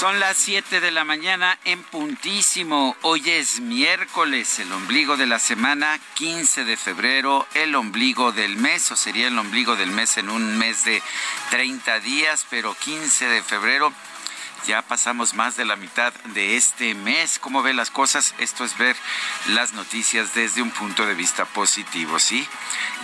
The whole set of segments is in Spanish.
Son las 7 de la mañana en puntísimo. Hoy es miércoles, el ombligo de la semana, 15 de febrero, el ombligo del mes, o sería el ombligo del mes en un mes de 30 días, pero 15 de febrero. Ya pasamos más de la mitad de este mes. ¿Cómo ve las cosas? Esto es ver las noticias desde un punto de vista positivo, ¿sí?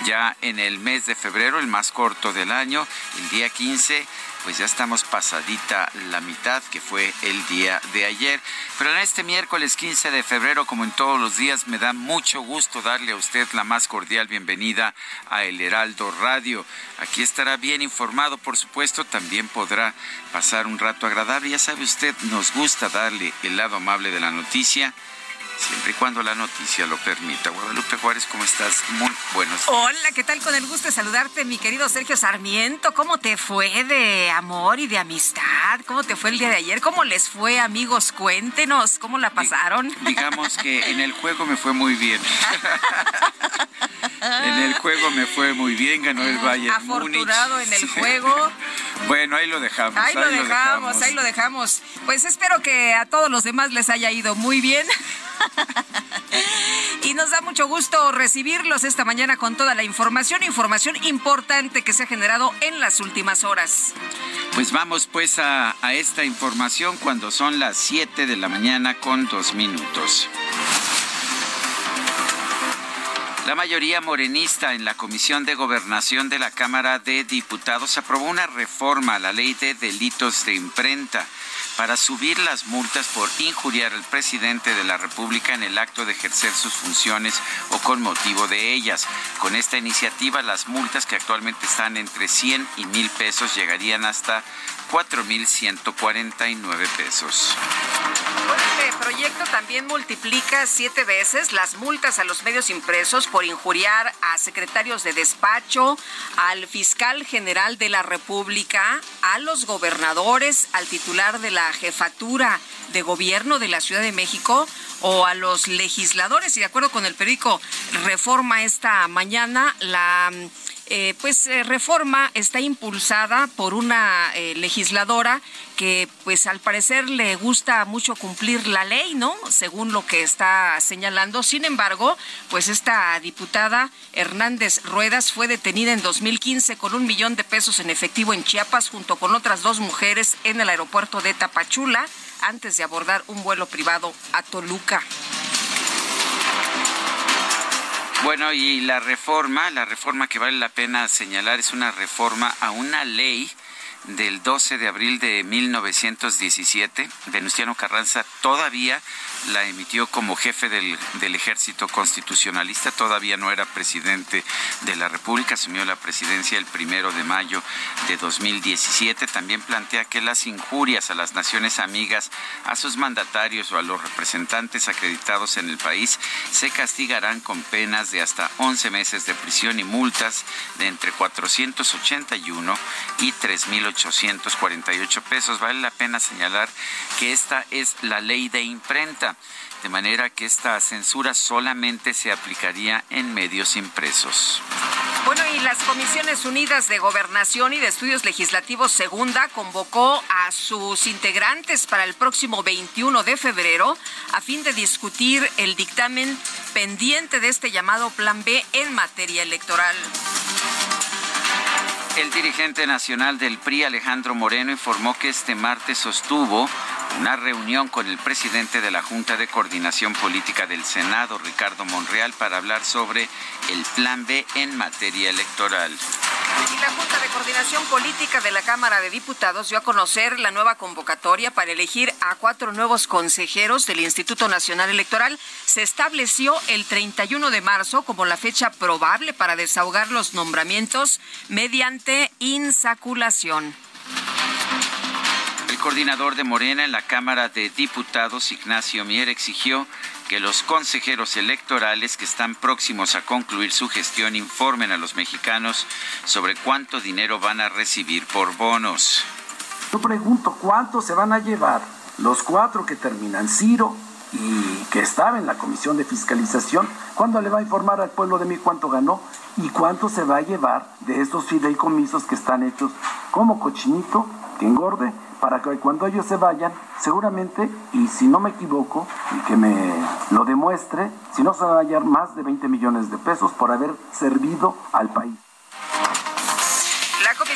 Ya en el mes de febrero, el más corto del año, el día 15, pues ya estamos pasadita la mitad, que fue el día de ayer. Pero en este miércoles 15 de febrero, como en todos los días, me da mucho gusto darle a usted la más cordial bienvenida a El Heraldo Radio. Aquí estará bien informado, por supuesto, también podrá pasar un rato agradable. Ya sabe usted, nos gusta darle el lado amable de la noticia siempre y cuando la noticia lo permita. Guadalupe Juárez, ¿cómo estás? Muy buenos días. Hola, ¿qué tal? Con el gusto de saludarte, mi querido Sergio Sarmiento. ¿Cómo te fue de amor y de amistad? ¿Cómo te fue el día de ayer? ¿Cómo les fue, amigos? Cuéntenos, ¿cómo la pasaron? Digamos que en el juego me fue muy bien. en el juego me fue muy bien, ganó el Bayern Afortunado en el juego. Bueno, ahí lo dejamos. Ahí, lo, dejamos, ahí lo dejamos. Pues espero que a todos los demás les haya ido muy bien. y nos da mucho gusto recibirlos esta mañana con toda la información, información importante que se ha generado en las últimas horas. Pues vamos pues a, a esta información cuando son las 7 de la mañana con dos minutos. La mayoría morenista en la Comisión de Gobernación de la Cámara de Diputados aprobó una reforma a la ley de delitos de imprenta para subir las multas por injuriar al presidente de la República en el acto de ejercer sus funciones o con motivo de ellas. Con esta iniciativa, las multas que actualmente están entre 100 y 1000 pesos llegarían hasta 4.149 pesos. Este proyecto también multiplica siete veces las multas a los medios impresos por injuriar a secretarios de despacho, al fiscal general de la República, a los gobernadores, al titular de la jefatura de gobierno de la Ciudad de México o a los legisladores. Y de acuerdo con el periódico Reforma esta mañana, la eh, pues eh, reforma está impulsada por una eh, legisladora que pues al parecer le gusta mucho cumplir la ley, ¿no? Según lo que está señalando. Sin embargo, pues esta diputada Hernández Ruedas fue detenida en 2015 con un millón de pesos en efectivo en Chiapas junto con otras dos mujeres en el aeropuerto de Tapachula antes de abordar un vuelo privado a Toluca. Bueno, y la reforma, la reforma que vale la pena señalar es una reforma a una ley del 12 de abril de 1917. Venustiano Carranza todavía la emitió como jefe del, del, ejército constitucionalista, todavía no era presidente de la República, asumió la presidencia el primero de mayo de 2017. También plantea que las injurias a las naciones amigas, a sus mandatarios o a los representantes acreditados en el país se castigarán con penas de hasta 11 meses de prisión y multas de entre 481 y 3.848 pesos. Vale la pena señalar que esta es la ley de imprenta de manera que esta censura solamente se aplicaría en medios impresos. Bueno, y las Comisiones Unidas de Gobernación y de Estudios Legislativos Segunda convocó a sus integrantes para el próximo 21 de febrero a fin de discutir el dictamen pendiente de este llamado Plan B en materia electoral. El dirigente nacional del PRI, Alejandro Moreno, informó que este martes sostuvo una reunión con el presidente de la Junta de Coordinación Política del Senado, Ricardo Monreal, para hablar sobre el Plan B en materia electoral. Y la Junta de Coordinación Política de la Cámara de Diputados dio a conocer la nueva convocatoria para elegir a cuatro nuevos consejeros del Instituto Nacional Electoral. Se estableció el 31 de marzo como la fecha probable para desahogar los nombramientos mediante insaculación. Coordinador de Morena en la Cámara de Diputados, Ignacio Mier, exigió que los consejeros electorales que están próximos a concluir su gestión informen a los mexicanos sobre cuánto dinero van a recibir por bonos. Yo pregunto cuánto se van a llevar los cuatro que terminan Ciro y que estaba en la comisión de fiscalización, ¿cuándo le va a informar al pueblo de mí cuánto ganó y cuánto se va a llevar de esos fideicomisos que están hechos como cochinito que engorde para que cuando ellos se vayan, seguramente, y si no me equivoco, y que me lo demuestre, si no se va a hallar más de 20 millones de pesos por haber servido al país.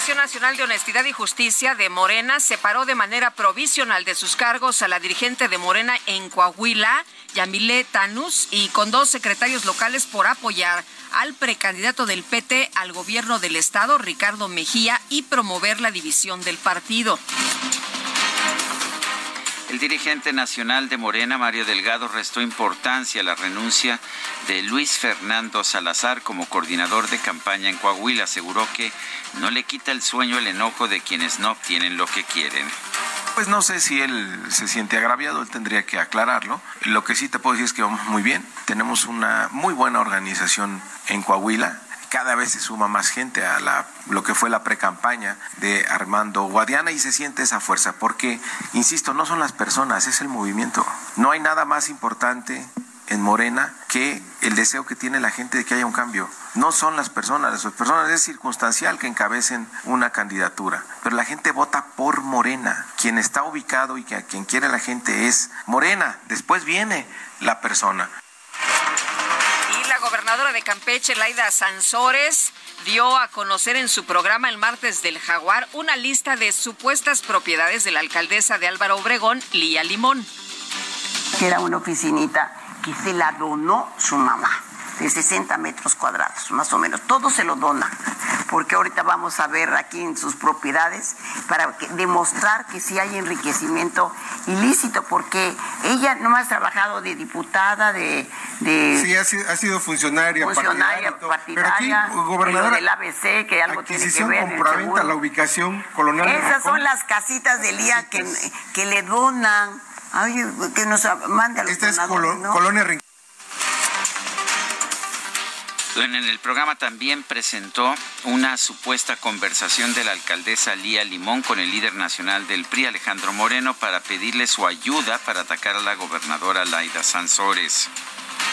Comisión Nacional de Honestidad y Justicia de Morena separó de manera provisional de sus cargos a la dirigente de Morena en Coahuila, Yamile Tanus, y con dos secretarios locales por apoyar al precandidato del PT al gobierno del estado, Ricardo Mejía, y promover la división del partido. El dirigente nacional de Morena, Mario Delgado, restó importancia a la renuncia de Luis Fernando Salazar como coordinador de campaña en Coahuila. Aseguró que no le quita el sueño el enojo de quienes no obtienen lo que quieren. Pues no sé si él se siente agraviado, él tendría que aclararlo. Lo que sí te puedo decir es que vamos muy bien. Tenemos una muy buena organización en Coahuila cada vez se suma más gente a la, lo que fue la precampaña de Armando Guadiana y se siente esa fuerza, porque, insisto, no son las personas, es el movimiento. No hay nada más importante en Morena que el deseo que tiene la gente de que haya un cambio. No son las personas, las personas es circunstancial que encabecen una candidatura, pero la gente vota por Morena. Quien está ubicado y que a quien quiere la gente es Morena. Después viene la persona gobernadora de Campeche, Laida Sansores, dio a conocer en su programa el martes del Jaguar una lista de supuestas propiedades de la alcaldesa de Álvaro Obregón, Lía Limón. Era una oficinita que se la donó su mamá de 60 metros cuadrados, más o menos. Todo se lo dona, porque ahorita vamos a ver aquí en sus propiedades para demostrar que sí hay enriquecimiento ilícito, porque ella no ha trabajado de diputada, de... de sí, ha sido, funcionaria, funcionaria partidaria, Pero aquí, gobernadora, del ABC, que algo tiene que ver. compraventa, la ubicación colonial. Esas son las casitas del día que, que le donan. Ay, que nos mande a los Esta es Colonia Rincón. En el programa también presentó una supuesta conversación de la alcaldesa Lía Limón con el líder nacional del PRI, Alejandro Moreno, para pedirle su ayuda para atacar a la gobernadora Laida Sansores.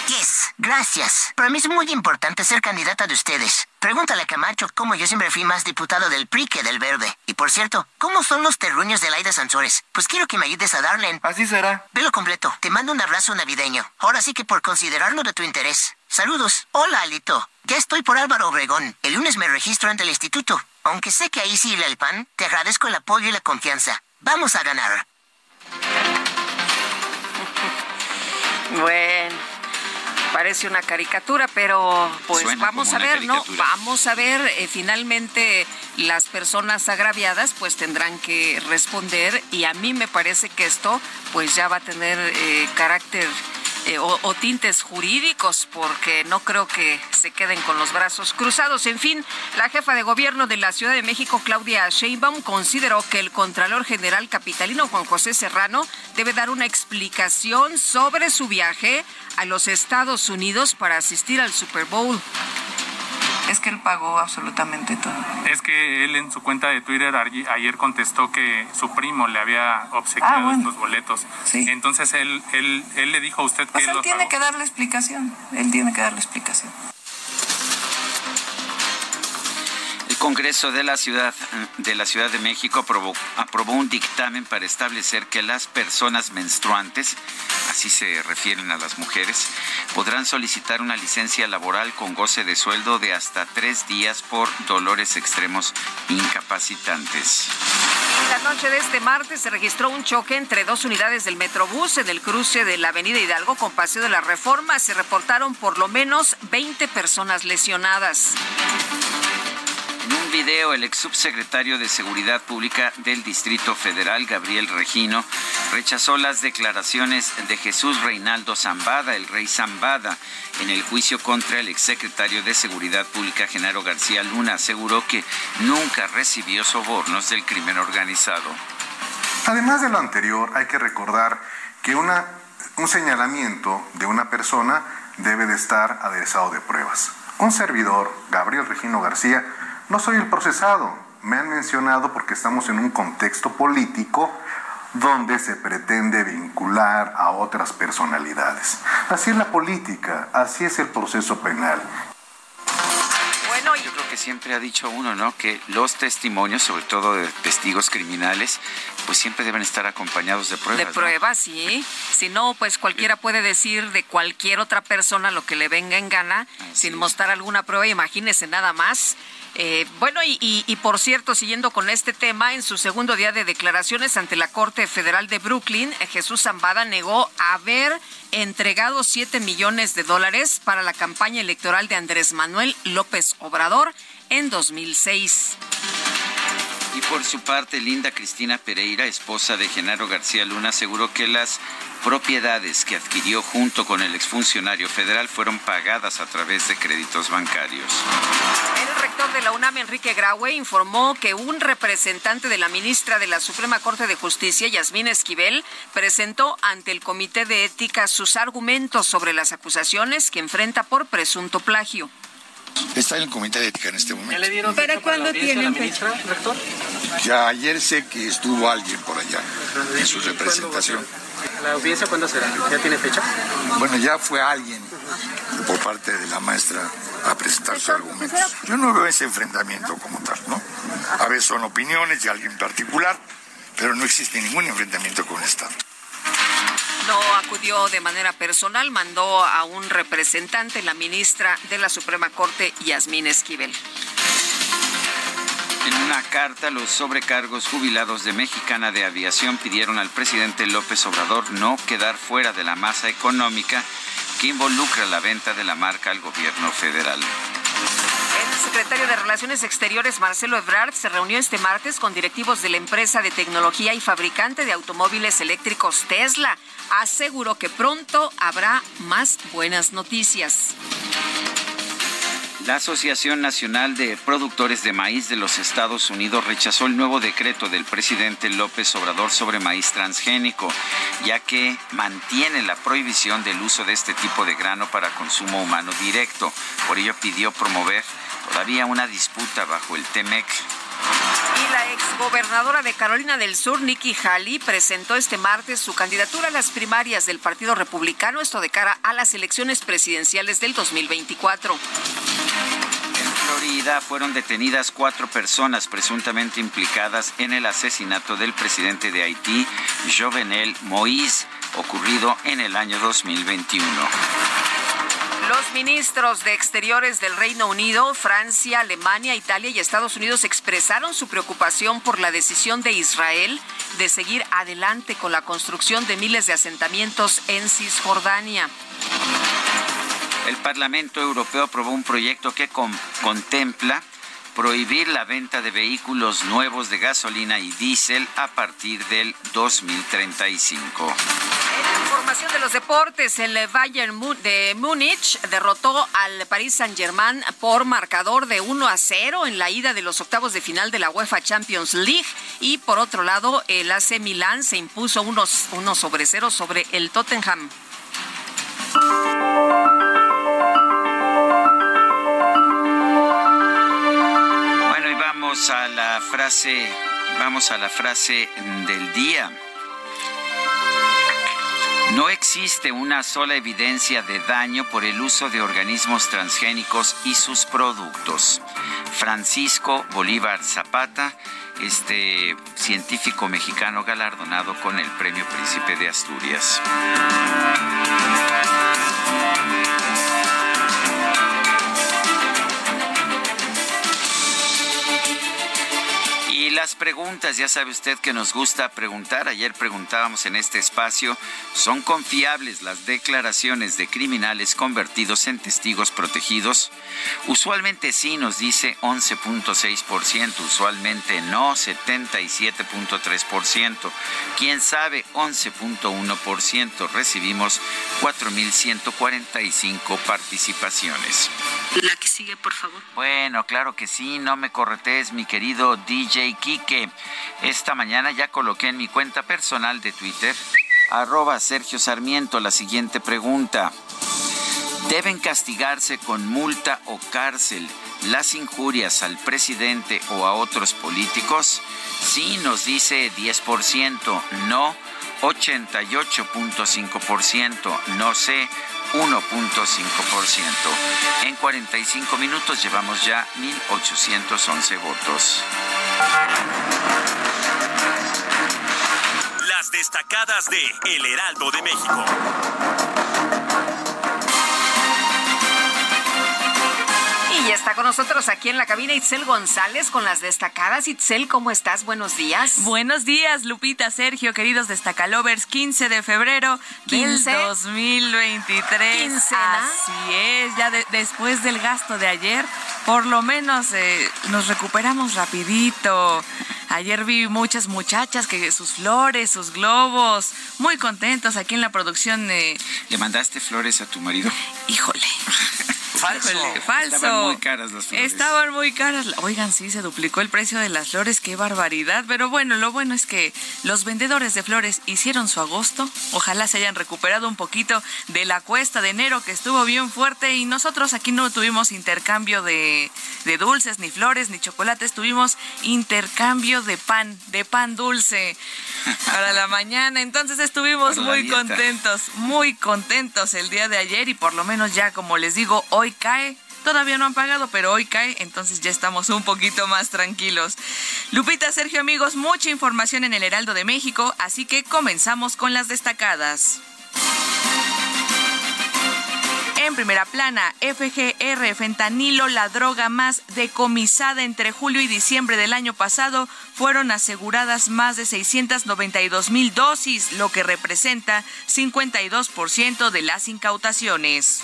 Yes, gracias. Para mí es muy importante ser candidata de ustedes. Pregúntale a Camacho cómo yo siempre fui más diputado del PRI que del Verde. Y por cierto, ¿cómo son los terruños de Laida Sansores? Pues quiero que me ayudes a darle. Así será. Velo completo. Te mando un abrazo navideño. Ahora sí que por considerarlo de tu interés. Saludos. Hola, Alito. Ya estoy por Álvaro Obregón. El lunes me registro ante el instituto. Aunque sé que ahí sí el pan, te agradezco el apoyo y la confianza. Vamos a ganar. Bueno. Parece una caricatura, pero pues vamos a ver, ¿no? Vamos a ver, eh, finalmente las personas agraviadas pues tendrán que responder y a mí me parece que esto pues ya va a tener eh, carácter eh, o, tintes jurídicos, porque no creo que se queden con los brazos cruzados. En fin, la jefa de gobierno de la Ciudad de México, Claudia Sheinbaum, consideró que el Contralor General Capitalino Juan José Serrano debe dar una explicación sobre su viaje a los Estados Unidos para asistir al Super Bowl. Es que él pagó absolutamente todo. Es que él en su cuenta de Twitter ayer contestó que su primo le había obsequiado ah, estos boletos. Sí. Entonces él, él, él le dijo a usted pues que él, tiene que darle explicación. Él tiene que darle explicación. Congreso de la Ciudad de la Ciudad de México aprobó, aprobó, un dictamen para establecer que las personas menstruantes, así se refieren a las mujeres, podrán solicitar una licencia laboral con goce de sueldo de hasta tres días por dolores extremos incapacitantes. La noche de este martes se registró un choque entre dos unidades del Metrobús en el cruce de la Avenida Hidalgo con Paseo de la Reforma. Se reportaron por lo menos 20 personas lesionadas. En un video, el ex subsecretario de Seguridad Pública del Distrito Federal, Gabriel Regino, rechazó las declaraciones de Jesús Reinaldo Zambada, el rey Zambada, en el juicio contra el exsecretario de Seguridad Pública, Genaro García Luna. Aseguró que nunca recibió sobornos del crimen organizado. Además de lo anterior, hay que recordar que un señalamiento de una persona debe de estar aderezado de pruebas. Un servidor, Gabriel Regino García, no soy el procesado. Me han mencionado porque estamos en un contexto político donde se pretende vincular a otras personalidades. Así es la política, así es el proceso penal. Que siempre ha dicho uno, ¿no? Que los testimonios, sobre todo de testigos criminales, pues siempre deben estar acompañados de pruebas. De pruebas, sí. Si no, pues cualquiera puede decir de cualquier otra persona lo que le venga en gana, sin mostrar alguna prueba. Imagínese nada más eh, bueno, y, por cierto, siguiendo con este tema, en su segundo día de declaraciones ante la Corte Federal de Brooklyn, eh, Jesús Zambada negó haber entregado 7 millones de dólares para la campaña electoral de Andrés Manuel López Obrador en 2006. Y por su parte, Linda Cristina Pereira, esposa de Genaro García Luna, aseguró que las propiedades que adquirió junto con el exfuncionario federal fueron pagadas a través de créditos bancarios. El rector de la UNAM, Enrique Graue, informó que un representante de la ministra de la Suprema Corte de Justicia, Yasmín Esquivel, presentó ante el Comité de Ética sus argumentos sobre las acusaciones que enfrenta por presunto plagio. Está en el comité de ética en este momento. ¿Para cuándo tienen fecha? Rector? Ya ayer sé que estuvo alguien por allá en su representación. ¿La audiencia cuándo será? ¿Ya tiene fecha? Bueno, ya fue alguien por parte de la maestra a presentar sus argumentos. Yo no veo ese enfrentamiento como tal, ¿no? A veces son opiniones de alguien particular, pero no existe ningún enfrentamiento con el Estado no acudió de manera personal, mandó a un representante, la ministra de la Suprema Corte, Yasmín Esquivel. En una carta, los sobrecargos jubilados de Mexicana de Aviación pidieron al presidente López Obrador no quedar fuera de la masa económica que involucra la venta de la marca al gobierno federal. El secretario de Relaciones Exteriores, Marcelo Ebrard, se reunió este martes con directivos de la empresa de tecnología y fabricante de automóviles eléctricos Tesla. Aseguró que pronto habrá más buenas noticias. La Asociación Nacional de Productores de Maíz de los Estados Unidos rechazó el nuevo decreto del presidente López Obrador sobre maíz transgénico, ya que mantiene la prohibición del uso de este tipo de grano para consumo humano directo. Por ello pidió promover todavía una disputa bajo el TEMEC. Y la exgobernadora de Carolina del Sur, Nikki Haley, presentó este martes su candidatura a las primarias del Partido Republicano, esto de cara a las elecciones presidenciales del 2024. En Florida fueron detenidas cuatro personas presuntamente implicadas en el asesinato del presidente de Haití, Jovenel Moïse, ocurrido en el año 2021. Los ministros de Exteriores del Reino Unido, Francia, Alemania, Italia y Estados Unidos expresaron su preocupación por la decisión de Israel de seguir adelante con la construcción de miles de asentamientos en Cisjordania. El Parlamento Europeo aprobó un proyecto que contempla prohibir la venta de vehículos nuevos de gasolina y diésel a partir del 2035. En información de los deportes, el Bayern de Múnich derrotó al Paris Saint-Germain por marcador de 1 a 0 en la ida de los octavos de final de la UEFA Champions League y por otro lado el AC Milán se impuso 1 sobre 0 sobre el Tottenham. Frase, vamos a la frase del día. No existe una sola evidencia de daño por el uso de organismos transgénicos y sus productos. Francisco Bolívar Zapata, este científico mexicano galardonado con el Premio Príncipe de Asturias. Las preguntas, ya sabe usted que nos gusta preguntar. Ayer preguntábamos en este espacio, ¿son confiables las declaraciones de criminales convertidos en testigos protegidos? Usualmente sí, nos dice 11.6%, usualmente no, 77.3%. ¿Quién sabe? 11.1%. Recibimos 4.145 participaciones. La que sigue, por favor. Bueno, claro que sí, no me corretes, mi querido DJ que Esta mañana ya coloqué en mi cuenta personal de Twitter, arroba Sergio Sarmiento, la siguiente pregunta. ¿Deben castigarse con multa o cárcel las injurias al presidente o a otros políticos? Sí, nos dice 10%, no 88.5%, no sé 1.5%. En 45 minutos llevamos ya 1.811 votos. Las destacadas de El Heraldo de México. Y está con nosotros aquí en la cabina Itzel González con las destacadas. Itzel, ¿cómo estás? Buenos días. Buenos días, Lupita, Sergio, queridos destacalovers. 15 de febrero 15 del 2023. Así es, ya después del gasto de ayer, por lo menos eh, nos recuperamos rapidito. Ayer vi muchas muchachas que sus flores, sus globos, muy contentos aquí en la producción. ¿Le mandaste flores a tu marido? Híjole. Falso. falso. Estaban muy caras las flores. Estaban muy caras. Oigan, sí, se duplicó el precio de las flores. Qué barbaridad. Pero bueno, lo bueno es que los vendedores de flores hicieron su agosto. Ojalá se hayan recuperado un poquito de la cuesta de enero que estuvo bien fuerte. Y nosotros aquí no tuvimos intercambio de, de dulces, ni flores, ni chocolates. Tuvimos intercambio de pan, de pan dulce para la mañana. Entonces estuvimos muy contentos, muy contentos el día de ayer. Y por lo menos ya, como les digo, hoy cae. Todavía no han pagado, pero hoy cae, entonces ya estamos un poquito más tranquilos. Lupita, Sergio, amigos, mucha información en el Heraldo de México, así que comenzamos con las destacadas. En primera plana, FGR, fentanilo, la droga más decomisada entre julio y diciembre del año pasado, fueron aseguradas más de 692 mil dosis, lo que representa 52% de las incautaciones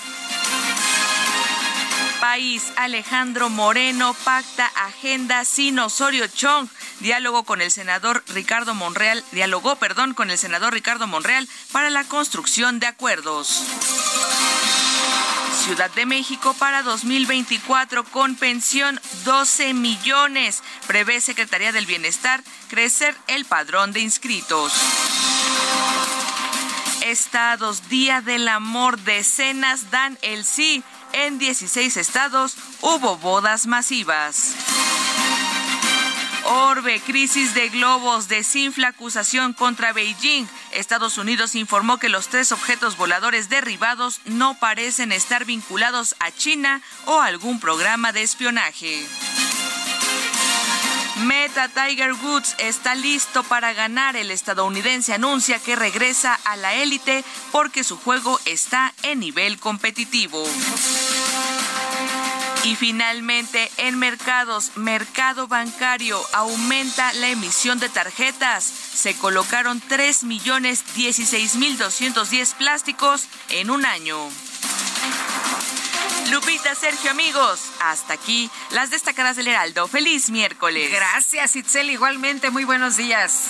país. Alejandro Moreno pacta agenda sin Osorio Chong. Diálogo con el senador Ricardo Monreal, dialogó, perdón, con el senador Ricardo Monreal para la construcción de acuerdos. Ciudad de México para 2024 con pensión 12 millones. Prevé Secretaría del Bienestar crecer el padrón de inscritos. Estados, Día del Amor, decenas dan el sí en 16 estados hubo bodas masivas. Orbe, crisis de globos, desinfla acusación contra Beijing. Estados Unidos informó que los tres objetos voladores derribados no parecen estar vinculados a China o algún programa de espionaje. Meta Tiger Woods está listo para ganar. El estadounidense anuncia que regresa a la élite porque su juego está en nivel competitivo. Y finalmente, en mercados, mercado bancario aumenta la emisión de tarjetas. Se colocaron 3 millones 16 mil 210 plásticos en un año. Lupita, Sergio, amigos, hasta aquí las destacadas del Heraldo. Feliz miércoles. Gracias, Itzel. Igualmente, muy buenos días.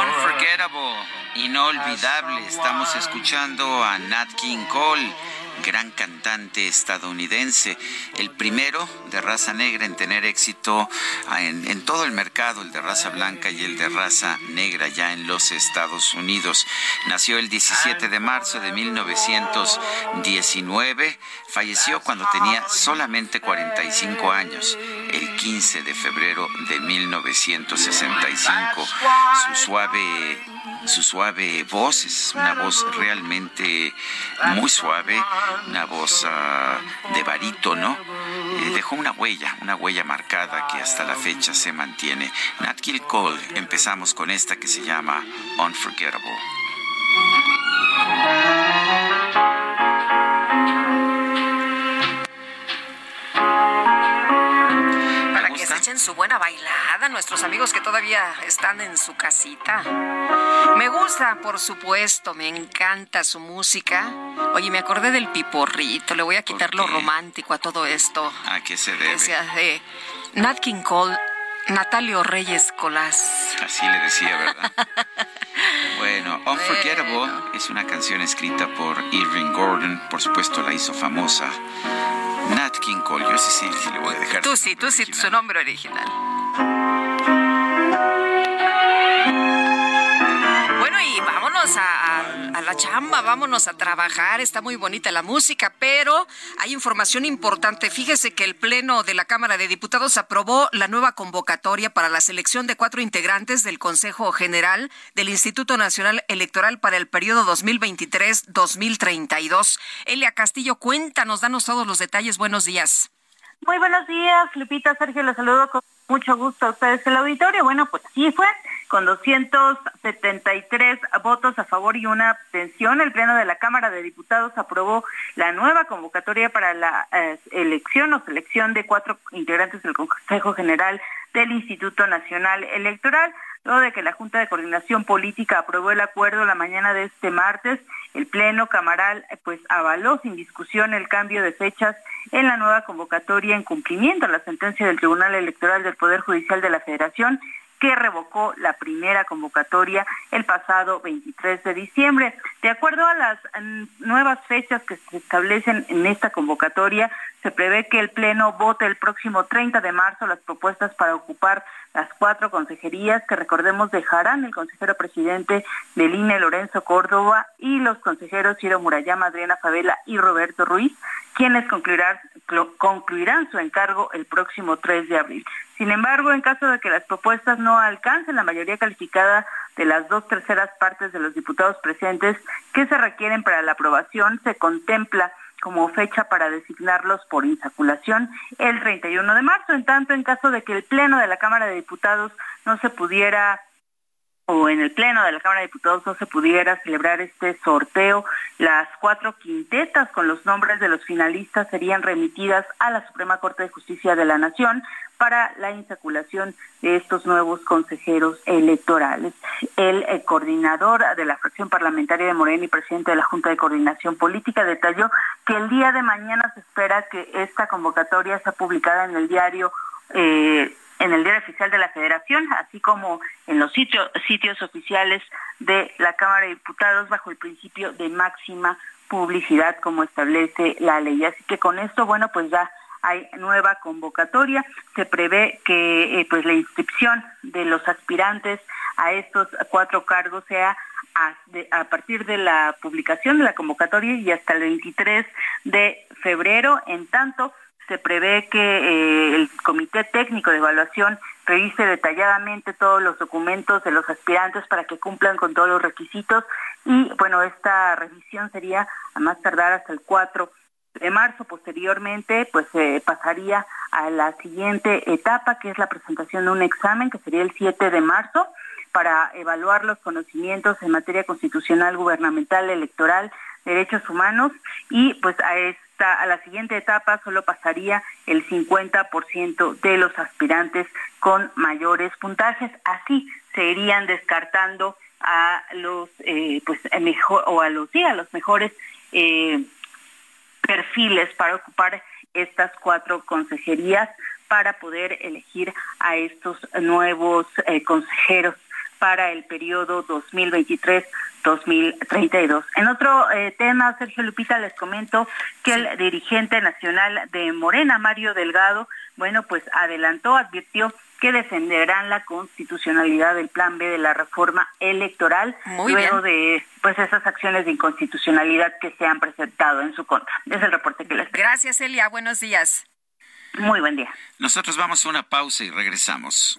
Unforgettable, inolvidable. Estamos escuchando a Nat King Cole gran cantante estadounidense, el primero de raza negra en tener éxito en, todo el mercado, el de raza blanca y el de raza negra ya en los Estados Unidos. Nació el 17 de marzo de 1919, falleció cuando tenía solamente 45 años, el 15 de febrero de 1965. Su suave su suave voz, es una voz realmente muy suave, una voz uh, de barítono. Eh, dejó una huella, una huella marcada que hasta la fecha se mantiene. Nat King Cole, empezamos con esta que se llama Unforgettable. Echen su buena bailada, nuestros amigos que todavía están en su casita. Me gusta, por supuesto, me encanta su música. Oye, me acordé del piporrito, le voy a quitar lo romántico a todo esto. ¿A qué se debe? de Nat King Cole, Natalio Reyes Colás. Así le decía, ¿verdad? bueno, Unforgettable es una canción escrita por Irving Gordon, por supuesto la hizo famosa Nat King Cole, yo sí, sí, le voy a dejar. Tú sí, tú sí, su nombre original. A, la chamba, vámonos a trabajar. Está muy bonita la música, pero hay información importante. Fíjese que el Pleno de la Cámara de Diputados aprobó la nueva convocatoria para la selección de cuatro integrantes del Consejo General del Instituto Nacional Electoral para el periodo 2023-2032. Elia Castillo, cuéntanos, danos todos los detalles. Buenos días. Muy buenos días, Lupita, Sergio, les saludo con mucho gusto a ustedes el auditorio. Bueno, pues sí fue con 273 votos a favor y una abstención. El Pleno de la Cámara de Diputados aprobó la nueva convocatoria para la eh, elección o selección de cuatro integrantes del Consejo General del Instituto Nacional Electoral. Luego de que la Junta de Coordinación Política aprobó el acuerdo la mañana de este martes, el Pleno Camaral pues avaló sin discusión el cambio de fechas en la nueva convocatoria en cumplimiento a la sentencia del Tribunal Electoral del Poder Judicial de la Federación que revocó la primera convocatoria el pasado 23 de diciembre. De acuerdo a las mm, nuevas fechas que se establecen en esta convocatoria, se prevé que el Pleno vote el próximo 30 de marzo las propuestas para ocupar las cuatro consejerías que recordemos dejarán el consejero presidente del INE Lorenzo Córdoba y los consejeros Ciro Murayama, Adriana Favela y Roberto Ruiz, quienes concluirán, concluirán su encargo el próximo 3 de abril. Sin embargo, en caso de que las propuestas no alcancen la mayoría calificada de las dos terceras partes de los diputados presentes que se requieren para la aprobación, se contempla como fecha para designarlos por insaculación el 31 de marzo. En tanto, en caso de que el Pleno de la Cámara de Diputados no se pudiera o en el Pleno de la Cámara de Diputados no se pudiera celebrar este sorteo, las cuatro quintetas con los nombres de los finalistas serían remitidas a la Suprema Corte de Justicia de la Nación para la insaculación de estos nuevos consejeros electorales. El, el, coordinador de la fracción parlamentaria de Morena y presidente de la Junta de Coordinación Política detalló que el día de mañana se espera que esta convocatoria sea publicada en el diario eh, en el diario oficial de la Federación, así como en los sitios oficiales de la Cámara de Diputados bajo el principio de máxima publicidad como establece la ley. Así que con esto, bueno, pues ya hay nueva convocatoria. Se prevé que eh, pues la inscripción de los aspirantes a estos cuatro cargos sea a, partir de la publicación de la convocatoria y hasta el 23 de febrero. En tanto, se prevé que eh, el Comité Técnico de Evaluación revise detalladamente todos los documentos de los aspirantes para que cumplan con todos los requisitos y bueno, esta revisión sería a más tardar hasta el 4 de marzo. Posteriormente, pues pasaría a la siguiente etapa, que es la presentación de un examen, que sería el 7 de marzo, para evaluar los conocimientos en materia constitucional, gubernamental, electoral, derechos humanos y pues a esta a la siguiente etapa solo pasaría el 50% de los aspirantes con mayores puntajes así se irían descartando a los eh, pues mejor o a los sí a los mejores eh, perfiles para ocupar estas cuatro consejerías para poder elegir a estos nuevos eh, consejeros para el periodo 2023-2032. En otro eh, tema, Sergio Lupita, les comento que el dirigente nacional de Morena, Mario Delgado, bueno, pues adelantó, advirtió que defenderán la constitucionalidad del plan B de la reforma electoral luego de pues esas acciones de inconstitucionalidad que se han presentado en su contra. Es el reporte que les Gracias, Elia. Buenos días. Muy buen día. Nosotros vamos a una pausa y regresamos.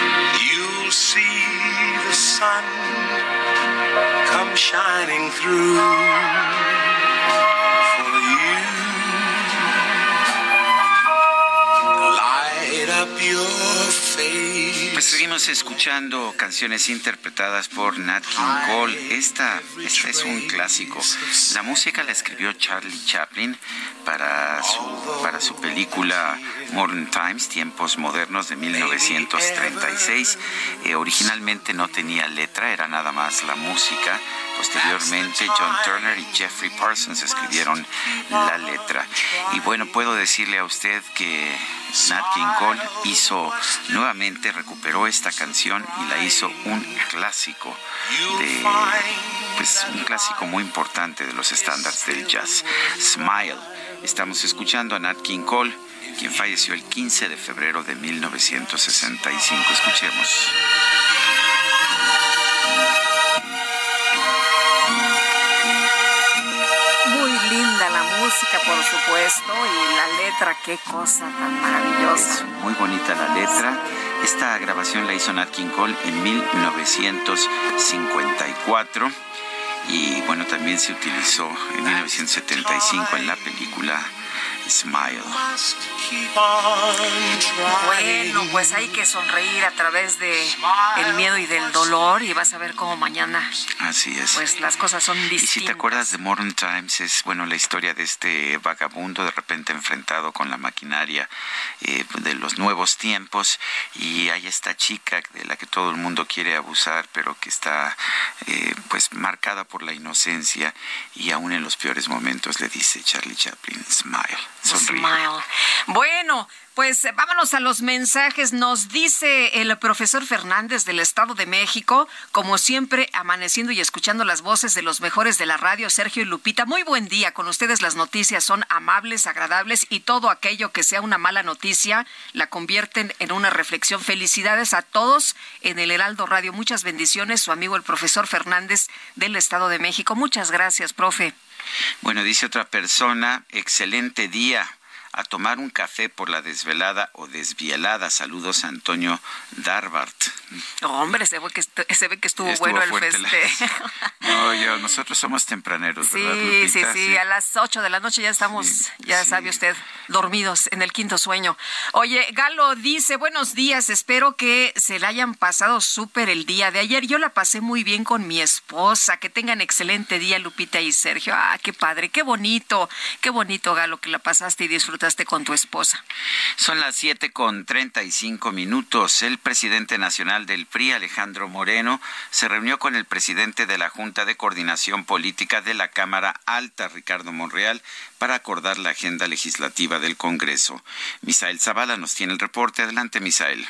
sun come shining through seguimos escuchando canciones interpretadas por Nat King Cole. Esta, esta es un clásico. La música la escribió Charlie Chaplin para su, para su película Modern Times, Tiempos Modernos de 1936. Eh, originalmente no tenía letra, era nada más la música. Posteriormente, John Turner y Jeffrey Parsons escribieron la letra. Y bueno, puedo decirle a usted que Nat King Cole hizo nuevamente, recuperó esta canción y la hizo un clásico de, pues un clásico muy importante de los estándares del jazz. Smile. Estamos escuchando a Nat King Cole, quien falleció el 15 de febrero de 1965. Escuchemos. Música, por supuesto, y la letra, qué cosa tan maravillosa. Muy bonita la letra. Esta grabación la hizo Nat King Cole en 1954 y bueno, también se utilizó en 1975 en la película Smile. Bueno, pues hay que sonreír a través de el miedo y del dolor y vas a ver cómo mañana Así es. pues las cosas son Y si distintas. te acuerdas de Modern Times, es bueno la historia de este vagabundo de repente enfrentado con la maquinaria eh, de los nuevos tiempos y hay esta chica de la que todo el mundo quiere abusar, pero que está eh, pues marcada por la inocencia y aún en los peores momentos le dice Charlie Chaplin, smile, sonríe. Smile. Bueno, pues vámonos a los mensajes. Nos dice el profesor Fernández del Estado de México, como siempre, amaneciendo y escuchando las voces de los mejores de la radio, Sergio y Lupita. Muy buen día. Con ustedes las noticias son amables, agradables y todo aquello que sea una mala noticia la convierten en una reflexión. Felicidades a todos en el Heraldo Radio. Muchas bendiciones. Su amigo el profesor Fernández del Estado de México. Muchas gracias, profe. Bueno, dice otra persona, excelente día. A tomar un café por la desvelada o desvielada. Saludos a Antonio Darbart. hombre, se ve que, se ve que estuvo, bueno el festejo. No, yo, nosotros somos tempraneros, sí, ¿verdad, Sí, sí, a las 8 de la noche ya estamos, ya sabe usted, dormidos en el quinto sueño. Oye, Galo dice, buenos días, espero que se la hayan pasado súper el día de ayer. Yo la pasé muy bien con mi esposa. Que tengan excelente día, Lupita y Sergio. Ah, qué padre, qué bonito, qué bonito, Galo, que la pasaste y disfrutaste con tu esposa. Son las siete con treinta y cinco minutos. El presidente nacional del PRI, Alejandro Moreno, se reunió con el presidente de la Junta de Coordinación Política de la Cámara Alta, Ricardo Monreal, para acordar la agenda legislativa del Congreso. Misael Zavala nos tiene el reporte. Adelante, Misael.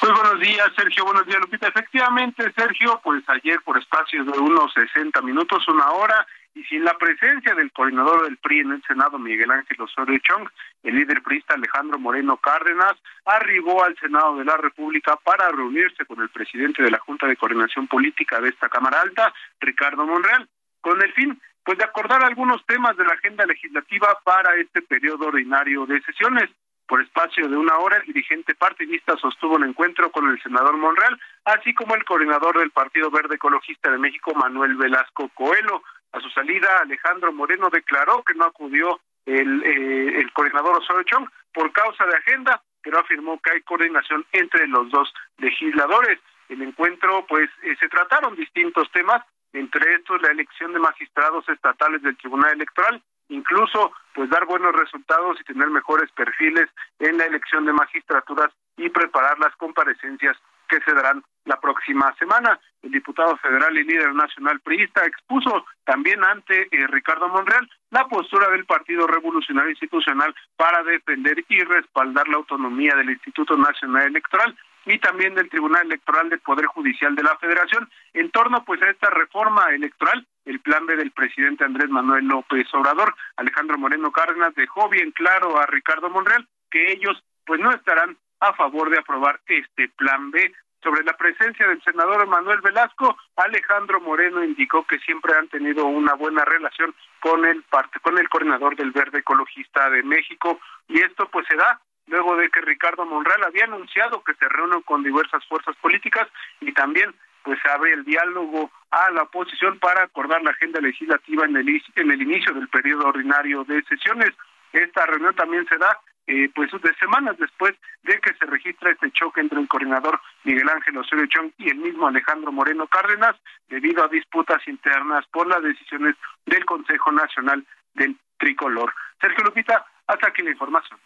Pues buenos días, Sergio. Buenos días, Lupita. Efectivamente, Sergio, pues ayer por espacios de unos 60 minutos, una hora, y sin la presencia del coordinador del PRI en el Senado, Miguel Ángel Osorio Chong, el líder priista Alejandro Moreno Cárdenas arribó al Senado de la República para reunirse con el presidente de la Junta de Coordinación Política de esta Cámara Alta, Ricardo Monreal, con el fin pues de acordar algunos temas de la agenda legislativa para este periodo ordinario de sesiones. Por espacio de una hora, el dirigente partidista sostuvo un encuentro con el senador Monreal, así como el coordinador del Partido Verde Ecologista de México, Manuel Velasco Coelho. A su salida, Alejandro Moreno declaró que no acudió el, eh, el coordinador Osorio Chong por causa de agenda, pero afirmó que hay coordinación entre los dos legisladores. El encuentro, pues, eh, se trataron distintos temas, entre estos la elección de magistrados estatales del Tribunal Electoral, incluso pues dar buenos resultados y tener mejores perfiles en la elección de magistraturas y preparar las comparecencias que se darán la próxima semana. El diputado federal y líder nacional priista expuso también ante eh, Ricardo Monreal la postura del Partido Revolucionario Institucional para defender y respaldar la autonomía del Instituto Nacional Electoral y también del Tribunal Electoral del Poder Judicial de la Federación en torno pues a esta reforma electoral el plan B del presidente Andrés Manuel López Obrador. Alejandro Moreno Cárdenas dejó bien claro a Ricardo Monreal que ellos pues no estarán a favor de aprobar este plan B. Sobre la presencia del senador Manuel Velasco, Alejandro Moreno indicó que siempre han tenido una buena relación con el con el coordinador del Verde Ecologista de México y esto pues se da luego de que Ricardo Monreal había anunciado que se reúnen con diversas fuerzas políticas y también pues abre el diálogo a la oposición para acordar la agenda legislativa en el, en el inicio del periodo ordinario de sesiones. Esta reunión también se da eh, pues de semanas después de que se registra este choque entre el coordinador Miguel Ángel Osorio Chong y el mismo Alejandro Moreno Cárdenas debido a disputas internas por las decisiones del Consejo Nacional del Tricolor. Sergio Lupita, hasta aquí la información.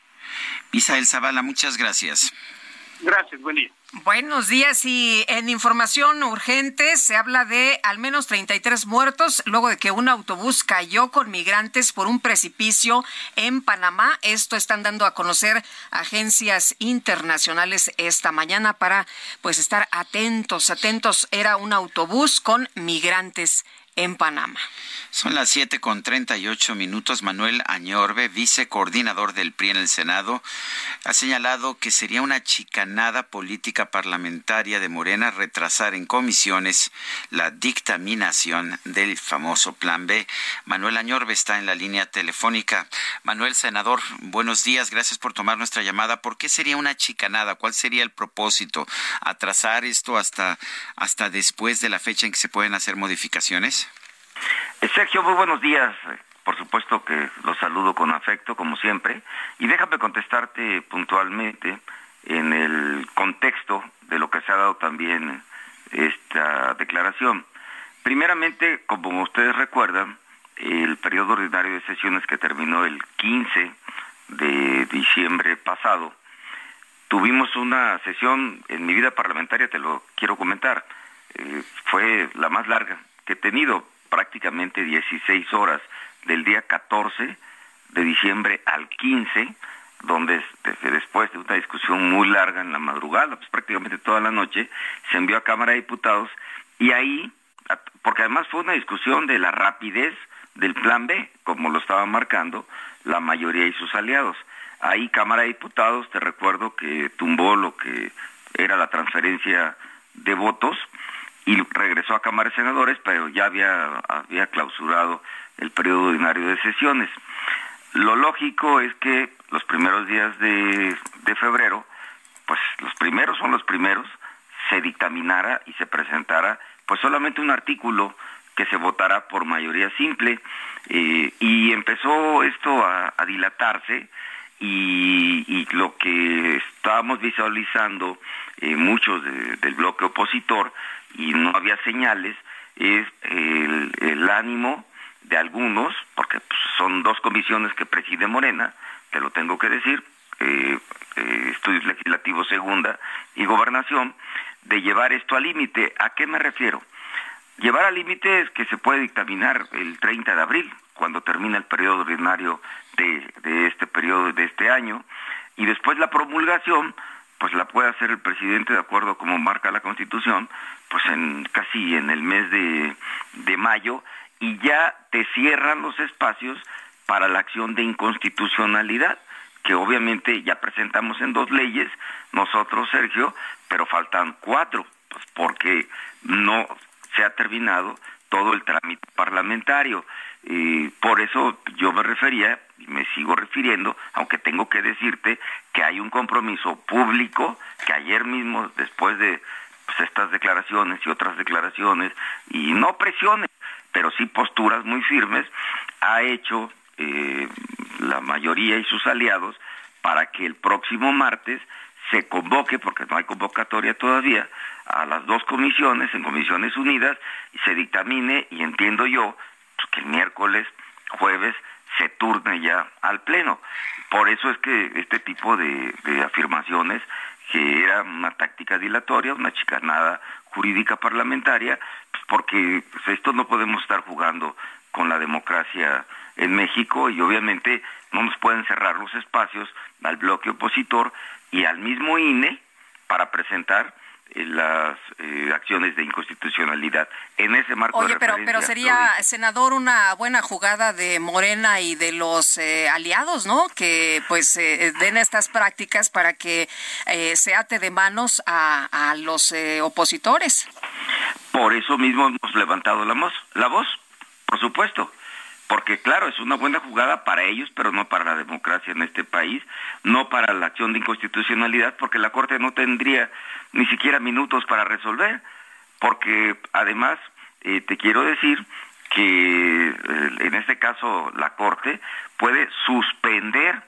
Misael Zavala, muchas gracias. Gracias, buen día. Buenos días y en información urgente se habla de al menos 33 muertos luego de que un autobús cayó con migrantes por un precipicio en Panamá. Esto están dando a conocer agencias internacionales esta mañana para pues estar atentos, atentos. Era un autobús con migrantes en Panamá. Son las siete con treinta y ocho minutos. Manuel Añorbe, vicecoordinador del PRI en el Senado, ha señalado que sería una chicanada política parlamentaria de Morena retrasar en comisiones la dictaminación del famoso Plan B. Manuel Añorbe está en la línea telefónica. Manuel, senador, buenos días. Gracias por tomar nuestra llamada. ¿Por qué sería una chicanada? ¿Cuál sería el propósito? ¿Atrasar esto hasta, hasta después de la fecha en que se pueden hacer modificaciones? Eh, Sergio, muy buenos días. Por supuesto que los saludo con afecto, como siempre, y déjame contestarte puntualmente en el contexto de lo que se ha dado también esta declaración. Primeramente, como ustedes recuerdan, el periodo ordinario de sesiones que terminó el 15 de diciembre pasado, tuvimos una sesión en mi vida parlamentaria, te lo quiero comentar, eh, fue la más larga que he tenido, prácticamente 16 horas del día 14 de diciembre al 15, donde después de una discusión muy larga en la madrugada, pues prácticamente toda la noche, se envió a Cámara de Diputados y ahí, porque además fue una discusión de la rapidez del plan B, como lo estaban marcando la mayoría y sus aliados. Ahí Cámara de Diputados, te recuerdo que tumbó lo que era la transferencia de votos, y regresó a Cámara de Senadores, pero ya había, había clausurado el periodo ordinario de sesiones. lo lógico es que los primeros días de, de febrero, pues los primeros son los primeros, se dictaminara y se presentara pues solamente un artículo que se votara por mayoría simple eh, y empezó esto a, dilatarse y, lo que estábamos visualizando eh, muchos del bloque opositor y no había señales es el, ánimo de algunos, porque pues, son dos comisiones que preside Morena, te lo tengo que decir, eh, Estudios Legislativos Segunda y Gobernación, de llevar esto al límite. ¿A qué me refiero? Llevar al límite es que se puede dictaminar el 30 de abril, cuando termina el periodo ordinario de, este periodo de este año, y después la promulgación, pues la puede hacer el presidente de acuerdo como marca la Constitución, pues en casi en el mes de, de mayo, y ya te cierran los espacios para la acción de inconstitucionalidad, que obviamente ya presentamos en dos leyes, nosotros, Sergio, pero faltan cuatro, pues porque no se ha terminado todo el trámite parlamentario. Y por eso yo me refería, y me sigo refiriendo, aunque tengo que decirte que hay un compromiso público que ayer mismo, después de pues, estas declaraciones y otras declaraciones, y no presiones, pero sí posturas muy firmes, ha hecho eh, la mayoría y sus aliados para que el próximo martes se convoque, porque no hay convocatoria todavía, a las dos comisiones, en comisiones unidas, y se dictamine, y entiendo yo, que el miércoles, jueves, se turne ya al Pleno. Por eso es que este tipo de, afirmaciones, que era una táctica dilatoria, una chicanada jurídica parlamentaria, pues porque pues, esto no podemos estar jugando con la democracia en México y obviamente no nos pueden cerrar los espacios al bloque opositor y al mismo INE para presentar las eh, acciones de inconstitucionalidad en ese marco Oye, pero, pero sería, senador, una buena jugada de Morena y de los eh, aliados, ¿no? Que pues den estas prácticas para que se ate de manos a, a los opositores. Por eso mismo hemos levantado la voz, la voz, por supuesto porque claro, es una buena jugada para ellos, pero no para la democracia en este país, no para la acción de inconstitucionalidad, porque la Corte no tendría ni siquiera minutos para resolver, porque además eh, te quiero decir que eh, en este caso la Corte puede suspender,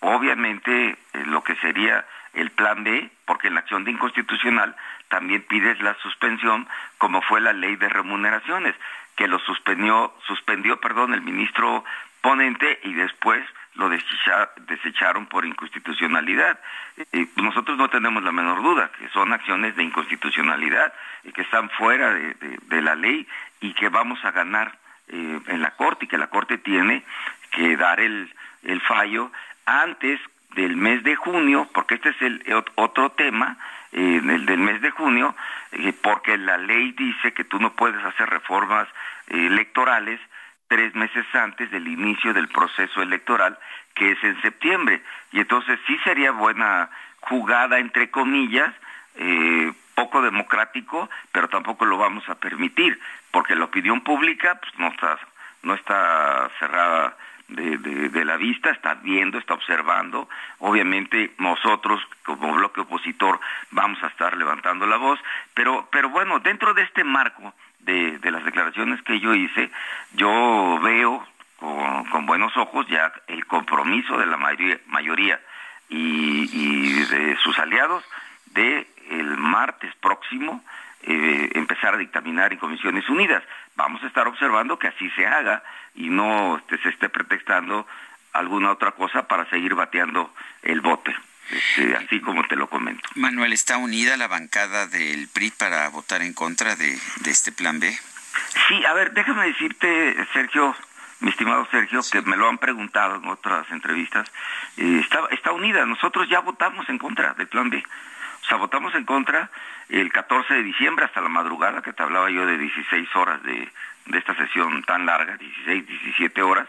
obviamente, eh, lo que sería el plan B, porque en la acción de inconstitucional también pides la suspensión, como fue la ley de remuneraciones que lo suspendió, suspendió perdón, el ministro ponente y después lo desecharon por inconstitucionalidad. nosotros no tenemos la menor duda que son acciones de inconstitucionalidad y que están fuera de, la ley y que vamos a ganar eh, en la Corte y que la Corte tiene que dar el, el fallo antes del mes de junio, porque este es el otro tema, eh, el del mes de junio, eh, porque la ley dice que tú no puedes hacer reformas eh, electorales tres meses antes del inicio del proceso electoral, que es en septiembre. Y entonces sí sería buena jugada, entre comillas, poco democrático, pero tampoco lo vamos a permitir, porque la opinión pública pues, no está no está cerrada de, la vista, está viendo, está observando. Obviamente nosotros como bloque opositor vamos a estar levantando la voz, pero, pero bueno, dentro de este marco de, las declaraciones que yo hice, yo veo con, buenos ojos ya el compromiso de la mayoría, mayoría y, de sus aliados de el martes próximo eh, empezar a dictaminar en comisiones unidas. Vamos a estar observando que así se haga y no este, se esté pretextando alguna otra cosa para seguir bateando el bote. Este, así como te lo comento. Manuel, ¿está unida la bancada del PRI para votar en contra de, este plan B? Sí, a ver, déjame decirte, Sergio, mi estimado Sergio, que me lo han preguntado en otras entrevistas, eh, está, está unida. Nosotros ya votamos en contra del plan B. O sea, votamos en contra el 14 de diciembre hasta la madrugada, que te hablaba yo de 16 horas de, de esta sesión tan larga, 16, 17 horas,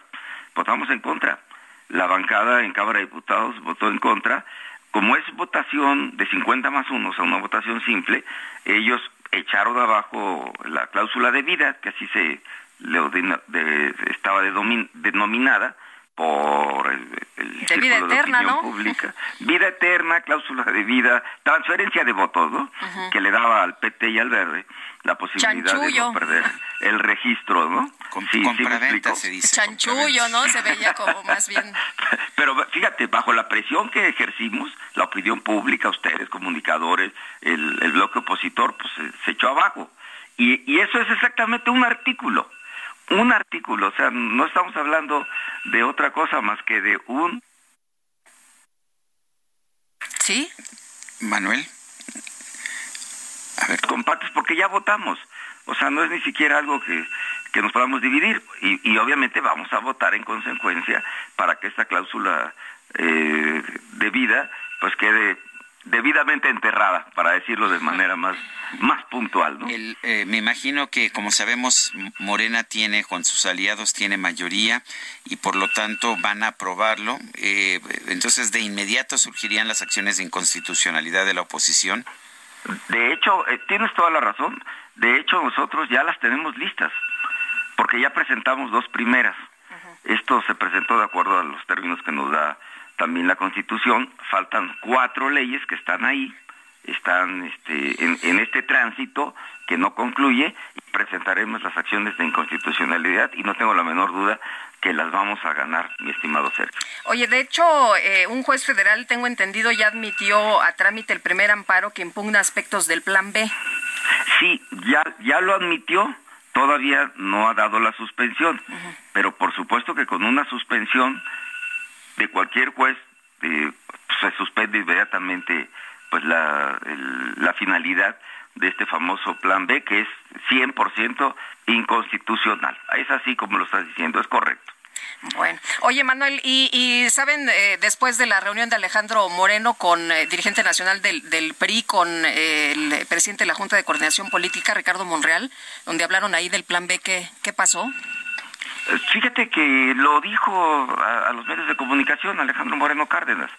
votamos en contra. La bancada en Cámara de Diputados votó en contra. Como es votación de 50 más 1, o sea, una votación simple, ellos echaron abajo la cláusula de vida, que así se le estaba denominada, por el, el de vida eterna, ¿no? Pública. Vida eterna, cláusula de vida, transferencia de votos, ¿no? Que le daba al PT y al Verde la posibilidad de no perder el registro, ¿no? Con, sí, sí se dice. Chanchullo, ¿no? Se veía como más bien. Pero fíjate, bajo la presión que ejercimos, la opinión pública, ustedes, comunicadores, el, el bloque opositor, pues se, se echó abajo. Y, y eso es exactamente un artículo un artículo, o sea, no estamos hablando de otra cosa más que de un... ¿Sí? Manuel. A ver, compartes porque ya votamos. O sea, no es ni siquiera algo que, que nos podamos dividir. Y, y, obviamente vamos a votar en consecuencia para que esta cláusula eh, de vida pues quede debidamente enterrada, para decirlo de manera más, más puntual. ¿no? Eh, me imagino que, como sabemos, Morena tiene, con sus aliados, tiene mayoría y por lo tanto van a aprobarlo. Eh, entonces, de inmediato surgirían las acciones de inconstitucionalidad de la oposición. De hecho, eh, tienes toda la razón. De hecho, nosotros ya las tenemos listas, porque ya presentamos dos primeras. Esto se presentó de acuerdo a los términos que nos da también la Constitución, faltan cuatro leyes que están ahí, están este, en, este tránsito que no concluye y presentaremos las acciones de inconstitucionalidad y no tengo la menor duda que las vamos a ganar, mi estimado Sergio. Oye, de hecho, eh, un juez federal, tengo entendido, ya admitió a trámite el primer amparo que impugna aspectos del Plan B. Sí, ya, ya lo admitió, todavía no ha dado la suspensión, pero por supuesto que con una suspensión de cualquier juez eh, se suspende inmediatamente pues la, la finalidad de este famoso plan B que es 100% inconstitucional. Es así como lo estás diciendo, es correcto. Bueno, oye Manuel, y, saben, eh, después de la reunión de Alejandro Moreno con eh, dirigente nacional del, del PRI, con el presidente de la Junta de Coordinación Política, Ricardo Monreal, donde hablaron ahí del plan B, ¿qué, qué pasó? Fíjate que lo dijo a, los medios de comunicación Alejandro Moreno Cárdenas.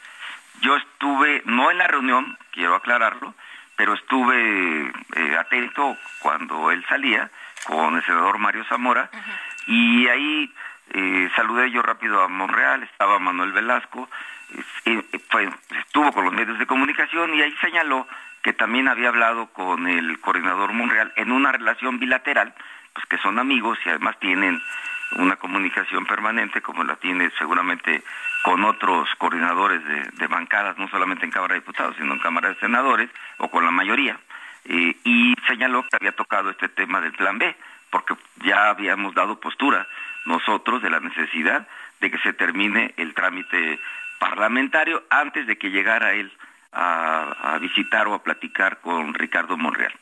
Yo estuve, no en la reunión, quiero aclararlo, pero estuve eh, atento cuando él salía con el senador Mario Zamora y ahí eh, saludé yo rápido a Monreal, estaba Manuel Velasco, eh, estuvo con los medios de comunicación y ahí señaló que también había hablado con el coordinador Monreal en una relación bilateral, pues que son amigos y además tienen una comunicación permanente como la tiene seguramente con otros coordinadores de, bancadas, no solamente en Cámara de Diputados, sino en Cámara de Senadores, o con la mayoría. Eh, y señaló que había tocado este tema del Plan B, porque ya habíamos dado postura nosotros de la necesidad de que se termine el trámite parlamentario antes de que llegara él a, a visitar o a platicar con Ricardo Monreal.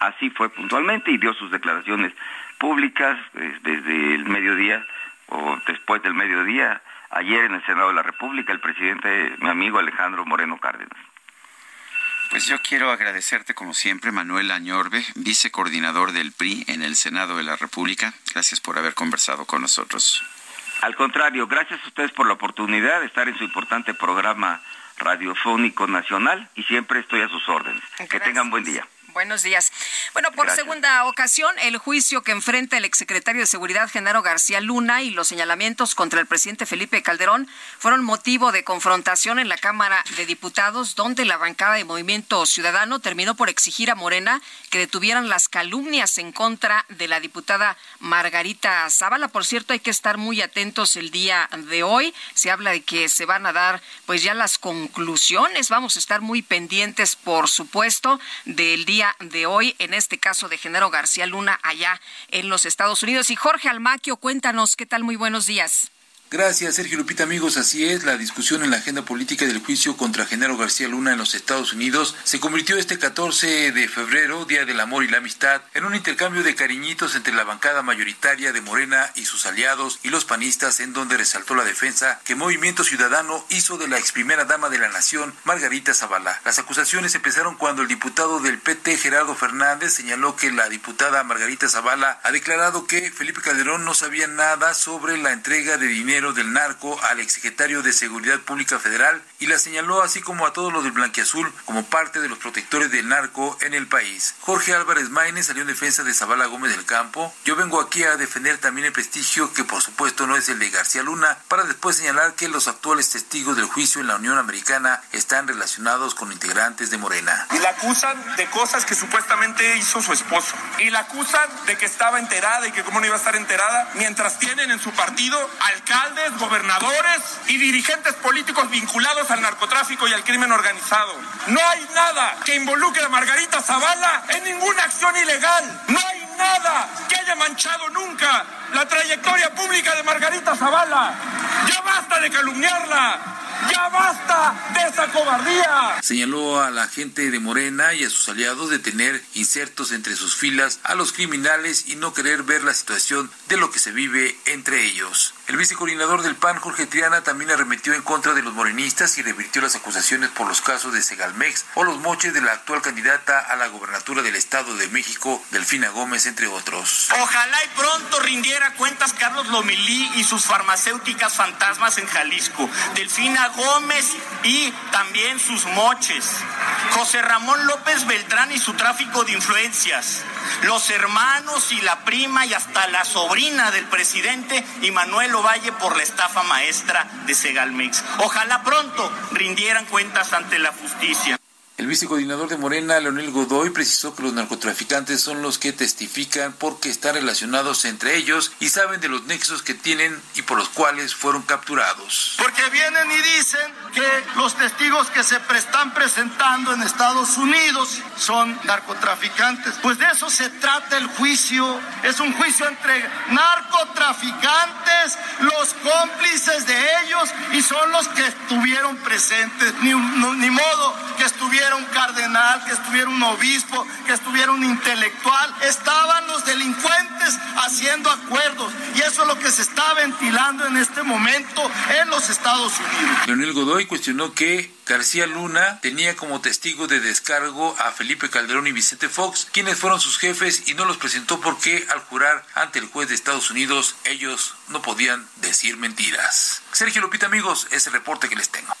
Así fue puntualmente y dio sus declaraciones públicas eh, desde el mediodía o después del mediodía, ayer en el Senado de la República, el presidente, mi amigo Alejandro Moreno Cárdenas. Pues yo quiero agradecerte como siempre, Manuel Añorbe, vicecoordinador del PRI en el Senado de la República. Gracias por haber conversado con nosotros. Al contrario, gracias a ustedes por la oportunidad de estar en su importante programa radiofónico nacional y siempre estoy a sus órdenes. Que tengan buen día. Buenos días. Bueno, por segunda ocasión, el juicio que enfrenta el exsecretario de Seguridad, Genaro García Luna, y los señalamientos contra el presidente Felipe Calderón fueron motivo de confrontación en la Cámara de Diputados, donde la bancada de Movimiento Ciudadano terminó por exigir a Morena que detuvieran las calumnias en contra de la diputada Margarita Zavala. Por cierto, hay que estar muy atentos el día de hoy. Se habla de que se van a dar pues ya las conclusiones. Vamos a estar muy pendientes, por supuesto, del día de hoy, en este caso de Genaro García Luna, allá en los Estados Unidos. Y Jorge Almaquio, cuéntanos, ¿qué tal? Muy buenos días. Gracias, Sergio Lupita. Amigos, así es, la discusión en la agenda política del juicio contra Genaro García Luna en los Estados Unidos se convirtió este 14 de febrero, Día del Amor y la Amistad, en un intercambio de cariñitos entre la bancada mayoritaria de Morena y sus aliados y los panistas, en donde resaltó la defensa que Movimiento Ciudadano hizo de la ex primera dama de la nación, Margarita Zavala. Las acusaciones empezaron cuando el diputado del PT, Gerardo Fernández, señaló que la diputada Margarita Zavala ha declarado que Felipe Calderón no sabía nada sobre la entrega de dinero del narco al exsecretario de Seguridad Pública Federal y la señaló así como a todos los del Blanquiazul como parte de los protectores del narco en el país. Jorge Álvarez Maine salió en defensa de Zabala Gómez del Campo. Yo vengo aquí a defender también el prestigio que por supuesto no es el de García Luna, para después señalar que los actuales testigos del juicio en la Unión Americana están relacionados con integrantes de Morena. Y la acusan de cosas que supuestamente hizo su esposo. Y la acusan de que estaba enterada y que cómo no iba a estar enterada, mientras tienen en su partido alcaldes, gobernadores y dirigentes políticos vinculados al narcotráfico y al crimen organizado. No hay nada que involucre a Margarita Zavala en ninguna acción ilegal. No hay nada que haya manchado nunca la trayectoria pública de Margarita Zavala. Ya basta de calumniarla. ¡Ya basta de esa cobardía! Señaló a la gente de Morena y a sus aliados de tener insertos entre sus filas a los criminales y no querer ver la situación de lo que se vive entre ellos. El vicecoordinador del PAN, Jorge Triana, también arremetió en contra de los morenistas y revirtió las acusaciones por los casos de Segalmex o los moches de la actual candidata a la gobernatura del Estado de México, Delfina Gómez, entre otros. Ojalá y pronto rindiera cuentas Carlos Lomilí y sus farmacéuticas fantasmas en Jalisco. Delfina Gómez y también sus moches. José Ramón López Beltrán y su tráfico de influencias. Los hermanos y la prima y hasta la sobrina del presidente y Manuel Ovalle por la estafa maestra de Segalmex. Ojalá pronto rindieran cuentas ante la justicia. El vicecoordinador de Morena, Leonel Godoy, precisó que los narcotraficantes son los que testifican porque están relacionados entre ellos y saben de los nexos que tienen y por los cuales fueron capturados. Porque vienen y dicen que los testigos que se están presentando en Estados Unidos son narcotraficantes. Pues de eso se trata el juicio. Es un juicio entre narcotraficantes, los cómplices de ellos y son los que estuvieron presentes. Ni, ni modo que estuvieran un cardenal, que estuviera un obispo, que estuviera un intelectual. Estaban los delincuentes haciendo acuerdos y eso es lo que se está ventilando en este momento en los Estados Unidos. Leonel Godoy cuestionó que García Luna tenía como testigo de descargo a Felipe Calderón y Vicente Fox, quienes fueron sus jefes y no los presentó porque al jurar ante el juez de Estados Unidos ellos no podían decir mentiras. Sergio Lupita amigos, es el reporte que les tengo.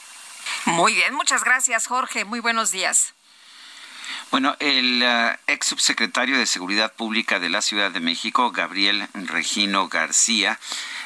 Muy bien, muchas gracias Jorge, muy buenos días. Bueno, el uh, ex subsecretario de Seguridad Pública de la Ciudad de México, Gabriel Regino García,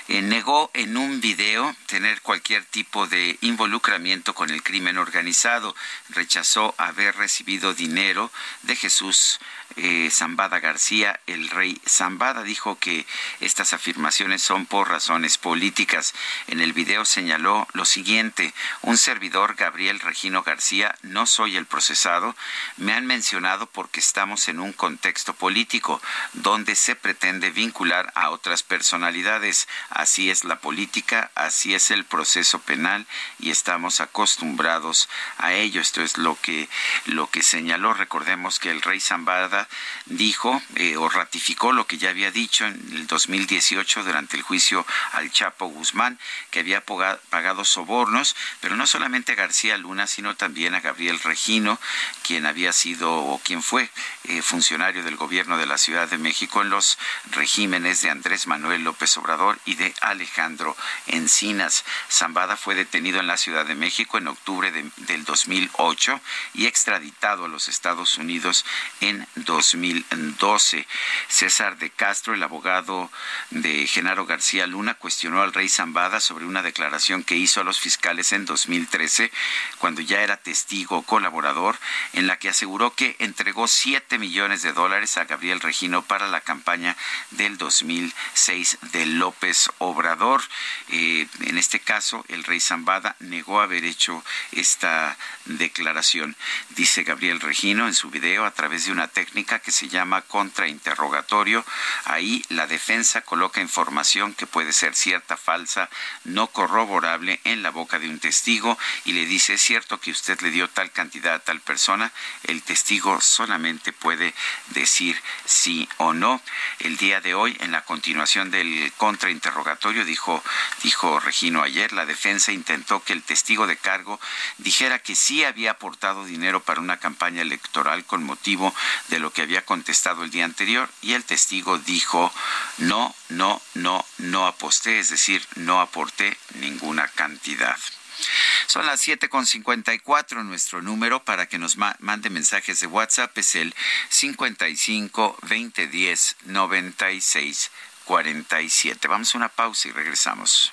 eh, negó en un video tener cualquier tipo de involucramiento con el crimen organizado. Rechazó haber recibido dinero de Jesús eh, Zambada García, el rey Zambada, dijo que estas afirmaciones son por razones políticas. En el video señaló lo siguiente, un servidor, Gabriel Regino García, no soy el procesado, me han mencionado porque estamos en un contexto político donde se pretende vincular a otras personalidades. Así es la política, así es el proceso penal y estamos acostumbrados a ello. Esto es lo que, lo que señaló. Recordemos que el rey Zambada dijo eh, o ratificó lo que ya había dicho en el 2018 durante el juicio al Chapo Guzmán, que había pagado sobornos, pero no solamente a García Luna, sino también a Gabriel Regino, quien había sido o quien fue eh, funcionario del gobierno de la Ciudad de México en los regímenes de Andrés Manuel López Obrador y de Alejandro Encinas. Zambada fue detenido en la Ciudad de México en octubre del 2008 y extraditado a los Estados Unidos en 2012. César de Castro, el abogado de Genaro García Luna, cuestionó al rey Zambada sobre una declaración que hizo a los fiscales en 2013, cuando ya era testigo colaborador, en la que aseguró que entregó 7 millones de dólares a Gabriel Regino para la campaña del 2006 de López Obrador. Eh, en este caso, el rey Zambada negó haber hecho esta declaración. Dice Gabriel Regino en su video a través de una técnica que se llama contrainterrogatorio. Ahí la defensa coloca información que puede ser cierta, falsa, no corroborable en la boca de un testigo y le dice, es cierto que usted le dio tal cantidad a tal persona, el testigo solamente puede decir sí o no. El día de hoy, en la continuación del contrainterrogatorio, dijo, dijo Regino ayer, la defensa intentó que el testigo de cargo dijera que sí había aportado dinero para una campaña electoral con motivo del lo que había contestado el día anterior y el testigo dijo no, no, no, no aposté, es decir, no aporté ninguna cantidad. Son las 7.54. Nuestro número para que nos mande mensajes de WhatsApp es el 55 2010 96 47. Vamos a una pausa y regresamos.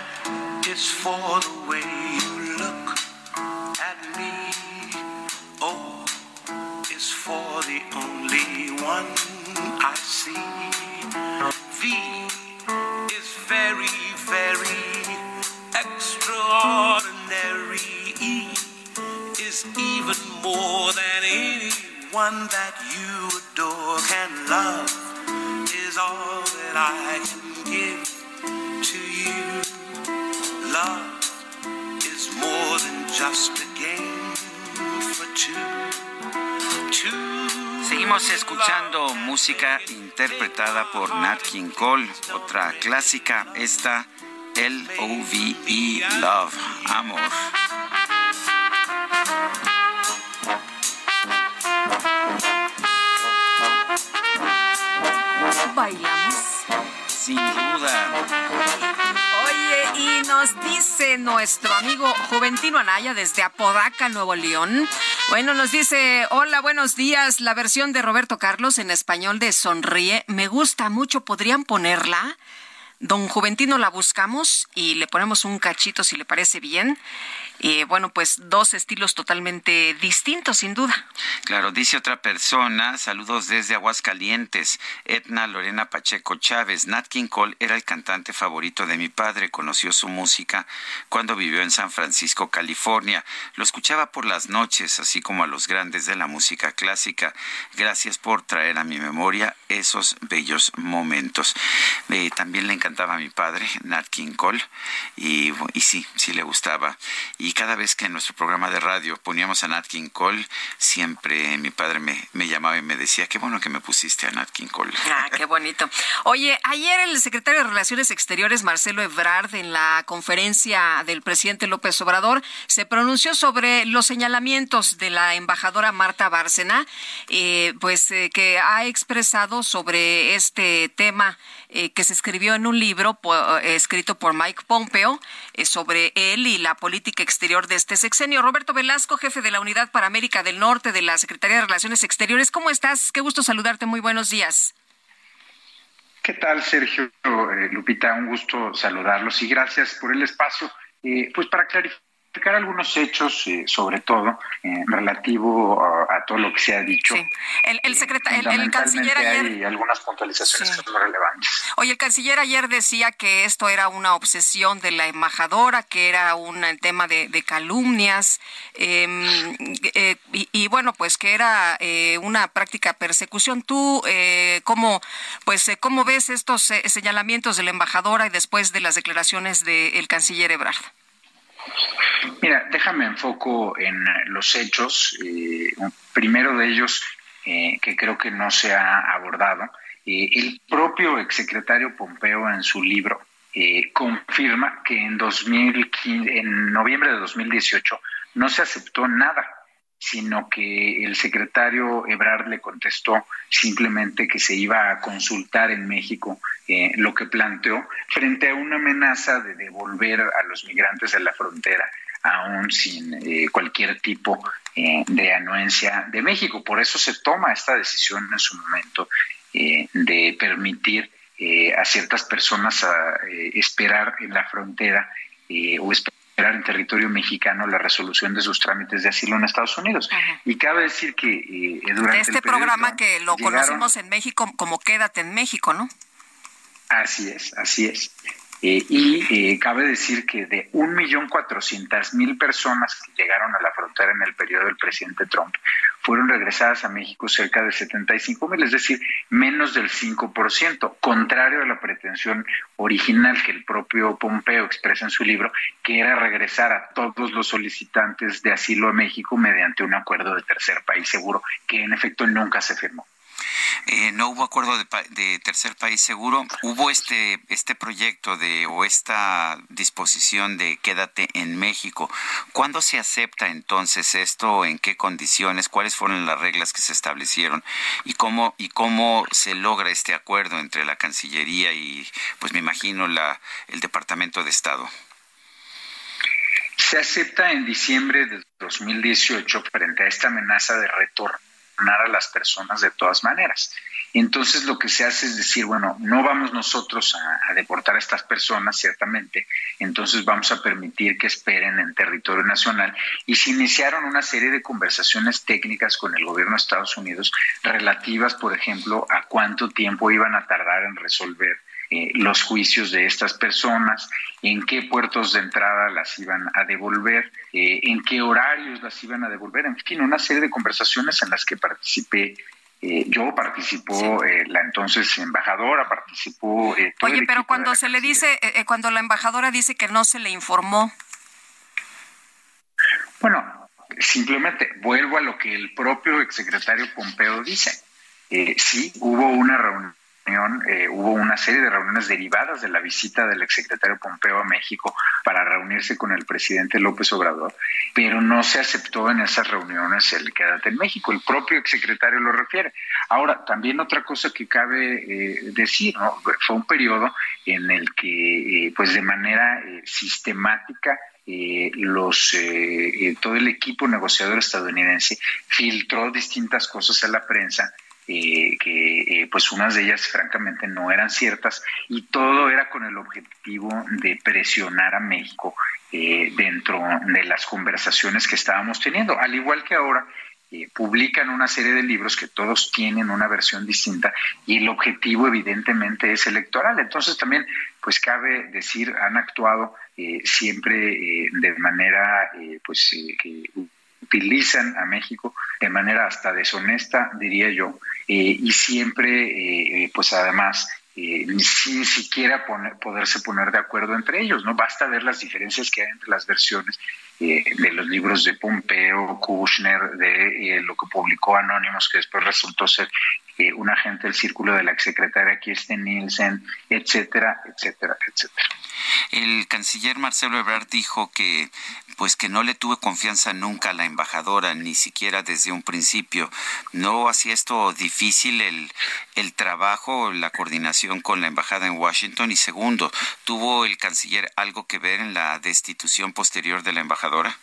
It's for the way you look at me. Oh, it's for the only one I see. V is very, very extraordinary. E is even more than anyone that you adore can love. Is all that I can give. Love is more than just a game for two. Seguimos escuchando música interpretada por Nat King Cole, otra clásica, esta L-O-V-E, Love, Amor. Bailamos. Sin duda. Nos dice nuestro amigo Juventino Anaya desde Apodaca, Nuevo León. Bueno, nos dice, hola, buenos días. La versión de Roberto Carlos en español de Sonríe me gusta mucho. ¿Podrían ponerla? Don Juventino la buscamos y le ponemos un cachito si le parece bien. Y bueno, pues dos estilos totalmente distintos, sin duda. Claro, dice otra persona, saludos desde Aguascalientes, Etna Lorena Pacheco Chávez. Nat King Cole era el cantante favorito de mi padre, conoció su música cuando vivió en San Francisco, California. Lo escuchaba por las noches, así como a los grandes de la música clásica. Gracias por traer a mi memoria esos bellos momentos. Eh, también le encantaba a mi padre, Nat King Cole, y, sí, sí le gustaba. Cada vez que en nuestro programa de radio poníamos a Nat King Cole, siempre mi padre me, me llamaba y me decía, qué bueno que me pusiste a Nat King Cole. Ah, qué bonito. Oye, ayer el secretario de Relaciones Exteriores, Marcelo Ebrard, en la conferencia del presidente López Obrador, se pronunció sobre los señalamientos de la embajadora Marta Bárcena, eh, pues eh, que ha expresado sobre este tema eh, que se escribió en un libro eh, escrito por Mike Pompeo eh, sobre él y la política exterior de este sexenio. Roberto Velasco, jefe de la Unidad para América del Norte de la Secretaría de Relaciones Exteriores. ¿Cómo estás? Qué gusto saludarte. Muy buenos días. ¿Qué tal, Sergio? Lupita, un gusto saludarlos y gracias por el espacio. pues para clarificar clarificar algunos hechos, eh, sobre todo eh, relativo a, todo lo que se ha dicho. Sí. El, el, secretario, el, canciller ayer. Hay algunas puntualizaciones que son relevantes. Oye, el canciller ayer decía que esto era una obsesión de la embajadora, que era un tema de, calumnias, em, eh, y, bueno, pues que era una práctica persecución. ¿Tú cómo, pues, cómo ves estos señalamientos de la embajadora y después de las declaraciones del canciller Ebrard? Mira, déjame enfoco en los hechos. Eh, primero de ellos, eh, que creo que no se ha abordado, eh, el propio exsecretario Pompeo en su libro confirma que en, 2015, en noviembre de 2018 no se aceptó nada sino que el secretario Ebrard le contestó simplemente que se iba a consultar en México eh, lo que planteó frente a una amenaza de devolver a los migrantes a la frontera aún sin eh, cualquier tipo eh, de anuencia de México. Por eso se toma esta decisión en su momento de permitir a ciertas personas a, esperar en la frontera o esperar en territorio mexicano la resolución de sus trámites de asilo en Estados Unidos. Y cabe decir que eh, durante este programa que lo conocimos en México como Quédate en México, ¿no? Así es, así es. Eh, y eh, cabe decir que de 1.400.000 personas que llegaron a la frontera en el periodo del presidente Trump, fueron regresadas a México cerca de 75.000, es decir, menos del 5%, contrario a la pretensión original que el propio Pompeo expresa en su libro, que era regresar a todos los solicitantes de asilo a México mediante un acuerdo de tercer país seguro, que en efecto nunca se firmó. Eh, no hubo acuerdo de, tercer país seguro. Hubo este, este proyecto de o esta disposición de quédate en México. ¿Cuándo se acepta entonces esto? ¿En qué condiciones? ¿Cuáles fueron las reglas que se establecieron? ¿Y cómo, y cómo se logra este acuerdo entre la Cancillería y, pues me imagino, la, el Departamento de Estado? Se acepta en diciembre de 2018 frente a esta amenaza de retorno a las personas de todas maneras. Entonces lo que se hace es decir, bueno, no vamos nosotros a, deportar a estas personas, ciertamente, entonces vamos a permitir que esperen en territorio nacional. Y se iniciaron una serie de conversaciones técnicas con el gobierno de Estados Unidos relativas, por ejemplo, a cuánto tiempo iban a tardar en resolver eh, los juicios de estas personas, en qué puertos de entrada las iban a devolver, eh, en qué horarios las iban a devolver, en fin, una serie de conversaciones en las que participé. Eh, yo participó la entonces embajadora, participó. Oye, pero cuando se le dice, cuando la embajadora dice que no se le informó. Bueno, simplemente vuelvo a lo que el propio exsecretario Pompeo dice. sí, hubo una reunión eh, hubo una serie de reuniones derivadas de la visita del exsecretario Pompeo a México para reunirse con el presidente López Obrador, pero no se aceptó en esas reuniones el quédate en México. El propio exsecretario lo refiere. Ahora, también otra cosa que cabe eh, decir, fue un periodo en el que, eh, pues de manera sistemática, los todo el equipo negociador estadounidense filtró distintas cosas a la prensa eh, que eh, pues unas de ellas francamente no eran ciertas y todo era con el objetivo de presionar a México eh, dentro de las conversaciones que estábamos teniendo, al igual que ahora publican una serie de libros que todos tienen una versión distinta y el objetivo evidentemente es electoral. Entonces también, pues cabe decir, han actuado siempre de manera, pues, que utilizan a México de manera hasta deshonesta, diría yo, eh, y siempre, eh, pues además, eh, sin siquiera poderse poner de acuerdo entre ellos, ¿no? Basta ver las diferencias que hay entre las versiones de los libros de Pompeo, Kushner, de lo que publicó Anónimos, que después resultó ser un agente del círculo de la exsecretaria Kirsten Nielsen, etcétera, etcétera, etcétera. El canciller Marcelo Ebrard dijo que pues que no le tuve confianza nunca a la embajadora, ni siquiera desde un principio. ¿No hacía esto difícil el, el trabajo, la coordinación con la embajada en Washington? Y segundo, ¿tuvo el canciller algo que ver en la destitución posterior de la embajadora?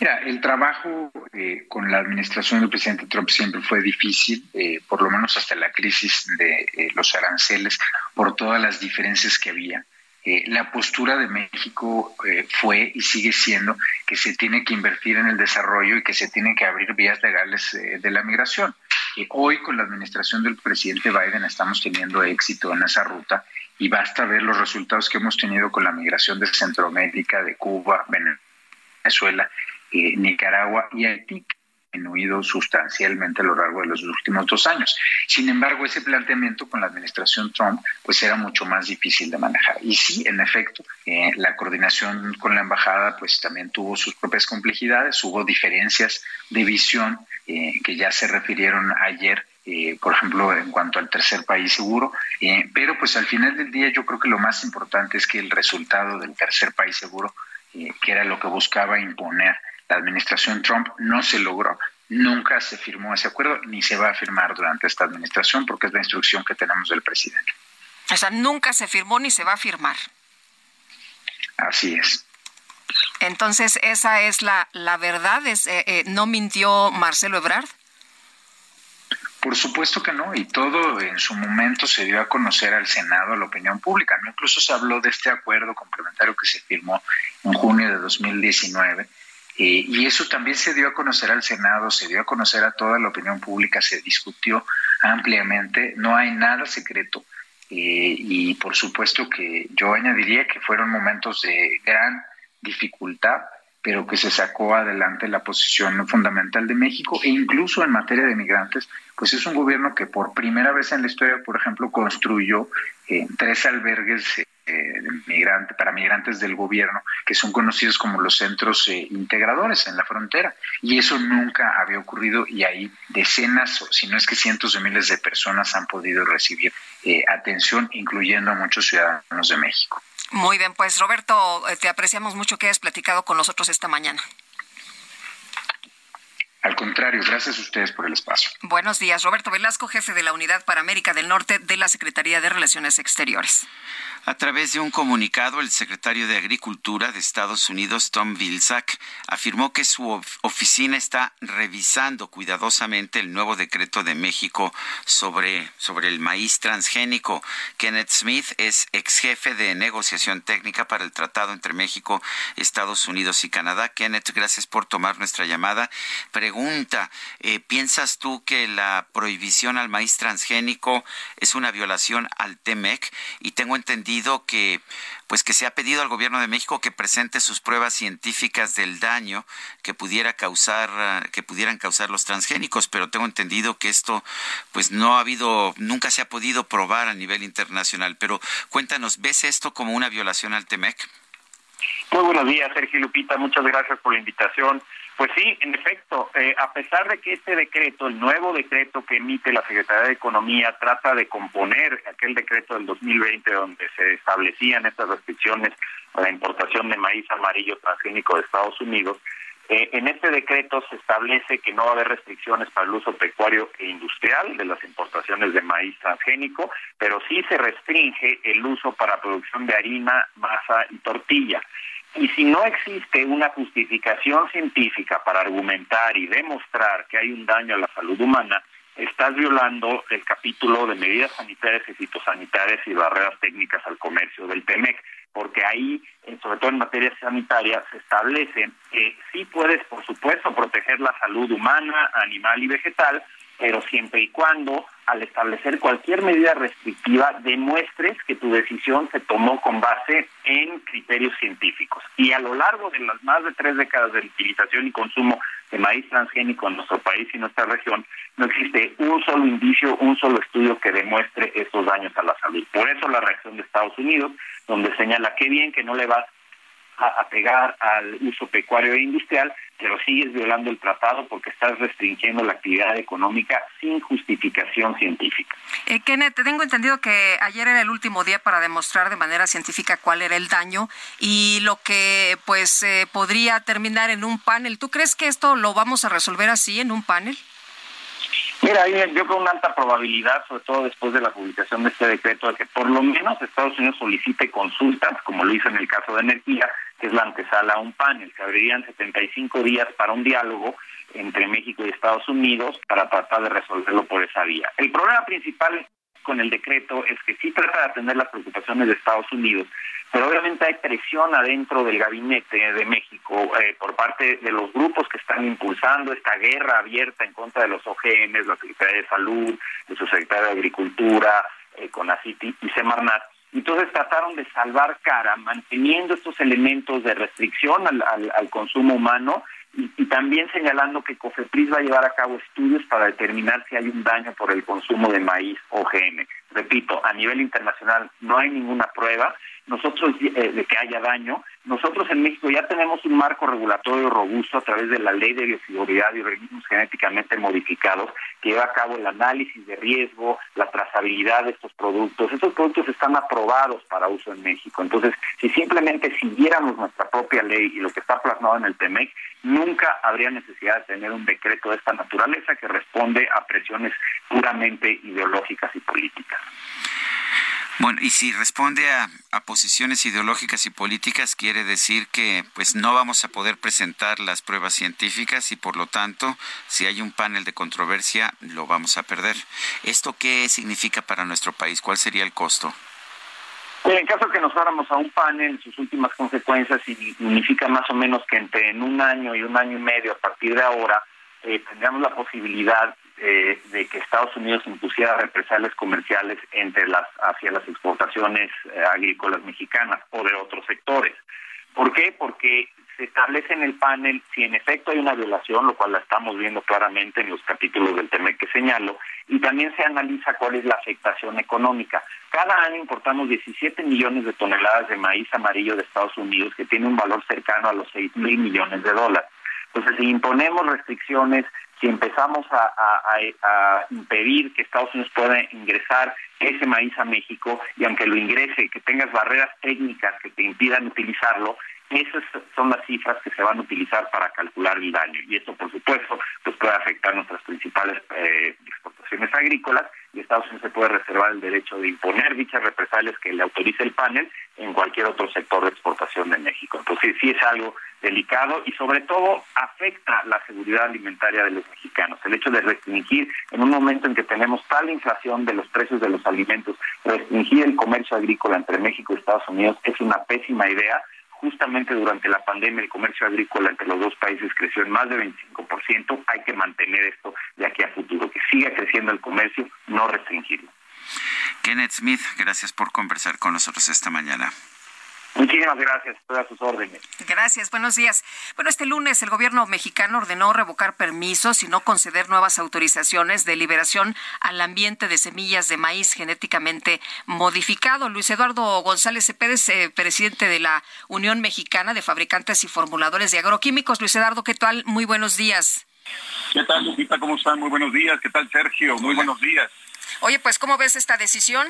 Mira, el trabajo eh, con la administración del presidente Trump siempre fue difícil, eh, por lo menos hasta la crisis de eh, los aranceles, por todas las diferencias que había. eh, la postura de México eh, fue y sigue siendo que se tiene que invertir en el desarrollo y que se tienen que abrir vías legales de la migración. hoy con la administración del presidente Biden estamos teniendo éxito en esa ruta y basta ver los resultados que hemos tenido con la migración de Centroamérica, de Cuba, Venezuela, Nicaragua y Haití disminuido sustancialmente a lo largo de los últimos dos años. Sin embargo, ese planteamiento con la administración Trump pues era mucho más difícil de manejar. Y sí, en efecto, eh, la coordinación con la embajada pues también tuvo sus propias complejidades, hubo diferencias de visión eh, que ya se refirieron ayer eh, por ejemplo, en cuanto al tercer país seguro. pero pues al final del día yo creo que lo más importante es que el resultado del tercer país seguro, que era lo que buscaba imponer la administración Trump no se logró. Nunca se firmó ese acuerdo ni se va a firmar durante esta administración porque es la instrucción que tenemos del presidente. O sea, nunca se firmó ni se va a firmar. Así es. Entonces, esa es la, la verdad. Es, eh, eh, ¿No mintió Marcelo Ebrard? Por supuesto que no, y todo en su momento se dio a conocer al Senado, a la opinión pública. Incluso se habló de este acuerdo complementario que se firmó en junio de 2019 eh, y eso también se dio a conocer al Senado, se dio a conocer a toda la opinión pública, se discutió ampliamente, no hay nada secreto. Eh, y por supuesto que yo añadiría que fueron momentos de gran dificultad, pero que se sacó adelante la posición fundamental de México e incluso en materia de migrantes, pues es un gobierno que por primera vez en la historia, por ejemplo, construyó eh, tres albergues eh, migrante, para migrantes del gobierno, que son conocidos como los centros eh, integradores en la frontera. Y eso nunca había ocurrido y ahí decenas, si no es que cientos de miles de personas han podido recibir eh, atención, incluyendo a muchos ciudadanos de México. Muy bien, pues Roberto, te apreciamos mucho que hayas platicado con nosotros esta mañana. Al contrario, gracias a ustedes por el espacio. Buenos días, Roberto Velasco, jefe de la Unidad para América del Norte de la Secretaría de Relaciones Exteriores. A través de un comunicado, el secretario de Agricultura de Estados Unidos, Tom Vilsack, afirmó que su oficina está revisando cuidadosamente el nuevo decreto de México sobre, sobre el maíz transgénico. Kenneth Smith es ex jefe de negociación técnica para el tratado entre México, Estados Unidos y Canadá. Kenneth, gracias por tomar nuestra llamada. Pregunta, eh, ¿piensas tú que la prohibición al maíz transgénico es una violación al TEMEC? Y tengo entendido que pues que se ha pedido al gobierno de México que presente sus pruebas científicas del daño que pudiera causar que pudieran causar los transgénicos, pero tengo entendido que esto pues no ha habido nunca se ha podido probar a nivel internacional, pero cuéntanos, ¿ves esto como una violación al TEMEC? Muy buenos días, Sergio Lupita, muchas gracias por la invitación. Pues sí, en efecto, eh, a pesar de que este decreto, el nuevo decreto que emite la Secretaría de Economía, trata de componer aquel decreto del 2020 donde se establecían estas restricciones a la importación de maíz amarillo transgénico de Estados Unidos, eh, en este decreto se establece que no va a haber restricciones para el uso pecuario e industrial de las importaciones de maíz transgénico, pero sí se restringe el uso para producción de harina, masa y tortilla. Y si no existe una justificación científica para argumentar y demostrar que hay un daño a la salud humana, estás violando el capítulo de medidas sanitarias y fitosanitarias y barreras técnicas al comercio del TEMEC, porque ahí, sobre todo en materia sanitaria, se establece que sí puedes, por supuesto, proteger la salud humana, animal y vegetal, pero siempre y cuando al establecer cualquier medida restrictiva demuestres que tu decisión se tomó con base en criterios científicos. Y a lo largo de las más de tres décadas de utilización y consumo de maíz transgénico en nuestro país y nuestra región, no existe un solo indicio, un solo estudio que demuestre estos daños a la salud. Por eso la reacción de Estados Unidos, donde señala qué bien que no le vas a, pegar al uso pecuario e industrial, pero sigues violando el tratado porque estás restringiendo la actividad económica sin justificación científica. Eh, Kenneth, tengo entendido que ayer era el último día para demostrar de manera científica cuál era el daño y lo que pues eh, podría terminar en un panel. ¿Tú crees que esto lo vamos a resolver así en un panel? Mira, yo creo una alta probabilidad, sobre todo después de la publicación de este decreto, de que por lo menos Estados Unidos solicite consultas, como lo hizo en el caso de energía, que es la antesala a un panel. Se abrirían 75 días para un diálogo entre México y Estados Unidos para tratar de resolverlo por esa vía. El problema principal En el decreto es que sí trata de atender las preocupaciones de Estados Unidos, pero obviamente hay presión adentro del gabinete de México eh, por parte de los grupos que están impulsando esta guerra abierta en contra de los OGMs, la Secretaría de Salud, el Subsecretario de Agricultura, eh, CONACITI y Semarnat. Entonces trataron de salvar cara manteniendo estos elementos de restricción al consumo humano y, también señalando que COFEPRIS va a llevar a cabo estudios para determinar si hay un daño por el consumo de maíz OGM. Repito, a nivel internacional no hay ninguna prueba nosotros eh, de que haya daño. Nosotros en México ya tenemos un marco regulatorio robusto a través de la ley de bioseguridad y organismos genéticamente modificados que lleva a cabo el análisis de riesgo, la trazabilidad de estos productos. Estos productos están aprobados para uso en México. Entonces, si simplemente siguiéramos nuestra propia ley y lo que está plasmado en el TEMEC, nunca habría necesidad de tener un decreto de esta naturaleza que responde a presiones puramente ideológicas y políticas. Bueno, y si responde a, posiciones ideológicas y políticas, quiere decir que pues no vamos a poder presentar las pruebas científicas y por lo tanto, si hay un panel de controversia, lo vamos a perder. ¿Esto qué significa para nuestro país? ¿Cuál sería el costo? En caso de que nos fuéramos a un panel, sus últimas consecuencias significa más o menos que entre en un año y un año y medio a partir de ahora eh, tendríamos la posibilidad eh, de que Estados Unidos impusiera represalias comerciales entre las hacia las exportaciones eh, agrícolas mexicanas o de otros sectores. ¿Por qué? Porque se establece en el panel si en efecto hay una violación, lo cual la estamos viendo claramente en los capítulos del tema que señalo, y también se analiza cuál es la afectación económica. Cada año importamos 17 millones de toneladas de maíz amarillo de Estados Unidos, que tiene un valor cercano a los 6 mil millones de dólares. Entonces, si imponemos restricciones, si empezamos a, impedir que Estados Unidos pueda ingresar ese maíz a México, y aunque lo ingrese, que tengas barreras técnicas que te impidan utilizarlo, esas son las cifras que se van a utilizar para calcular el daño. Y esto, por supuesto, pues puede afectar nuestras principales eh, exportaciones agrícolas y Estados Unidos se puede reservar el derecho de imponer dichas represalias que le autorice el panel en cualquier otro sector de exportación de México. Entonces sí es algo delicado y sobre todo afecta la seguridad alimentaria de los mexicanos. El hecho de restringir en un momento en que tenemos tal inflación de los precios de los alimentos, restringir el comercio agrícola entre México y Estados Unidos es una pésima idea justamente durante la pandemia el comercio agrícola entre los dos países creció en más de 25%, hay que mantener esto de aquí a futuro, que siga creciendo el comercio, no restringirlo. Kenneth Smith, gracias por conversar con nosotros esta mañana. Muchísimas gracias, estoy a sus órdenes. Gracias, buenos días. Bueno, este lunes el gobierno mexicano ordenó revocar permisos y no conceder nuevas autorizaciones de liberación al ambiente de semillas de maíz genéticamente modificado. Luis Eduardo González Cepeda eh, presidente de la Unión Mexicana de Fabricantes y Formuladores de Agroquímicos. Luis Eduardo, ¿qué tal? Muy buenos días. ¿Qué tal, Lupita? ¿Cómo están? Muy buenos días. ¿Qué tal, Sergio? Muy buenos días. Oye, pues, ¿cómo ves esta decisión?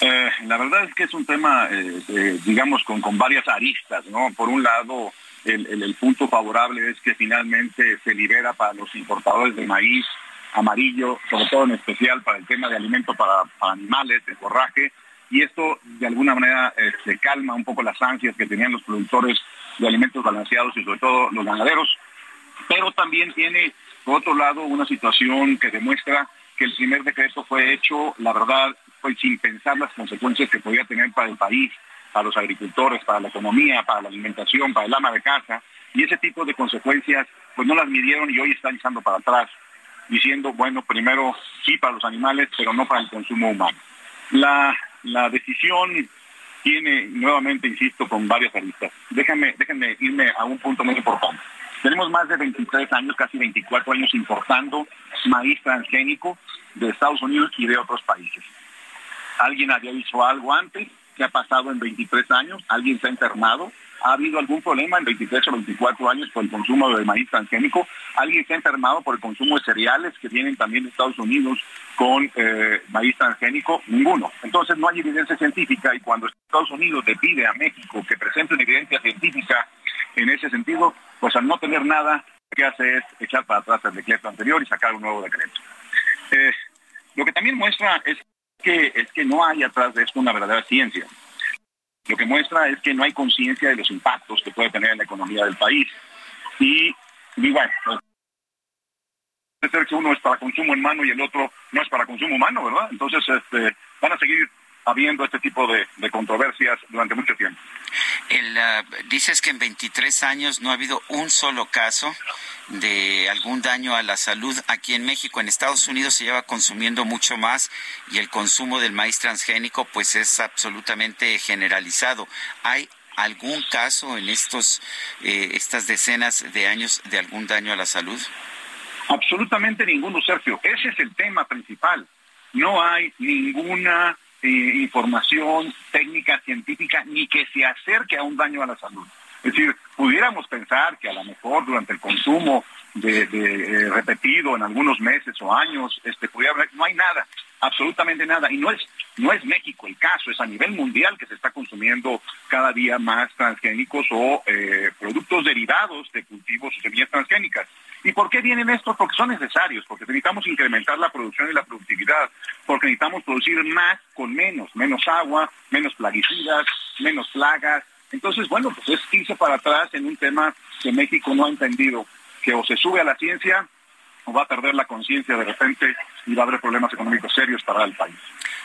Eh, la verdad es que es un tema, eh, eh, digamos, con, con varias aristas, ¿no? Por un lado, el, punto favorable es que finalmente se libera para los importadores de maíz amarillo, sobre todo en especial para el tema de alimento para, animales, de forraje, y esto de alguna manera se calma un poco las ansias que tenían los productores de alimentos balanceados y sobre todo los ganaderos, pero también tiene, por otro lado, una situación que demuestra que el primer decreto fue hecho, la verdad, pues sin pensar las consecuencias que podía tener para el país, para los agricultores, para la economía, para la alimentación, para el ama de casa, y ese tipo de consecuencias pues no las midieron y hoy están echando para atrás, diciendo, bueno, primero sí para los animales, pero no para el consumo humano. La, la decisión tiene, nuevamente insisto, con varias aristas. Déjenme, déjenme irme a un punto muy importante. Tenemos más de 23 años, casi 24 años importando maíz transgénico de Estados Unidos y de otros países. ¿Alguien había dicho algo antes? ¿Qué ha pasado en 23 años? ¿Alguien se ha enfermado? ¿Ha habido algún problema en 23 o 24 años por el consumo de maíz transgénico? ¿Alguien se ha enfermado por el consumo de cereales que vienen también de Estados Unidos con eh, maíz transgénico? Ninguno. Entonces no hay evidencia científica y cuando Estados Unidos le pide a México que presente una evidencia científica en ese sentido, pues al no tener nada, lo que hace es echar para atrás el decreto anterior y sacar un nuevo decreto. Eh, lo que también muestra es que, es que no hay atrás de esto una verdadera ciencia. Lo que muestra es que no hay conciencia de los impactos que puede tener en la economía del país. Y, bueno, ser que uno es para consumo en mano y el otro no es para consumo humano, ¿verdad? Entonces, este, van a seguir habiendo este tipo de, controversias durante mucho tiempo. El, ah, dices que en 23 años no ha habido un solo caso de algún daño a la salud aquí en México. En Estados Unidos se lleva consumiendo mucho más y el consumo del maíz transgénico pues es absolutamente generalizado. ¿Hay algún caso en estos eh, estas decenas de años de algún daño a la salud? Absolutamente ninguno, Sergio. Ese es el tema principal. No hay ninguna información técnica, científica, ni que se acerque a un daño a la salud. Es decir, pudiéramos pensar que a lo mejor durante el consumo de, eh, repetido en algunos meses o años, este, pudiera no hay nada, absolutamente nada. Y no es, no es México el caso, es a nivel mundial que se está consumiendo cada día más transgénicos o eh, productos derivados de cultivos o semillas transgénicas. ¿Y por qué vienen estos? Porque son necesarios, porque necesitamos incrementar la producción y la productividad, porque necesitamos producir más con menos, menos agua, menos plaguicidas, menos plagas. Entonces, bueno, pues es irse para atrás en un tema que México no ha entendido, que o se sube a la ciencia o va a perder la conciencia de repente y va a haber problemas económicos serios para el país.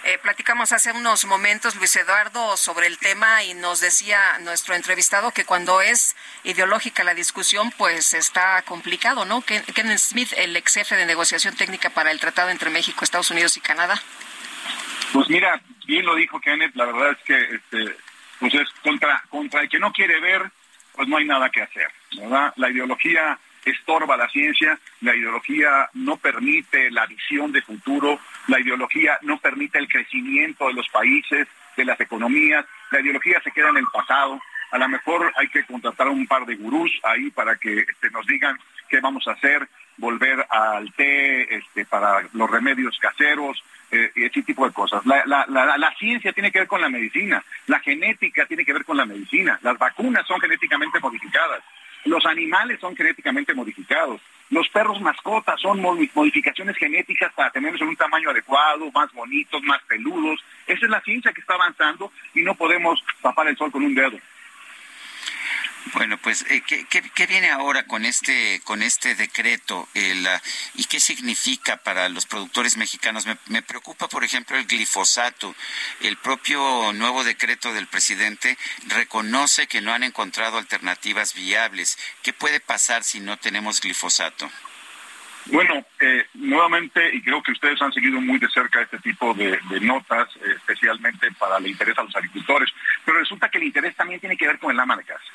Eh, platicamos hace unos momentos, Luis Eduardo, sobre el tema y nos decía nuestro entrevistado que cuando es ideológica la discusión, pues está complicado, ¿no? Kenneth Smith, el ex jefe de negociación técnica para el tratado entre México, Estados Unidos y Canadá. Pues mira, bien lo dijo Kenneth, la verdad es que este, pues es contra, contra el que no quiere ver, pues no hay nada que hacer, ¿verdad? La ideología estorba la ciencia, la ideología no permite la visión de futuro, la ideología no permite el crecimiento de los países, de las economías, la ideología se queda en el pasado. A lo mejor hay que contratar a un par de gurús ahí para que este, nos digan qué vamos a hacer, volver al té este, para los remedios caseros, eh, ese tipo de cosas. La, la, ciencia tiene que ver con la medicina, la genética tiene que ver con la medicina, las vacunas son genéticamente modificadas. Los animales son genéticamente modificados. Los perros mascotas son modificaciones genéticas para tenerlos en un tamaño adecuado, más bonitos, más peludos. Esa es la ciencia que está avanzando y no podemos tapar el sol con un dedo. Bueno, pues, eh, ¿qué, viene ahora con este, con este decreto y qué significa para los productores mexicanos? Me, preocupa, por ejemplo, el glifosato. El propio nuevo decreto del presidente reconoce que no han encontrado alternativas viables. ¿Qué puede pasar si no tenemos glifosato? Bueno, eh, nuevamente, y creo que ustedes han seguido muy de cerca este tipo de, notas, eh, especialmente para el interés a los agricultores, pero resulta que el interés también tiene que ver con el ama de casa.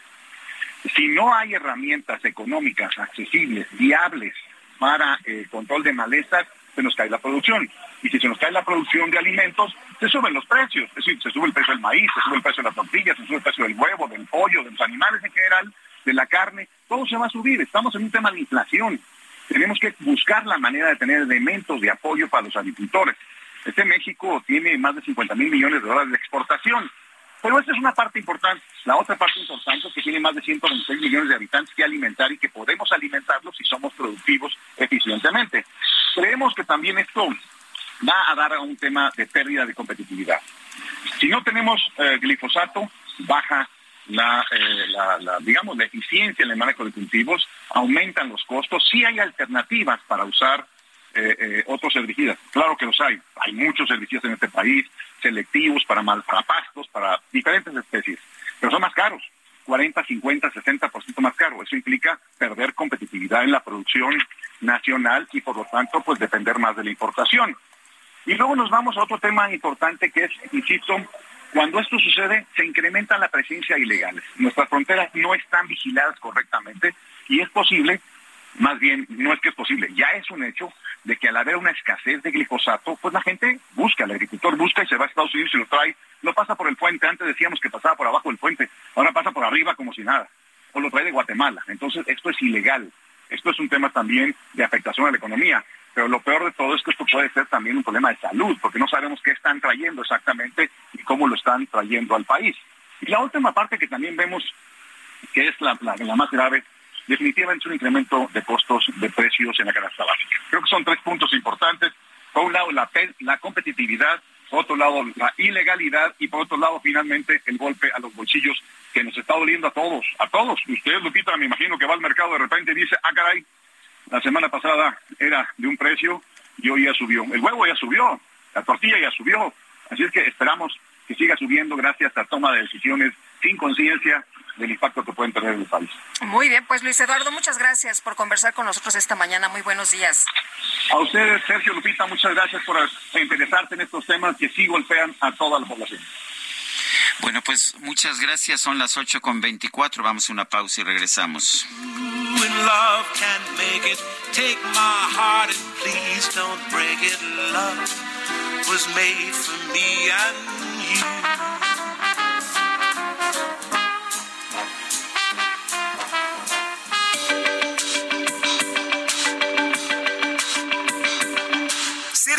Si no hay herramientas económicas accesibles, viables para el eh, control de malezas, se nos cae la producción. Y si se nos cae la producción de alimentos, se suben los precios. Es decir, se sube el precio del maíz, se sube el precio de las tortillas, se sube el precio del huevo, del pollo, de los animales en general, de la carne. Todo se va a subir. Estamos en un tema de inflación. Tenemos que buscar la manera de tener elementos de apoyo para los agricultores. Este México tiene más de 50 mil millones de dólares de exportación. Pero esa es una parte importante. La otra parte importante es que tiene más de 126 millones de habitantes que alimentar y que podemos alimentarlos si somos productivos eficientemente. Creemos que también esto va a dar a un tema de pérdida de competitividad. Si no tenemos eh, glifosato, baja eh, la, digamos, la eficiencia en el manejo de cultivos, aumentan los costos. Sí hay alternativas para usar eh, otros herbicidas. Claro que los hay. Hay muchos herbicidas en este país selectivos para, mal, para pastos, para diferentes especies, pero son más caros, 40, 50, 60% más caro. Eso implica perder competitividad en la producción nacional y por lo tanto pues depender más de la importación. Y luego nos vamos a otro tema importante que es, insisto, cuando esto sucede se incrementa la presencia ilegal. Nuestras fronteras no están vigiladas correctamente y es posible, más bien no es que es posible, ya es un hecho de que al haber una escasez de glifosato, pues la gente busca, el agricultor busca y se va a Estados Unidos y lo trae, lo pasa por el puente, antes decíamos que pasaba por abajo del puente, ahora pasa por arriba como si nada, o lo trae de Guatemala. Entonces, esto es ilegal. Esto es un tema también de afectación a la economía. Pero lo peor de todo es que esto puede ser también un problema de salud, porque no sabemos qué están trayendo exactamente y cómo lo están trayendo al país. Y la última parte que también vemos, que es la, la más grave, definitivamente un incremento de costos de precios en la canasta básica. Creo que son tres puntos importantes. Por un lado, la, la competitividad, por otro lado, la ilegalidad y por otro lado, finalmente, el golpe a los bolsillos que nos está doliendo a todos, a todos. Ustedes, Lupita, me imagino que va al mercado de repente y dice, ah, caray, la semana pasada era de un precio y hoy ya subió. El huevo ya subió, la tortilla ya subió. Así es que esperamos que siga subiendo gracias a toma de decisiones sin conciencia del impacto que pueden tener en el país. Muy bien, pues Luis Eduardo, muchas gracias por conversar con nosotros esta mañana. Muy buenos días. A ustedes, Sergio Lupita, muchas gracias por interesarse en estos temas que sí golpean a toda la población. Bueno, pues muchas gracias. Son las 8 con 24. Vamos a una pausa y regresamos.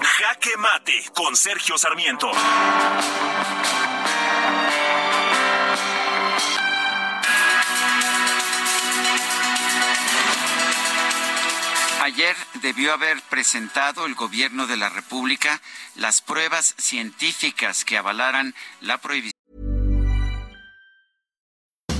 Jaque Mate con Sergio Sarmiento. Ayer debió haber presentado el gobierno de la República las pruebas científicas que avalaran la prohibición.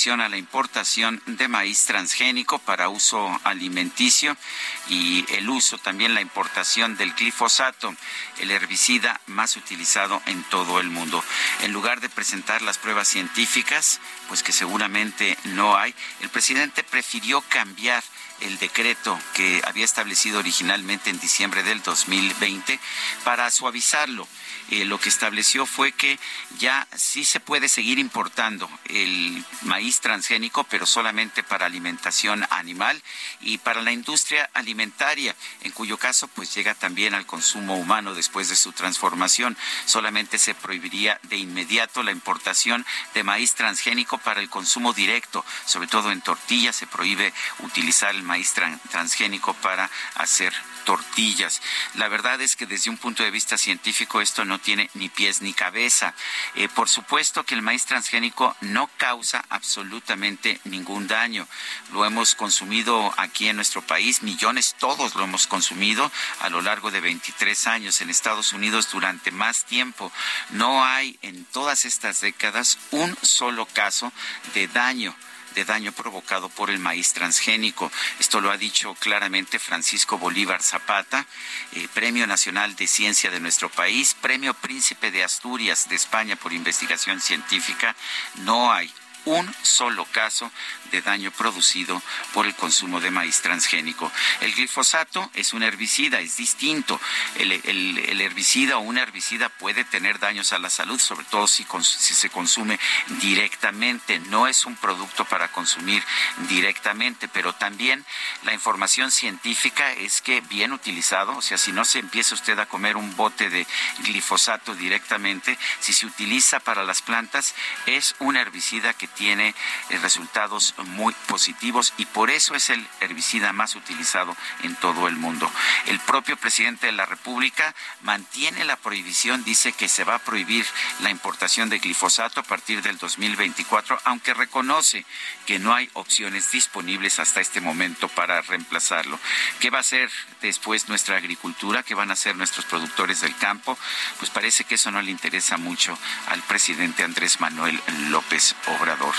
A la importación de maíz transgénico para uso alimenticio y el uso también la importación del glifosato, el herbicida más utilizado en todo el mundo. En lugar de presentar las pruebas científicas, pues que seguramente no hay, el presidente prefirió cambiar el decreto que había establecido originalmente en diciembre del 2020 para suavizarlo eh, lo que estableció fue que ya sí se puede seguir importando el maíz transgénico, pero solamente para alimentación animal y para la industria alimentaria, en cuyo caso pues llega también al consumo humano después de su transformación. Solamente se prohibiría de inmediato la importación de maíz transgénico para el consumo directo, sobre todo en tortillas se prohíbe utilizar el maíz transgénico para hacer tortillas. La verdad es que desde un punto de vista científico esto no tiene ni pies ni cabeza. Eh, por supuesto que el maíz transgénico no causa absolutamente ningún daño. Lo hemos consumido aquí en nuestro país, millones, todos lo hemos consumido a lo largo de 23 años en Estados Unidos durante más tiempo. No hay en todas estas décadas un solo caso de daño de daño provocado por el maíz transgénico. Esto lo ha dicho claramente Francisco Bolívar Zapata, eh, Premio Nacional de Ciencia de nuestro país, Premio Príncipe de Asturias de España por investigación científica. No hay un solo caso de daño producido por el consumo de maíz transgénico. El glifosato es un herbicida, es distinto. El, herbicida o un herbicida puede tener daños a la salud, sobre todo si, si se consume directamente. No es un producto para consumir directamente, pero también la información científica es que bien utilizado, o sea, si no se empieza usted a comer un bote de glifosato directamente, si se utiliza para las plantas, es un herbicida que tiene eh, resultados muy positivos y por eso es el herbicida más utilizado en todo el mundo. El propio presidente de la República mantiene la prohibición, dice que se va a prohibir la importación de glifosato a partir del 2024, aunque reconoce que no hay opciones disponibles hasta este momento para reemplazarlo. ¿Qué va a hacer después nuestra agricultura? ¿Qué van a hacer nuestros productores del campo? Pues parece que eso no le interesa mucho al presidente Andrés Manuel López Obrador.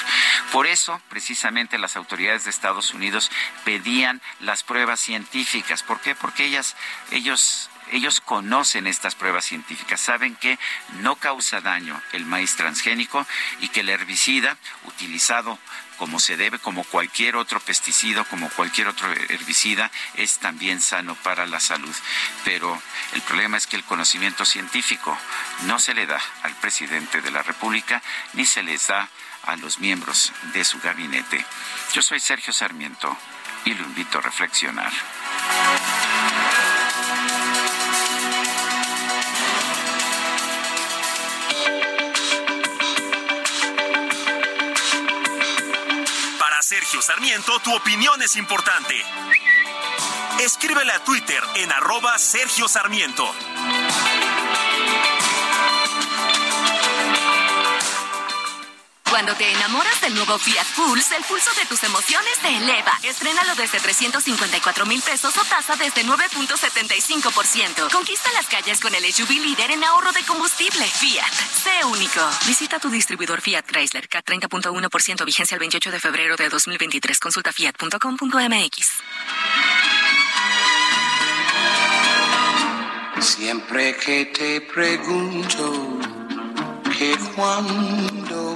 Por eso, precisamente, las autoridades de Estados Unidos pedían las pruebas científicas. ¿Por qué? Porque ellas, ellos ellos conocen estas pruebas científicas, saben que no causa daño el maíz transgénico y que el herbicida utilizado como se debe, como cualquier otro pesticida, como cualquier otro herbicida, es también sano para la salud. Pero el problema es que el conocimiento científico no se le da al presidente de la República ni se les da a los miembros de su gabinete. Yo soy Sergio Sarmiento y lo invito a reflexionar. Para Sergio Sarmiento, tu opinión es importante. Escríbele a Twitter en arroba Sergio Sarmiento. Cuando te enamoras del nuevo Fiat Pulse, el pulso de tus emociones se eleva. Estrénalo desde 354 mil pesos o tasa desde 9.75%. Conquista las calles con el SUV líder en ahorro de combustible. Fiat, sé único. Visita tu distribuidor Fiat Chrysler, CAT 30.1%, vigencia el 28 de febrero de 2023. Consulta fiat.com.mx. Siempre que te pregunto que cuándo,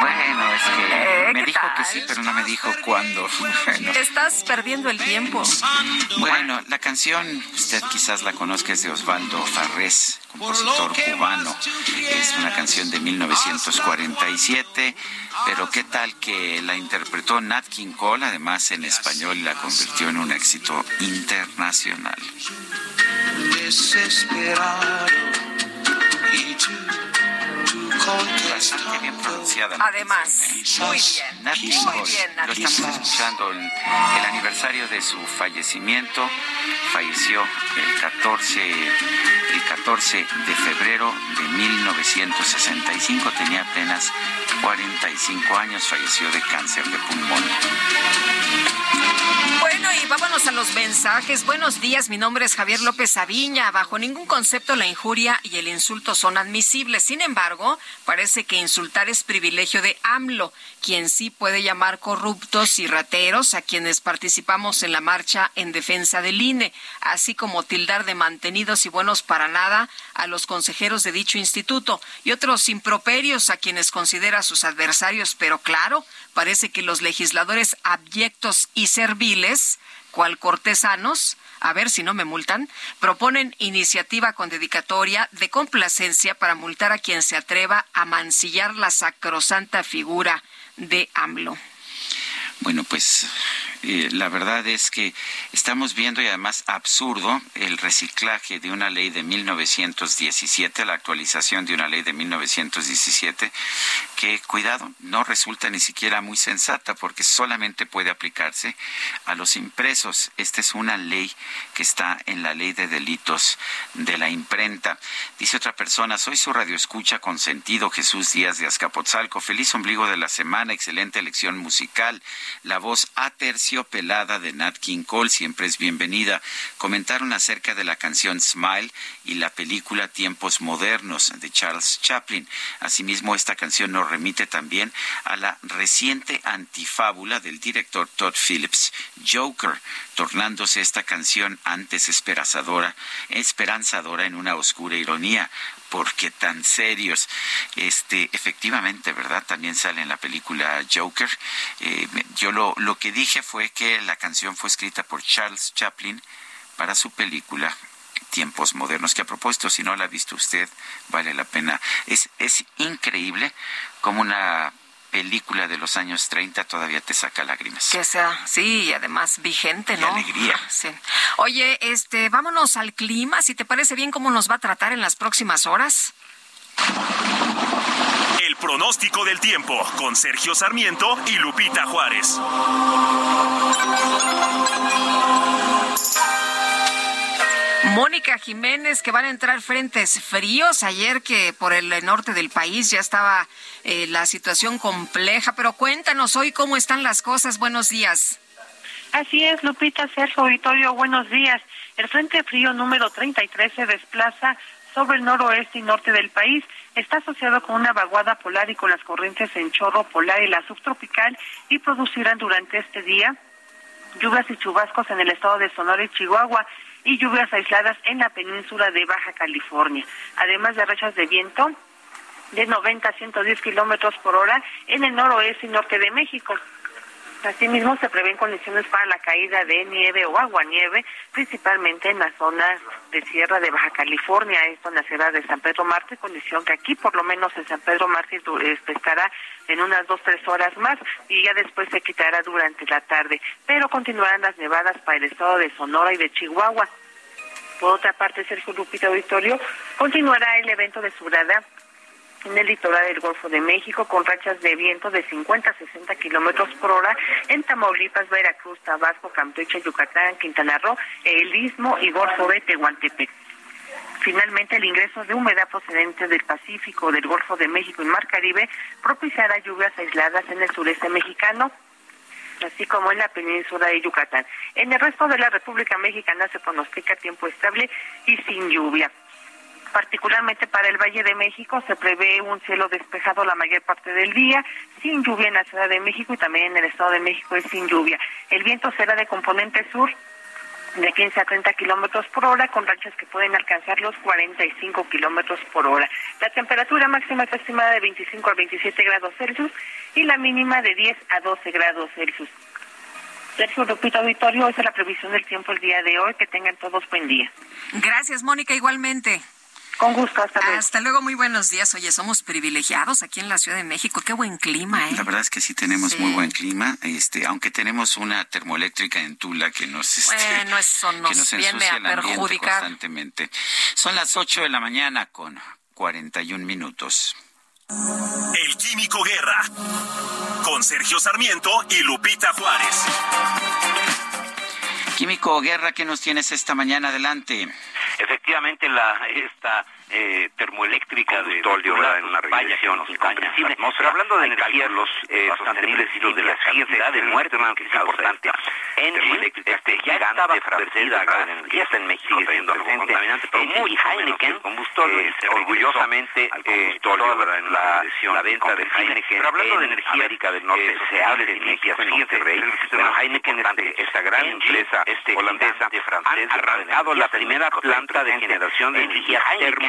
Bueno, es que Eh, me ¿qué dijo que sí, pero no me dijo cuándo. Bueno. Estás perdiendo el tiempo. Bueno, la canción, usted quizás la conozca, es de Osvaldo Farrés, compositor cubano. Es una canción de 1947, pero qué tal que la interpretó Nat King Cole, además en español, y la convirtió en un éxito internacional. desesperado y tú, tú Bien pronunciada. la Además, canción, ¿eh? muy bien, Nat King muy bien, Nat Lo estamos escuchando el, el aniversario de su fallecimiento. Falleció el 14, el 14 de febrero de 1965. Tenía apenas 45 años. Falleció de cáncer de pulmón. Bueno, y vámonos a los mensajes. Buenos días, mi nombre es Javier López Aviña. Bajo ningún concepto la injuria y el insulto son admisibles. Sin embargo, parece insultar es privilegio de AMLO, quien sí puede llamar corruptos y rateros a quienes participamos en la marcha en defensa del INE, así como tildar de mantenidos y buenos para nada a los consejeros de dicho instituto y otros improperios a quienes considera sus adversarios. Pero claro, parece que los legisladores abyectos y serviles, cual cortesanos, a ver si no me multan, proponen iniciativa con dedicatoria de complacencia para multar a quien se atreva a mancillar la sacrosanta figura de AMLO. Bueno, pues eh, la verdad es que estamos viendo y además absurdo el reciclaje de una ley de 1917, la actualización de una ley de 1917, que, cuidado, no resulta ni siquiera muy sensata porque solamente puede aplicarse a los impresos. Esta es una ley que está en la ley de delitos de la imprenta. Dice otra persona, soy su radioescucha con sentido Jesús Díaz de Azcapotzalco. Feliz ombligo de la semana, excelente elección musical. La voz aterciopelada de Nat King Cole siempre es bienvenida. Comentaron acerca de la canción Smile y la película Tiempos Modernos de Charles Chaplin. Asimismo, esta canción nos remite también a la reciente antifábula del director Todd Phillips, Joker, tornándose esta canción antes esperanzadora, esperanzadora en una oscura ironía. ¿Por qué tan serios? Este, efectivamente, ¿verdad? También sale en la película Joker. Eh, yo lo, lo que dije fue que la canción fue escrita por Charles Chaplin para su película tiempos modernos, que a propósito, si no la ha visto usted, vale la pena. Es, es increíble como una película de los años 30 todavía te saca lágrimas. Que sea, sí, y además vigente, Y ¿no? alegría. Sí. Oye, este, vámonos al clima, si te parece bien cómo nos va a tratar en las próximas horas. El pronóstico del tiempo con Sergio Sarmiento y Lupita Juárez. Mónica Jiménez, que van a entrar frentes fríos. Ayer que por el norte del país ya estaba eh, la situación compleja, pero cuéntanos hoy cómo están las cosas. Buenos días. Así es, Lupita, Sergio Auditorio, buenos días. El Frente Frío número 33 se desplaza sobre el noroeste y norte del país. Está asociado con una vaguada polar y con las corrientes en chorro polar y la subtropical y producirán durante este día lluvias y chubascos en el estado de Sonora y Chihuahua y lluvias aisladas en la península de Baja California, además de rachas de viento de 90 a 110 kilómetros por hora en el noroeste y norte de México. Asimismo, se prevén condiciones para la caída de nieve o aguanieve, principalmente en la zona de Sierra de Baja California, esto en la ciudad de San Pedro Marte, condición que aquí, por lo menos en San Pedro Marte, este, estará en unas dos, tres horas más y ya después se quitará durante la tarde. Pero continuarán las nevadas para el estado de Sonora y de Chihuahua. Por otra parte, Sergio Lupita Auditorio continuará el evento de Surada en el litoral del Golfo de México con rachas de viento de 50 a 60 kilómetros por hora en Tamaulipas, Veracruz, Tabasco, Campeche, Yucatán, Quintana Roo, el Istmo y Golfo de Tehuantepec. Finalmente, el ingreso de humedad procedente del Pacífico, del Golfo de México y Mar Caribe propiciará lluvias aisladas en el sureste mexicano, así como en la península de Yucatán. En el resto de la República Mexicana se pronostica tiempo estable y sin lluvia particularmente para el Valle de México se prevé un cielo despejado la mayor parte del día, sin lluvia en la Ciudad de México y también en el Estado de México es sin lluvia. El viento será de componente sur de 15 a 30 kilómetros por hora, con rachas que pueden alcanzar los 45 kilómetros por hora. La temperatura máxima está estimada de 25 a 27 grados Celsius y la mínima de 10 a 12 grados Celsius. Sergio Lupita Auditorio, esa es la previsión del tiempo el día de hoy. Que tengan todos buen día. Gracias, Mónica, igualmente. Con gusto, hasta luego. Hasta luego, muy buenos días. Oye, somos privilegiados aquí en la Ciudad de México. Qué buen clima, ¿eh? La verdad es que sí tenemos muy buen clima, este, aunque tenemos una termoeléctrica en Tula que nos, este, bueno, eso nos, que nos viene a perjudicar constantemente. Son las 8 de la mañana con 41 minutos. El Químico Guerra con Sergio Sarmiento y Lupita Juárez. Químico Guerra, ¿qué nos tienes esta mañana? Adelante. Efectivamente, la esta eh, termoeléctrica de ¿verdad? En una regresión incomprensible. Pero hablando de energías los eh, sostenibles y los de la ciencia de muerte, que es importante. Engie, este gigante de energía está en México, siendo algo contaminante, pero muy Heineken, eh, orgullosamente, eh, la, venta de Heineken pero hablando de energía América del Norte, se habla de energía bueno, Heineken, esta gran empresa holandesa, han arrancado la primera planta de generación de energía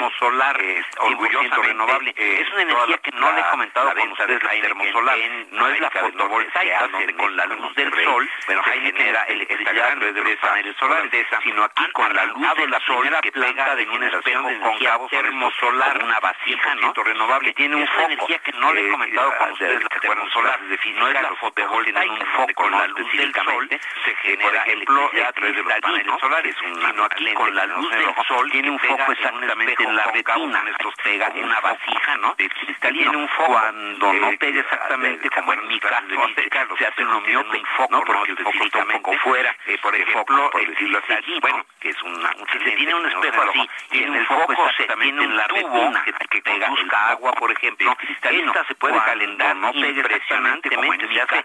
termosolar, orgullosamente renovable. Es una energía que no le he comentado con ustedes, la termosolar, no es la fotovoltaica, con la luz del sol, bueno, genera electricidad de los paneles solares, sino aquí con la luz del sol que pega de un espejo con cabo termosolar, una vasija, ¿no? renovable, tiene un foco. energía que no le he comentado con ustedes, la termosolar, no es la fotovoltaica, un foco con la luz del sol, se genera electricidad a través de los paneles solares, sino aquí con la luz del sol tiene un foco exactamente en la retina, estos pega una vasija, ¿no? De cristal, un foco. Cuando no pega exactamente como en mi caso, se hace un miope, ¿no? Porque el foco está un poco fuera, por ejemplo, por decirlo así, bueno, que es una, se tiene un espejo así, y en el foco exactamente en la retina, que pega busca agua, por ejemplo, esta se puede calentar, no pega impresionantemente, se hace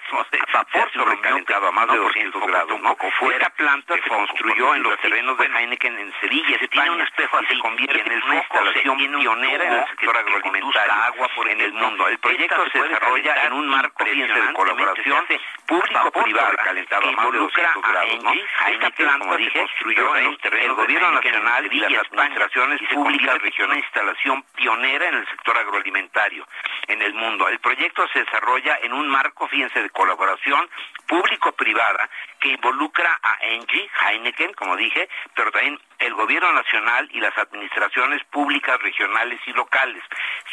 vapor sobrecalentado a más de 200 grados, ¿no? Esta planta se construyó en los terrenos de Heineken en Sevilla, se tiene un espejo así, convierte en instalación pionera en el sector agroalimentario agua por en el mundo. El proyecto se desarrolla en un marco de colaboración público-privada calentado a más de 200 grados. ¿no? Esta planta se construyó en los terrenos el gobierno nacional y las administraciones públicas regionales. Una instalación pionera en el sector agroalimentario en el mundo. El proyecto se desarrolla en un marco, fíjense, de colaboración público-privada que involucra a Engie, Heineken, como dije, pero también el gobierno nacional y las administraciones públicas regionales y locales.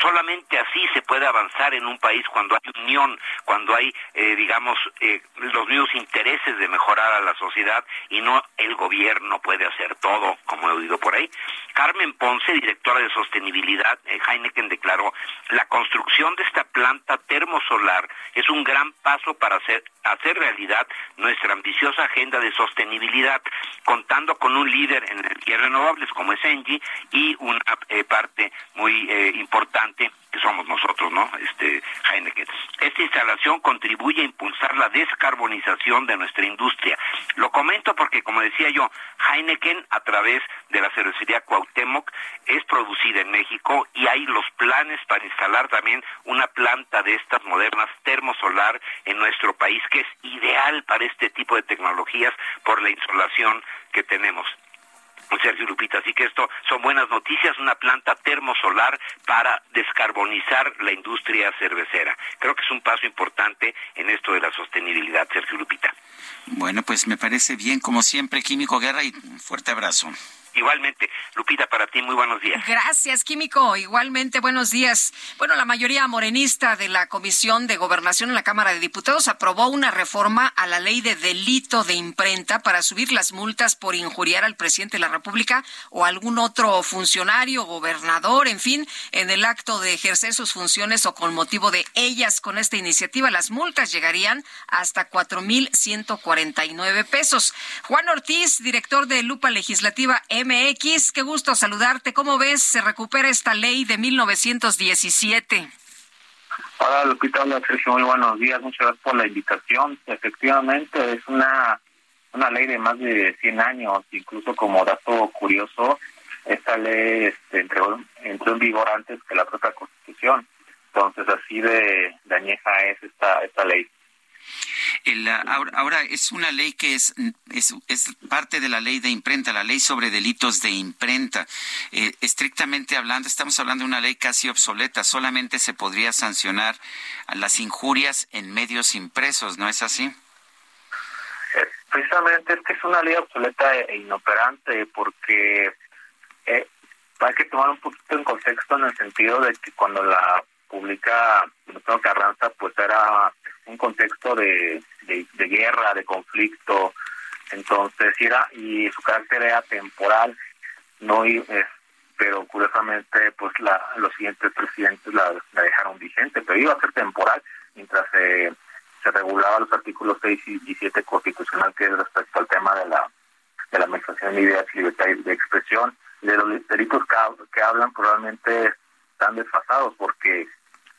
Solamente así se puede avanzar en un país cuando hay unión, cuando hay, eh, digamos, eh, los mismos intereses de mejorar a la sociedad y no el gobierno puede hacer todo, como he oído por ahí. Carmen Ponce, directora de sostenibilidad, eh, Heineken declaró, la construcción de esta planta termosolar es un gran paso para hacer, hacer realidad nuestra ambiciosa agenda de sostenibilidad, contando con un líder en energías renovables como es Engie y una eh, parte muy eh, importante que somos nosotros, ¿no? Este Heineken. Esta instalación contribuye a impulsar la descarbonización de nuestra industria. Lo comento porque, como decía yo, Heineken a través de la cervecería Cuauhtémoc es producida en México y hay los planes para instalar también una planta de estas modernas termosolar en nuestro país que es ideal para este tipo de tecnologías por la insolación que tenemos. Sergio Lupita, así que esto son buenas noticias, una planta termosolar para descarbonizar la industria cervecera. Creo que es un paso importante en esto de la sostenibilidad, Sergio Lupita. Bueno, pues me parece bien, como siempre, Químico Guerra, y un fuerte abrazo. Igualmente, Lupita, para ti, muy buenos días. Gracias, Químico. Igualmente, buenos días. Bueno, la mayoría morenista de la Comisión de Gobernación en la Cámara de Diputados aprobó una reforma a la ley de delito de imprenta para subir las multas por injuriar al presidente de la República o algún otro funcionario, gobernador, en fin, en el acto de ejercer sus funciones o con motivo de ellas. Con esta iniciativa, las multas llegarían hasta cuatro mil ciento cuarenta y nueve pesos. Juan Ortiz, director de Lupa Legislativa MX. Qué gusto saludarte. ¿Cómo ves? Se recupera esta ley de 1917. Hola Lupita, hola Sergio, muy buenos días, muchas gracias por la invitación. Efectivamente, es una, una ley de más de 100 años, incluso como dato curioso, esta ley este, entró, en vigor antes que la propia Constitución. Entonces, así de, de añeja es esta, esta ley. Ahora, es una ley que es, parte de la ley de imprenta, la ley sobre delitos de imprenta. Eh, estrictamente hablando, estamos hablando de una ley casi obsoleta. Solamente se podría sancionar las injurias en medios impresos, ¿no es así? Eh, precisamente es que es una ley obsoleta e inoperante porque eh, hay que tomar un poquito en contexto en el sentido de que cuando la publica Carranza, pues era un contexto de, de, guerra, de conflicto, entonces era y su carácter era temporal, no pero curiosamente pues la, los siguientes presidentes la, la, dejaron vigente, pero iba a ser temporal mientras se, se regulaba los artículos 6 y 7 constitucional que es respecto al tema de la de la administración de ideas y libertad de expresión. De los delitos que, que hablan probablemente están desfasados porque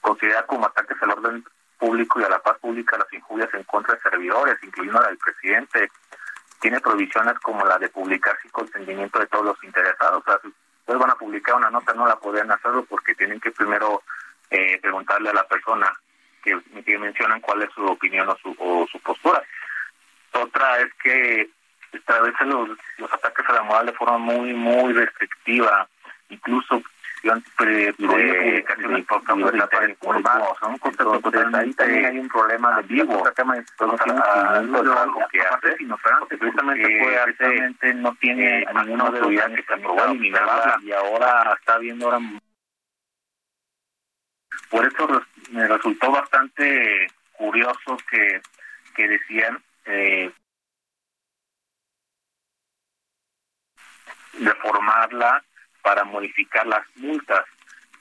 considera como ataques al orden público y a la paz pública las injurias en contra de servidores, incluyendo la del presidente. Tiene provisiones como la de publicar sin consentimiento de todos los interesados. O sea, si ustedes van a publicar una nota, no la podrían hacerlo porque tienen que primero eh, preguntarle a la persona que, que, mencionan cuál es su opinión o su, o su postura. Otra es que establecen los, los ataques a la moral de forma muy, muy restrictiva. Incluso pre, pre, para informar, son conceptos ahí también hay un problema de vivo, algo que hace, precisamente puede hacer, no tiene ninguna autoridad que se aprobó eliminarla y ahora está viendo ahora por eso me resultó bastante curioso que, que decían eh, reformarla para modificar las multas.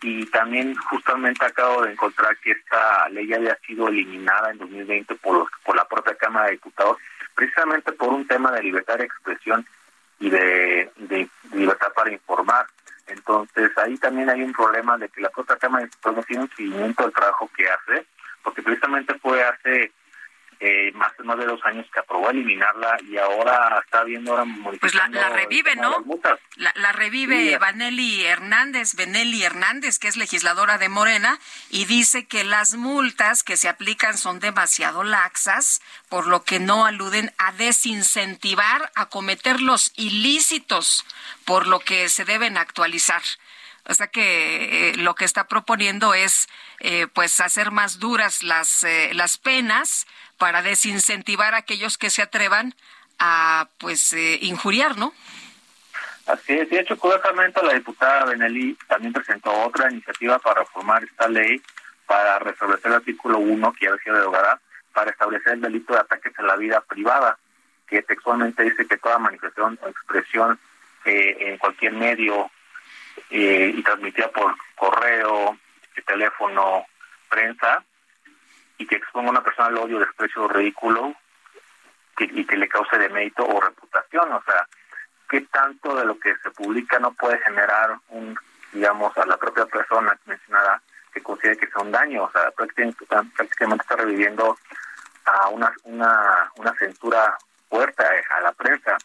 Y también justamente acabo de encontrar que esta ley ya había sido eliminada en 2020 por, los, por la propia Cámara de Diputados, precisamente por un tema de libertad de expresión y de, de libertad para informar. Entonces ahí también hay un problema de que la propia Cámara de Diputados no tiene un seguimiento del trabajo que hace, porque precisamente fue hace eh, más, más de dos años que aprobó eliminarla y ahora está viendo ahora Pues la, la revive, ¿no? La, la, revive sí. Vanelli Hernández, Benelli Hernández, que es legisladora de Morena, y dice que las multas que se aplican son demasiado laxas, por lo que no aluden a desincentivar a cometer los ilícitos, por lo que se deben actualizar. O sea que eh, lo que está proponiendo es eh, pues hacer más duras las, eh, las penas para desincentivar a aquellos que se atrevan a pues eh, injuriar, ¿no? Así es, de hecho, curiosamente la diputada Benelli también presentó otra iniciativa para reformar esta ley para restablecer el artículo 1 que ya sido derogada para establecer el delito de ataques a la vida privada, que textualmente dice que toda manifestación o expresión eh, en cualquier medio eh, y transmitida por correo, teléfono, prensa, y que exponga a una persona al odio, desprecio o ridículo, y que le cause de mérito o reputación. O sea, ¿qué tanto de lo que se publica no puede generar un, digamos, a la propia persona mencionada que considere que sea un daño? O sea, prácticamente, prácticamente está reviviendo a una, una, una censura fuerte a la prensa.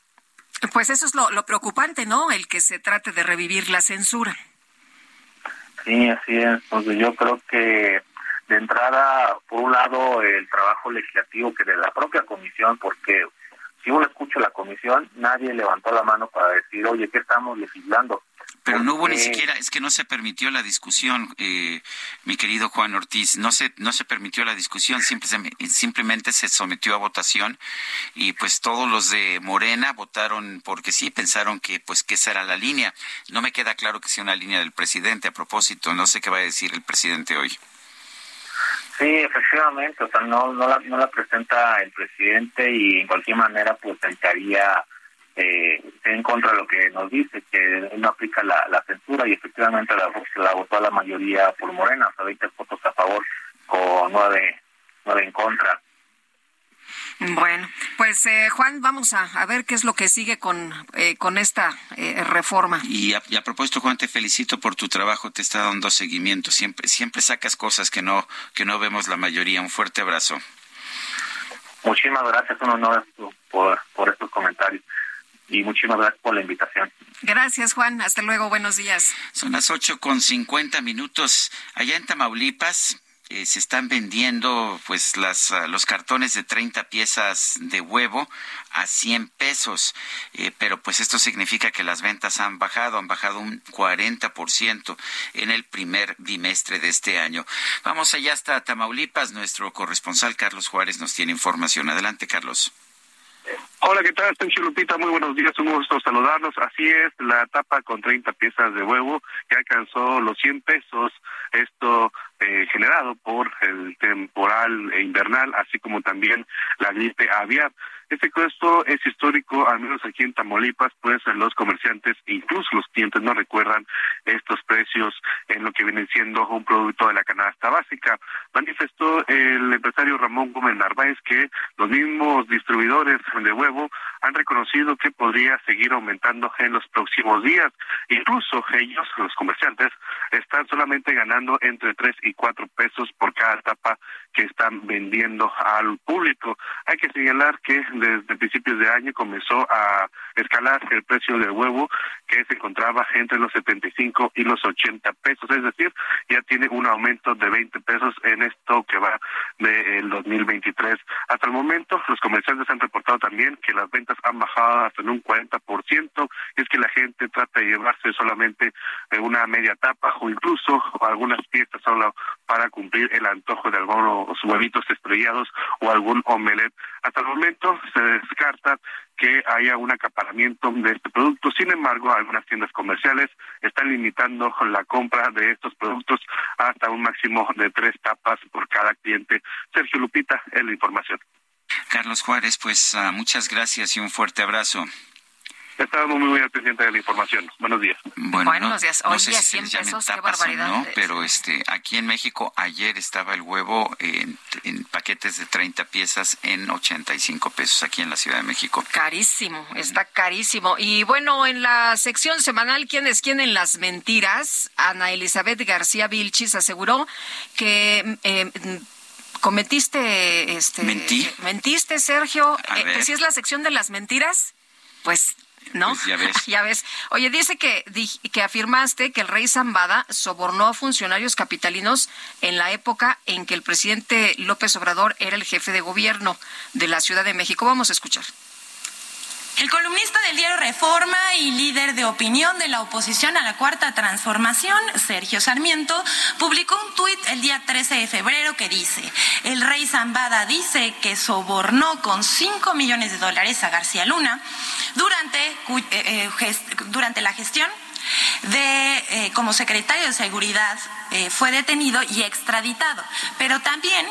Pues eso es lo, lo preocupante, ¿no? El que se trate de revivir la censura. Sí, así es. Pues yo creo que de entrada, por un lado, el trabajo legislativo que de la propia comisión, porque si uno escucha la comisión, nadie levantó la mano para decir, oye, ¿qué estamos legislando? Pero no hubo ni siquiera, es que no se permitió la discusión, eh, mi querido Juan Ortiz, no se, no se permitió la discusión, simplemente se sometió a votación y pues todos los de Morena votaron porque sí, pensaron que pues que esa era la línea. No me queda claro que sea una línea del presidente a propósito, no sé qué va a decir el presidente hoy. Sí, efectivamente, o sea, no, no, la, no la presenta el presidente y en cualquier manera pues estaría eh, en contra de lo que nos dice, que no aplica la, la censura y efectivamente la, la votó la mayoría por Morena, o sea, 20 votos a favor con 9, nueve en contra. Bueno, pues eh, Juan, vamos a, a, ver qué es lo que sigue con, eh, con esta eh, reforma. Y a, y a, propósito, Juan, te felicito por tu trabajo, te está dando seguimiento. Siempre, siempre sacas cosas que no, que no vemos la mayoría. Un fuerte abrazo. Muchísimas gracias, un honor por, por estos comentarios. Y muchísimas gracias por la invitación. Gracias, Juan. Hasta luego. Buenos días. Son las ocho con cincuenta minutos. Allá en Tamaulipas, eh, se están vendiendo pues las, ah, los cartones de 30 piezas de huevo a 100 pesos, eh, pero pues esto significa que las ventas han bajado, han bajado un 40% en el primer bimestre de este año. Vamos allá hasta Tamaulipas, nuestro corresponsal Carlos Juárez nos tiene información. Adelante, Carlos. Hola, ¿qué tal? Estoy Lupita, muy buenos días, un gusto saludarlos. Así es, la tapa con 30 piezas de huevo que alcanzó los 100 pesos, esto eh, generado por el temporal invernal, así como también la gripe aviar. Este costo es histórico, al menos aquí en Tamaulipas, pues los comerciantes, incluso los clientes, no recuerdan estos precios en lo que viene siendo un producto de la canasta básica. Manifestó el empresario Ramón Gómez Narváez que los mismos distribuidores de huevo han reconocido que podría seguir aumentando en los próximos días. Incluso ellos, los comerciantes, están solamente ganando entre 3 y 4 pesos por cada tapa que están vendiendo al público. Hay que señalar que desde principios de año comenzó a escalar el precio del huevo que se encontraba entre los 75 y los 80 pesos, es decir, ya tiene un aumento de 20 pesos en esto que va del 2023. Hasta el momento, los comerciantes han reportado también que las ventas han bajado hasta en un 40%, y es que la gente trata de llevarse solamente una media tapa o incluso algunas piezas solo para cumplir el antojo de algunos huevitos estrellados o algún omelet. Hasta el momento se descarta que haya un acaparamiento de este producto. Sin embargo, algunas tiendas comerciales están limitando la compra de estos productos hasta un máximo de tres tapas por cada cliente. Sergio Lupita, es la información. Carlos Juárez, pues uh, muchas gracias y un fuerte abrazo. Estábamos muy, muy al pendiente de la información. Buenos días. Bueno, Buenos días. No, Oye, sé si 100 se les pesos, llamen qué barbaridad. no, pero este, aquí en México ayer estaba el huevo en, en paquetes de 30 piezas en 85 pesos aquí en la Ciudad de México. Carísimo, está carísimo. Y bueno, en la sección semanal, ¿quién es quién en las mentiras? Ana Elizabeth García Vilchis aseguró que... Eh, cometiste este Mentí. mentiste Sergio Eh, que si es la sección de las mentiras pues no Pues ya ves. ya ves. Oye dice que di- que afirmaste que el rey Zambada sobornó a funcionarios capitalinos en la época en que el presidente López Obrador era el jefe de gobierno de la Ciudad de México. Vamos a escuchar El columnista del diario Reforma y líder de opinión de la oposición a la Cuarta Transformación, Sergio Sarmiento, publicó un tuit el día 13 de febrero que dice, el rey Zambada dice que sobornó con 5 millones de dólares a García Luna durante, eh, eh, durante la gestión de eh, como secretario de seguridad fue detenido y extraditado, pero también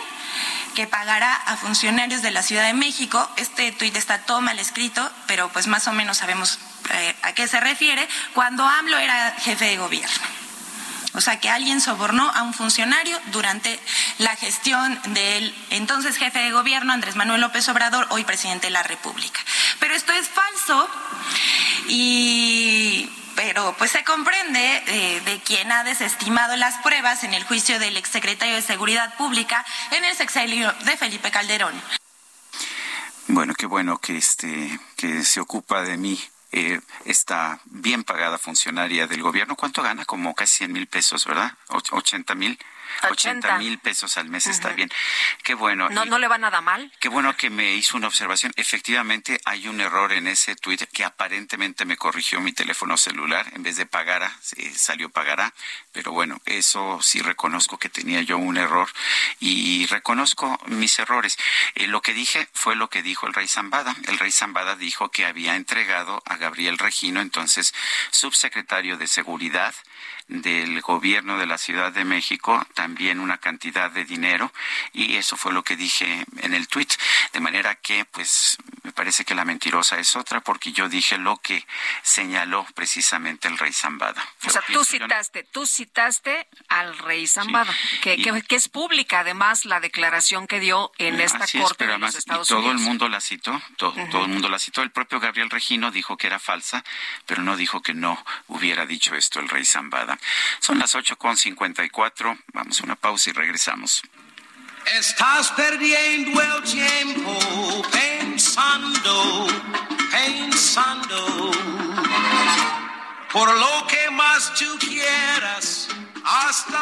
que pagará a funcionarios de la Ciudad de México. Este tuit está todo mal escrito, pero pues más o menos sabemos eh, a qué se refiere, cuando AMLO era jefe de gobierno. O sea, que alguien sobornó a un funcionario durante la gestión del entonces jefe de gobierno, Andrés Manuel López Obrador, hoy presidente de la República. Pero esto es falso y pero pues se comprende eh, de quien ha desestimado las pruebas en el juicio del exsecretario de Seguridad Pública en el sexenio de Felipe Calderón. Bueno, qué bueno que este que se ocupa de mí eh, esta bien pagada funcionaria del gobierno. ¿Cuánto gana? Como casi 100 mil pesos, ¿verdad? 80 mil. 80 mil pesos al mes está bien. Qué bueno. No, no le va nada mal. Qué bueno que me hizo una observación. Efectivamente, hay un error en ese tweet que aparentemente me corrigió mi teléfono celular. En vez de pagará, salió pagará. Pero bueno, eso sí reconozco que tenía yo un error y reconozco mis errores. Eh, lo que dije fue lo que dijo el rey Zambada. El rey Zambada dijo que había entregado a Gabriel Regino, entonces subsecretario de Seguridad, del gobierno de la Ciudad de México también una cantidad de dinero y eso fue lo que dije en el tweet de manera que pues parece que la mentirosa es otra porque yo dije lo que señaló precisamente el rey Zambada. O sea, tú citaste, tú citaste al rey Zambada, que, que, es pública además la declaración que dio en esta corte de los Estados y todo el mundo la citó, todo, todo el mundo la citó. El propio Gabriel Regino dijo que era falsa, pero no dijo que no hubiera dicho esto el rey Zambada. Son las 8.54. Vamos a una pausa y regresamos. Estás perdiendo el tiempo oh, pensando, pensando por lo que más tú quieras hasta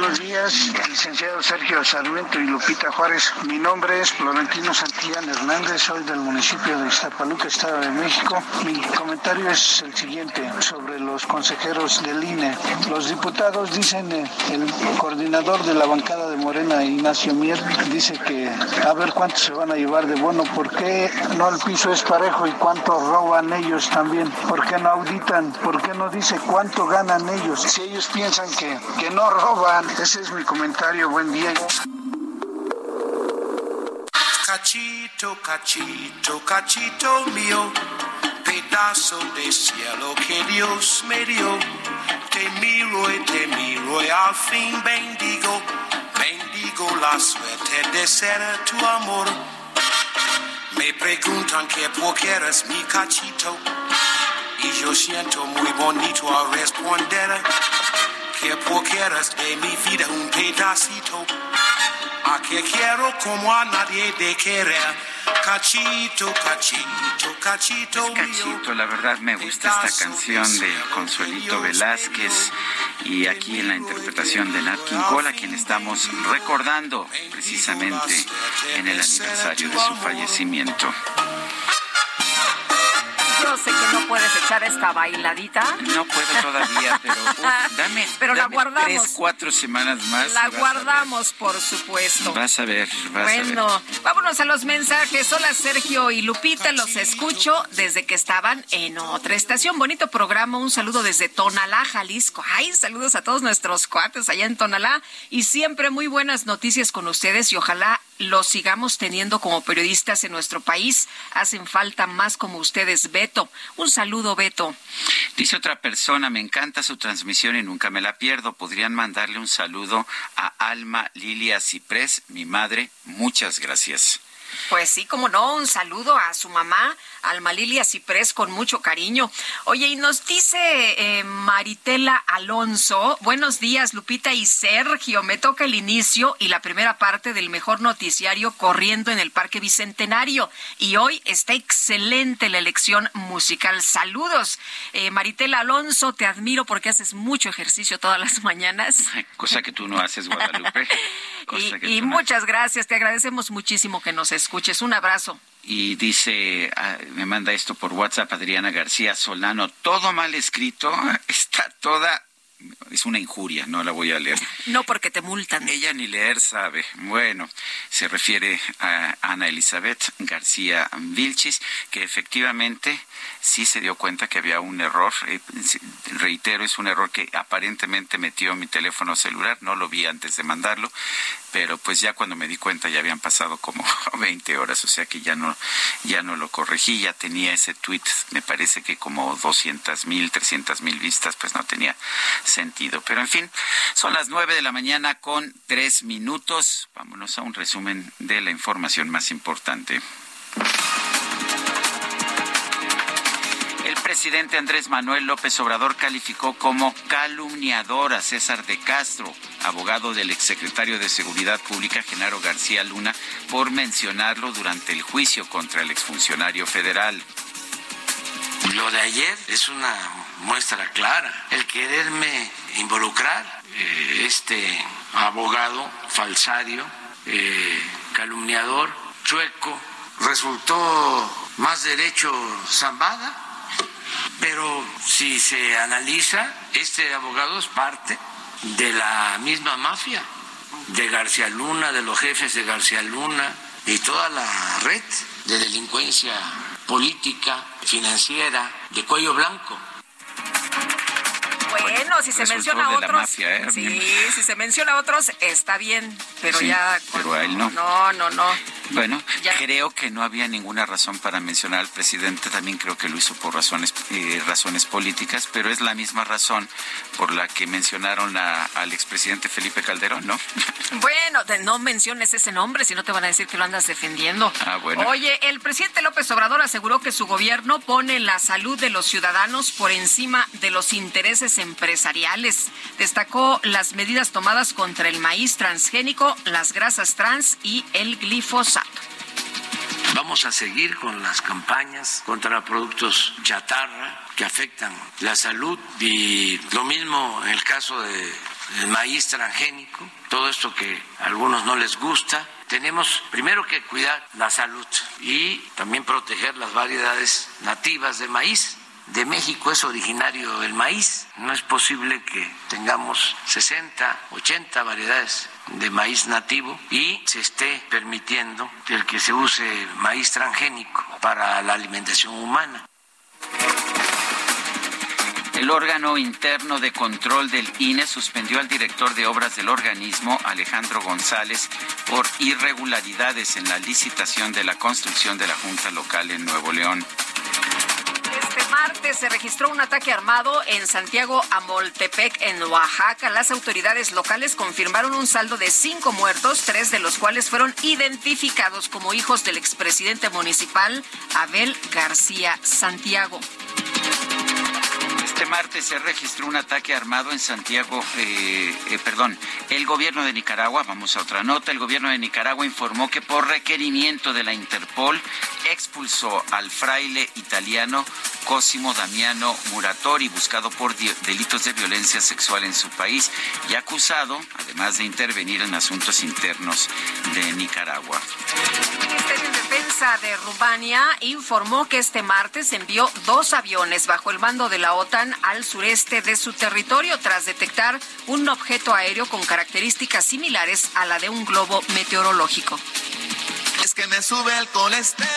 Buenos días, licenciado Sergio Sarmiento y Lupita Juárez. Mi nombre es Florentino Santillán Hernández, soy del municipio de Iztapalúca, Estado de México. Mi comentario es el siguiente sobre los consejeros del INE. Los diputados dicen, eh, el coordinador de la bancada de Morena, Ignacio Mier, dice que a ver cuánto se van a llevar de bono, ¿por qué no el piso es parejo y cuánto roban ellos también? ¿Por qué no auditan? ¿Por qué no dice cuánto ganan ellos? Si ellos piensan que, que no roban, ese es mi comentario. Buen día. Cachito, cachito, cachito mío, pedazo de cielo que Dios me dio. Te miro y te miro y al fin bendigo, bendigo la suerte de ser tu amor. Me preguntan que por qué eres mi cachito y yo siento muy bonito al responder que quieras de mi vida un pedacito. A que quiero como a nadie de querer. Cachito, cachito, cachito. cachito, la verdad me gusta esta canción de Consuelito Velázquez y aquí en la interpretación de Nat King Cole, a quien estamos recordando precisamente en el aniversario de su fallecimiento sé que no puedes echar esta bailadita. No puedo todavía, pero dame, pero la guardamos. tres, cuatro semanas más. La guardamos, por supuesto. Vas a ver, vas bueno, a ver. vámonos a los mensajes. Hola Sergio y Lupita, los escucho desde que estaban en otra estación. Bonito programa, un saludo desde Tonalá, Jalisco. Ay, saludos a todos nuestros cuates allá en Tonalá y siempre muy buenas noticias con ustedes y ojalá los sigamos teniendo como periodistas en nuestro país. Hacen falta más como ustedes, Beto. Un saludo, Beto. Dice otra persona, me encanta su transmisión y nunca me la pierdo. ¿Podrían mandarle un saludo a Alma Lilia Ciprés, mi madre? Muchas gracias. Pues sí, como no, un saludo a su mamá, Alma Lilia Ciprés, con mucho cariño. Oye, y nos dice eh, Maritela Alonso, buenos días, Lupita y Sergio. Me toca el inicio y la primera parte del mejor noticiario corriendo en el Parque Bicentenario. Y hoy está excelente la elección musical. Saludos. Eh, Maritela Alonso, te admiro porque haces mucho ejercicio todas las mañanas. Cosa que tú no haces, Guadalupe. y, muchas gracias, te agradecemos muchísimo que nos escuches. Un abrazo. Y dice, ah, me manda esto por WhatsApp Adriana García Solano, todo mal escrito, está toda es una injuria, no la voy a leer. No porque te multan. Ella ni leer sabe. Bueno, se refiere a Ana Elizabeth García Vilchis, que efectivamente sí se dio cuenta que había un error. Eh, reitero, es un error que aparentemente metió mi teléfono celular, no lo vi antes de mandarlo, pero pues ya cuando me di cuenta ya habían pasado como 20 horas, o sea que ya no, ya no lo corregí, ya tenía ese tweet, me parece que como 200 mil, 300 mil vistas, pues no tenía sentido. Pero en fin, son las 9 de la mañana con 3 minutos. Vámonos a un resumen de la información más importante. Presidente Andrés Manuel López Obrador calificó como calumniador a César de Castro, abogado del exsecretario de Seguridad Pública Genaro García Luna, por mencionarlo durante el juicio contra el exfuncionario federal. Lo de ayer es una muestra clara. El quererme involucrar, eh, este abogado falsario, eh, calumniador, chueco, resultó más derecho zambada pero si se analiza, este abogado es parte de la misma mafia, de García Luna, de los jefes de García Luna y toda la red de delincuencia política, financiera, de cuello blanco. Bueno, si se menciona a otros. ¿eh? Sí, si se menciona a otros, está bien, pero ya. Pero a él no. No, no, no. Bueno, creo que no había ninguna razón para mencionar al presidente, también creo que lo hizo por razones, eh, razones políticas, pero es la misma razón por la que mencionaron al expresidente Felipe Calderón, ¿no? Bueno, no menciones ese nombre, si no te van a decir que lo andas defendiendo. Ah, bueno. Oye, el presidente López Obrador aseguró que su gobierno pone la salud de los ciudadanos por encima de los intereses empresariales. Destacó las medidas tomadas contra el maíz transgénico, las grasas trans y el glifosato. Vamos a seguir con las campañas contra productos chatarra que afectan la salud y lo mismo en el caso del maíz transgénico, todo esto que a algunos no les gusta. Tenemos primero que cuidar la salud y también proteger las variedades nativas de maíz de México es originario el maíz. No es posible que tengamos 60, 80 variedades de maíz nativo y se esté permitiendo el que se use maíz transgénico para la alimentación humana. El órgano interno de control del INE suspendió al director de obras del organismo, Alejandro González, por irregularidades en la licitación de la construcción de la Junta Local en Nuevo León. Este martes se registró un ataque armado en Santiago Amoltepec, en Oaxaca. Las autoridades locales confirmaron un saldo de cinco muertos, tres de los cuales fueron identificados como hijos del expresidente municipal Abel García Santiago. Este martes se registró un ataque armado en Santiago, eh, eh, perdón, el gobierno de Nicaragua, vamos a otra nota, el gobierno de Nicaragua informó que por requerimiento de la Interpol expulsó al fraile italiano Cosimo Damiano Muratori, buscado por delitos de violencia sexual en su país y acusado, además de intervenir en asuntos internos de Nicaragua. El Ministerio de Defensa de Rumania informó que este martes envió dos aviones bajo el mando de la OTAN al sureste de su territorio tras detectar un objeto aéreo con características similares a la de un globo meteorológico. Es que me sube el colesterol,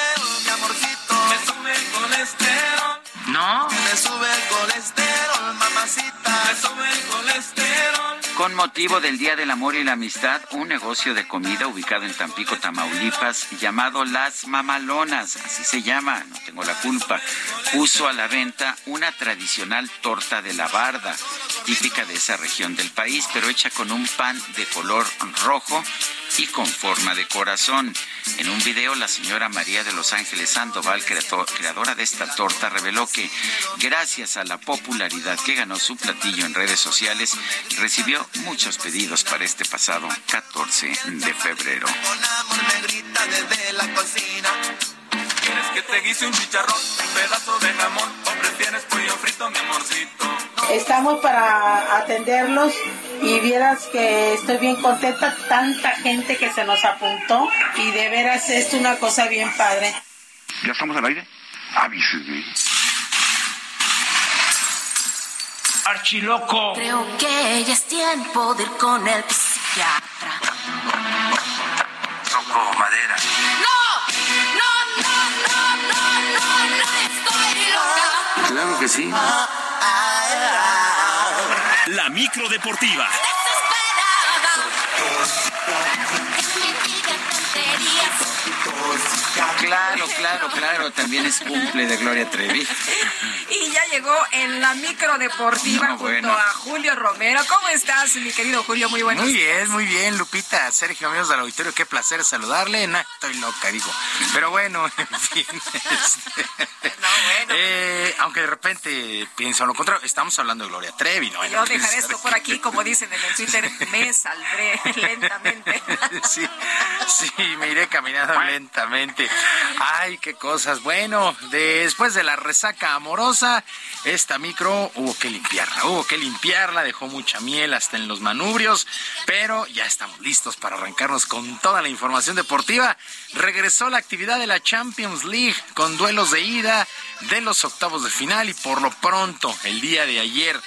mi amorcito. Me sube el colesterol. No. Me sube el colesterol, mamacita. Me sube el colesterol. Con motivo del Día del Amor y la Amistad, un negocio de comida ubicado en Tampico, Tamaulipas, llamado Las Mamalonas, así se llama, no tengo la culpa, puso a la venta una tradicional torta de la barda, típica de esa región del país, pero hecha con un pan de color rojo y con forma de corazón. En un video, la señora María de Los Ángeles Sandoval, creadora de esta torta, reveló que gracias a la popularidad que ganó su platillo en redes sociales, recibió muchos pedidos para este pasado 14 de febrero. ¿Quieres que te guise un chicharrón, un pedazo de jamón o prefieres pollo frito, mi amorcito? Estamos para atenderlos y vieras que estoy bien contenta, tanta gente que se nos apuntó y de veras es una cosa bien padre. ¿Ya estamos al aire? Avíseme. Archiloco. Creo que ya es tiempo de ir con el psiquiatra. Toco madera. ¡No! ¡No, no, no, no, no! ¡No estoy loca! Claro que sí. La micro deportiva. Claro, claro, claro, también es cumple de Gloria Trevi. Y ya llegó en la micro deportiva No, junto bueno. a Julio Romero. ¿Cómo estás, mi querido Julio? Muy buenos Muy días. bien, muy bien, Lupita, Sergio, amigos del auditorio, qué placer saludarle. Nah, estoy loca, digo. Pero bueno, en fin. este, eh, aunque de repente pienso lo contrario, estamos hablando de Gloria Trevi, ¿no? Yo dejaré esto por aquí, como dicen en el Twitter, me saldré lentamente. Sí, sí, me iré caminando lentamente. Ay, qué cosas. Bueno, después de la resaca amorosa, esta micro hubo que limpiarla, hubo que limpiarla, dejó mucha miel hasta en los manubrios, pero ya estamos listos para arrancarnos con toda la información deportiva. Regresó la actividad de la Champions League con duelos de ida de los octavos de final y por lo pronto, el día de ayer,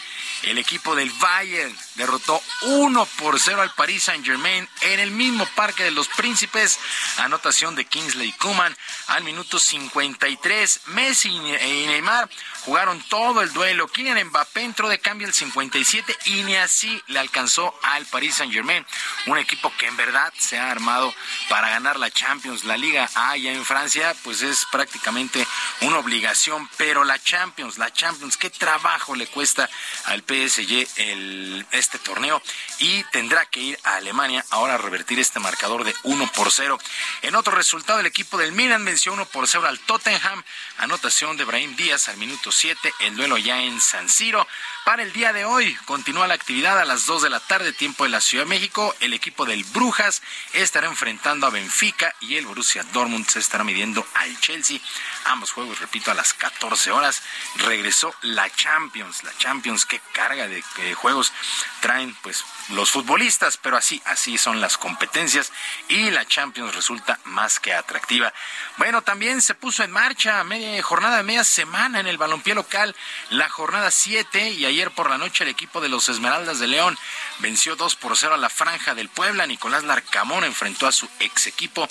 el equipo del Bayern derrotó 1 por 0 al Paris Saint-Germain en el mismo Parque de los Príncipes. Anotación de Kingsley Coman al minuto 53. Messi y Neymar jugaron todo el duelo. Kylian Mbappé entró de cambio el 57 y ni así le alcanzó al Paris Saint-Germain. Un equipo que en verdad se ha armado para ganar la Champions. La Liga A allá en Francia pues es prácticamente una obligación, pero la Champions, la Champions, qué trabajo le cuesta al PSG el, este torneo y tendrá que ir a Alemania ahora a revertir este marcador de 1 por 0. En otro resultado, el equipo del Milan venció 1 por 0 al Tottenham. Anotación de Brahim Díaz al minuto 7, el duelo ya en San Siro. Para el día de hoy, continúa la actividad a las 2 de la tarde, tiempo de la Ciudad de México. El equipo del Brujas estará enfrentando a Benfica y el Borussia Dortmund se estará midiendo al Chelsea. Ambos juegos, repito, a las 14 horas. Regresó la Champions, la Champions, qué carga de eh, juegos traen pues los futbolistas, pero así, así son las competencias y la Champions resulta más que atractiva. Bueno, también se puso en marcha media jornada de media semana en el balompié local, la jornada 7 y ayer por la noche el equipo de los Esmeraldas de León venció 2 por 0 a la Franja del Puebla. Nicolás Larcamón enfrentó a su ex equipo,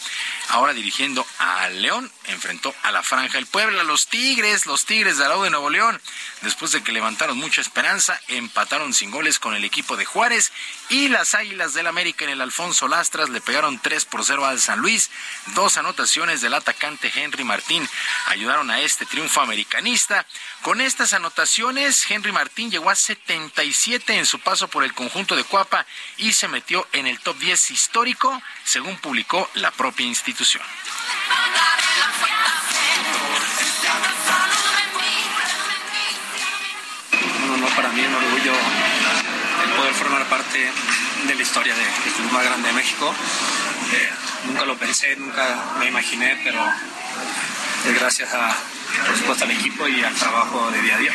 ahora dirigiendo a León, enfrentó a la Franja del Puebla. Los Tigres, los Tigres de Arau de Nuevo León, después de que levantaron mucha esperanza, empataron sin goles con el equipo de Juárez y las Águilas del América en el Alfonso Lastras le pegaron 3 por 0 al San Luis. Dos anotaciones del atacante Henry Martín ayudaron a este triunfo americanista. Con estas anotaciones, Henry Martín llegó a 77 en su paso por el conjunto de Cuapa y se metió en el top 10 histórico, según publicó la propia institución. No, no, para mí es un orgullo el poder formar parte de la historia de- del club más grande de México. Eh, nunca lo pensé, nunca me imaginé, pero es gracias a, por supuesto, al equipo y al trabajo de día a día.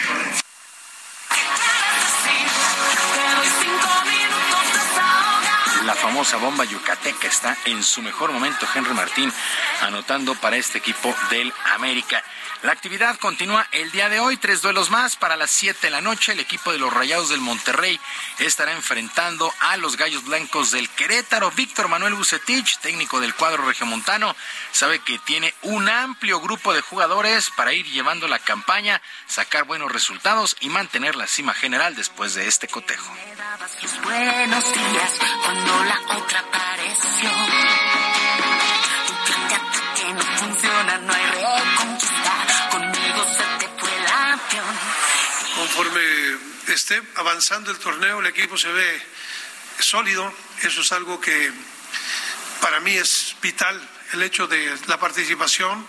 La famosa bomba yucateca está en su mejor momento. Henry Martín anotando para este equipo del América. La actividad continúa el día de hoy. Tres duelos más para las 7 de la noche. El equipo de los Rayados del Monterrey estará enfrentando a los Gallos Blancos del Querétaro. Víctor Manuel Bucetich, técnico del cuadro regiomontano, sabe que tiene un amplio grupo de jugadores para ir llevando la campaña, sacar buenos resultados y mantener la cima general después de este cotejo. Conforme esté avanzando el torneo, el equipo se ve sólido. Eso es algo que para mí es vital el hecho de la participación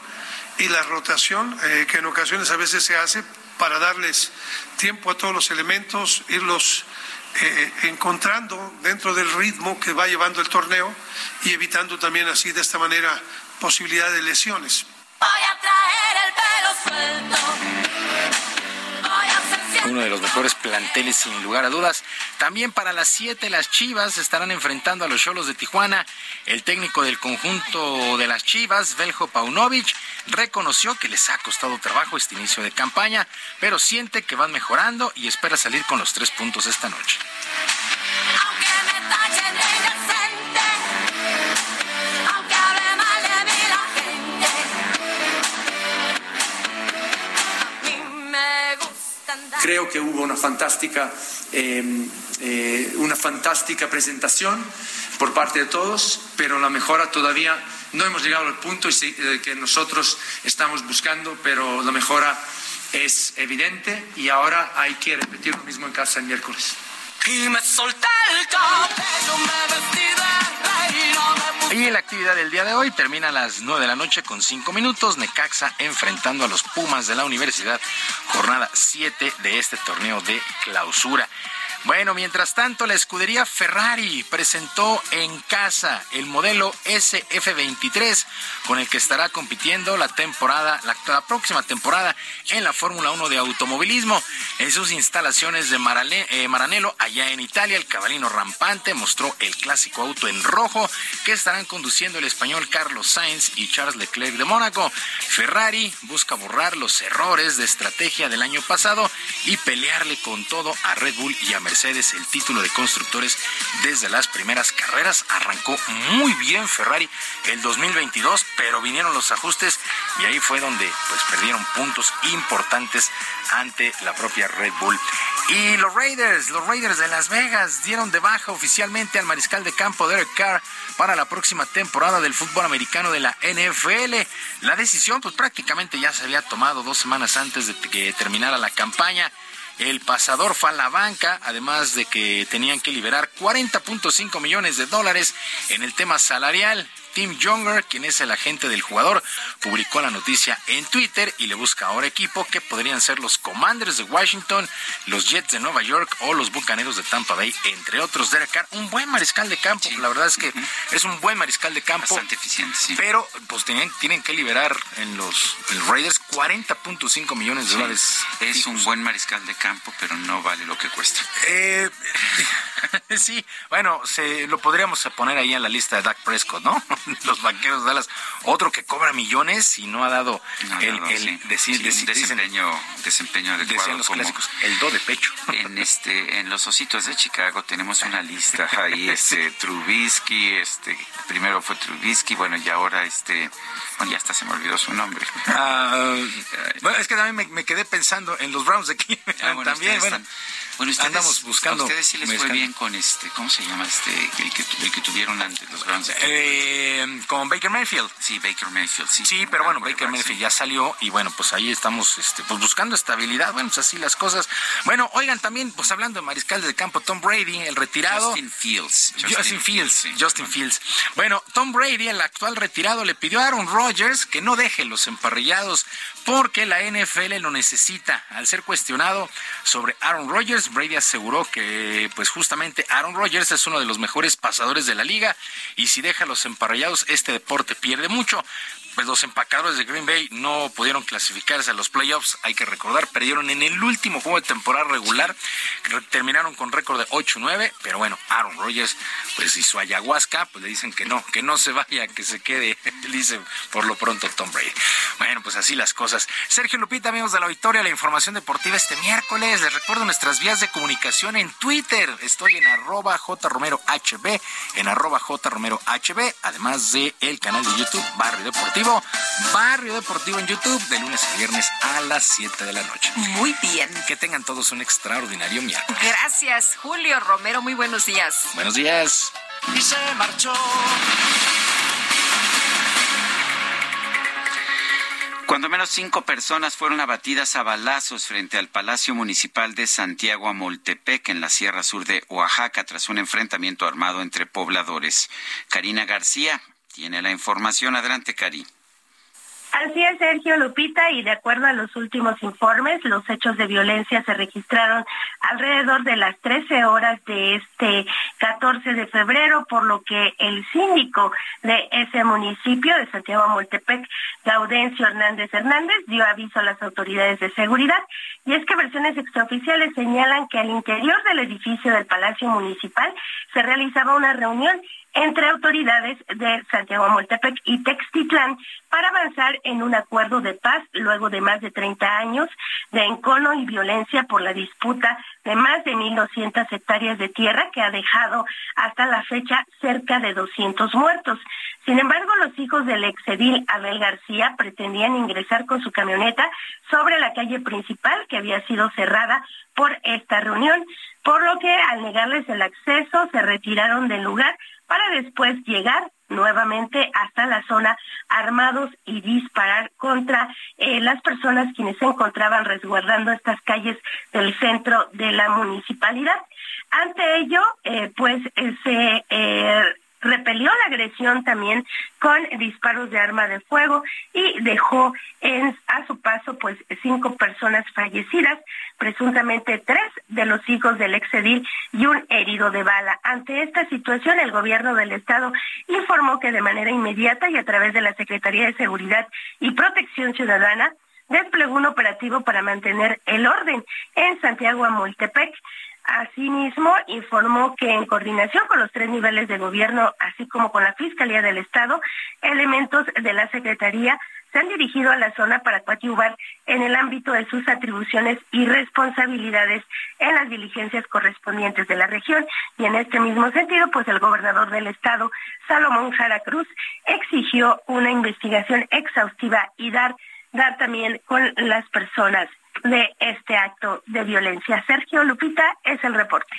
y la rotación, eh, que en ocasiones a veces se hace para darles tiempo a todos los elementos, irlos eh, encontrando dentro del ritmo que va llevando el torneo y evitando también así de esta manera posibilidad de lesiones. Voy a traer el pelo suelto uno de los mejores planteles sin lugar a dudas. También para las 7 las Chivas estarán enfrentando a los Cholos de Tijuana. El técnico del conjunto de las Chivas, Beljo Paunovic, reconoció que les ha costado trabajo este inicio de campaña, pero siente que van mejorando y espera salir con los tres puntos esta noche. Creo que hubo una fantástica, eh, eh, una fantástica presentación por parte de todos, pero la mejora todavía no hemos llegado al punto eh, que nosotros estamos buscando, pero la mejora es evidente y ahora hay que repetir lo mismo en casa el miércoles. Y me solté el me vestí y la actividad del día de hoy termina a las 9 de la noche con 5 minutos. Necaxa enfrentando a los Pumas de la Universidad. Jornada 7 de este torneo de clausura. Bueno, mientras tanto, la escudería Ferrari presentó en casa el modelo SF23 con el que estará compitiendo la temporada, la, próxima temporada en la Fórmula 1 de automovilismo. En sus instalaciones de eh, Maranello, allá en Italia, el cabalino rampante mostró el clásico auto en rojo que estarán conduciendo el español Carlos Sainz y Charles Leclerc de Mónaco. Ferrari busca borrar los errores de estrategia del año pasado y pelearle con todo a Red Bull y a Mercedes el título de constructores desde las primeras carreras. Arrancó muy bien Ferrari el 2022, pero vinieron los ajustes y ahí fue donde pues perdieron puntos importantes ante la propia Red Bull. Y los Raiders, los Raiders de Las Vegas dieron de baja oficialmente al mariscal de campo Derek Carr para la próxima temporada del fútbol americano de la NFL. La decisión pues prácticamente ya se había tomado dos semanas antes de que terminara la campaña. El pasador fue a la banca, además de que tenían que liberar 40.5 millones de dólares en el tema salarial. Tim Younger, quien es el agente del jugador, publicó la noticia en Twitter y le busca ahora equipo que podrían ser los Commanders de Washington, los Jets de Nueva York o los Bucaneros de Tampa Bay, entre otros. Derek Carr, un buen mariscal de campo, la verdad es que es un buen mariscal de campo. Bastante eficiente, sí. Pero pues tienen, tienen que liberar en los Raiders 40.5 millones de dólares. Es un buen mariscal de campo, pero no vale lo que cuesta. Eh, sí, bueno, se, lo podríamos poner ahí en la lista de Dak Prescott, ¿no? los vaqueros de Dallas. Otro que cobra millones y no ha dado el, desempeño, desempeño adecuado. los clásicos, el do de pecho. En, este, en los ositos de Chicago tenemos una lista ahí, este, Trubisky, este, primero fue Trubisky, bueno, y ahora este, bueno, ya hasta se me olvidó su nombre. Ah, bueno, es que también me, quedé pensando en los Browns de Cleveland. Ah, también, bueno. Bueno, ustedes, andamos buscando. A ustedes sí les fue bien con este, ¿cómo se llama este? El que, el que tuvieron antes, los Browns. Eh, con Baker Mayfield. Sí, Baker Mayfield, sí. Sí, pero bueno, Baker Mayfield ya salió y bueno, pues ahí estamos este, pues buscando estabilidad. Bueno, pues así las cosas. Bueno, oigan, también, pues hablando de mariscal de campo, Tom Brady, el retirado. Justin Fields. Justin, Fields. Justin Fields. Bueno, Tom Brady, el actual retirado, le pidió a Aaron Rodgers que no deje los emparrillados porque la NFL lo necesita. Al ser cuestionado sobre Aaron Rodgers, Brady aseguró que pues justamente Aaron Rodgers es uno de los mejores pasadores de la liga y si deja los emparrillados este deporte pierde mucho pues los empacadores de Green Bay no pudieron clasificarse a los playoffs. Hay que recordar, perdieron en el último juego de temporada regular, terminaron con récord de 8-9, pero bueno, Aaron Rodgers, pues y su ayahuasca, pues le dicen que no, que no se vaya, que se quede, dice por lo pronto Tom Brady. Bueno, pues así las cosas. Sergio Lupita, amigos de la Victoria, la información deportiva este miércoles. Les recuerdo nuestras vías de comunicación en Twitter. Estoy en arroba jromerohb, en arroba jromerohb, además de el canal de YouTube Barrio Deportivo Barrio Deportivo en YouTube, de lunes a viernes a las 7 de la noche. Muy bien. Que tengan todos un extraordinario miércoles. Gracias, Julio Romero. Muy buenos días. Buenos días. Y se marchó. Cuando menos cinco personas fueron abatidas a balazos frente al Palacio Municipal de Santiago Amoltepec en la Sierra Sur de Oaxaca tras un enfrentamiento armado entre pobladores. Karina García tiene la información. Adelante, Cari. Así es, Sergio Lupita, y de acuerdo a los últimos informes, los hechos de violencia se registraron alrededor de las 13 horas de este 14 de febrero, por lo que el síndico de ese municipio de Santiago Moltepec, Gaudencio Hernández Hernández, dio aviso a las autoridades de seguridad. Y es que versiones extraoficiales señalan que al interior del edificio del Palacio Municipal se realizaba una reunión entre autoridades de Santiago Moltepec y Textitlán para avanzar en un acuerdo de paz luego de más de 30 años de encono y violencia por la disputa de más de 1.200 hectáreas de tierra que ha dejado hasta la fecha cerca de 200 muertos. Sin embargo, los hijos del exedil Abel García pretendían ingresar con su camioneta sobre la calle principal que había sido cerrada por esta reunión, por lo que al negarles el acceso se retiraron del lugar para después llegar nuevamente hasta la zona armados y disparar contra eh, las personas quienes se encontraban resguardando estas calles del centro de la municipalidad. Ante ello, eh, pues eh, se repelió la agresión también con disparos de arma de fuego y dejó en, a su paso pues cinco personas fallecidas, presuntamente tres de los hijos del exedil y un herido de bala. Ante esta situación, el gobierno del estado informó que de manera inmediata y a través de la Secretaría de Seguridad y Protección Ciudadana desplegó un operativo para mantener el orden en Santiago Amultepec Asimismo, informó que en coordinación con los tres niveles de gobierno, así como con la Fiscalía del Estado, elementos de la Secretaría se han dirigido a la zona para coadyuvar en el ámbito de sus atribuciones y responsabilidades en las diligencias correspondientes de la región. Y en este mismo sentido, pues el gobernador del estado, Salomón Jara Cruz, exigió una investigación exhaustiva y dar, dar también con las personas de este acto de violencia. Sergio Lupita es el reporte.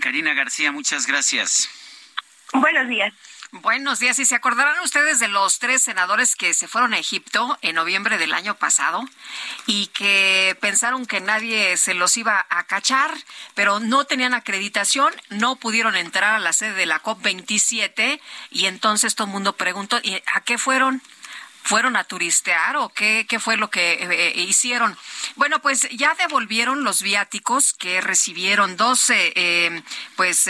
Karina García, muchas gracias. Buenos días. Buenos días. ¿Y se acordarán ustedes de los tres senadores que se fueron a Egipto en noviembre del año pasado y que pensaron que nadie se los iba a cachar, pero no tenían acreditación, no pudieron entrar a la sede de la COP27 y entonces todo el mundo preguntó, ¿y a qué fueron? Fueron a turistear o qué, qué fue lo que eh, eh, hicieron. Bueno, pues ya devolvieron los viáticos que recibieron 12, eh, pues,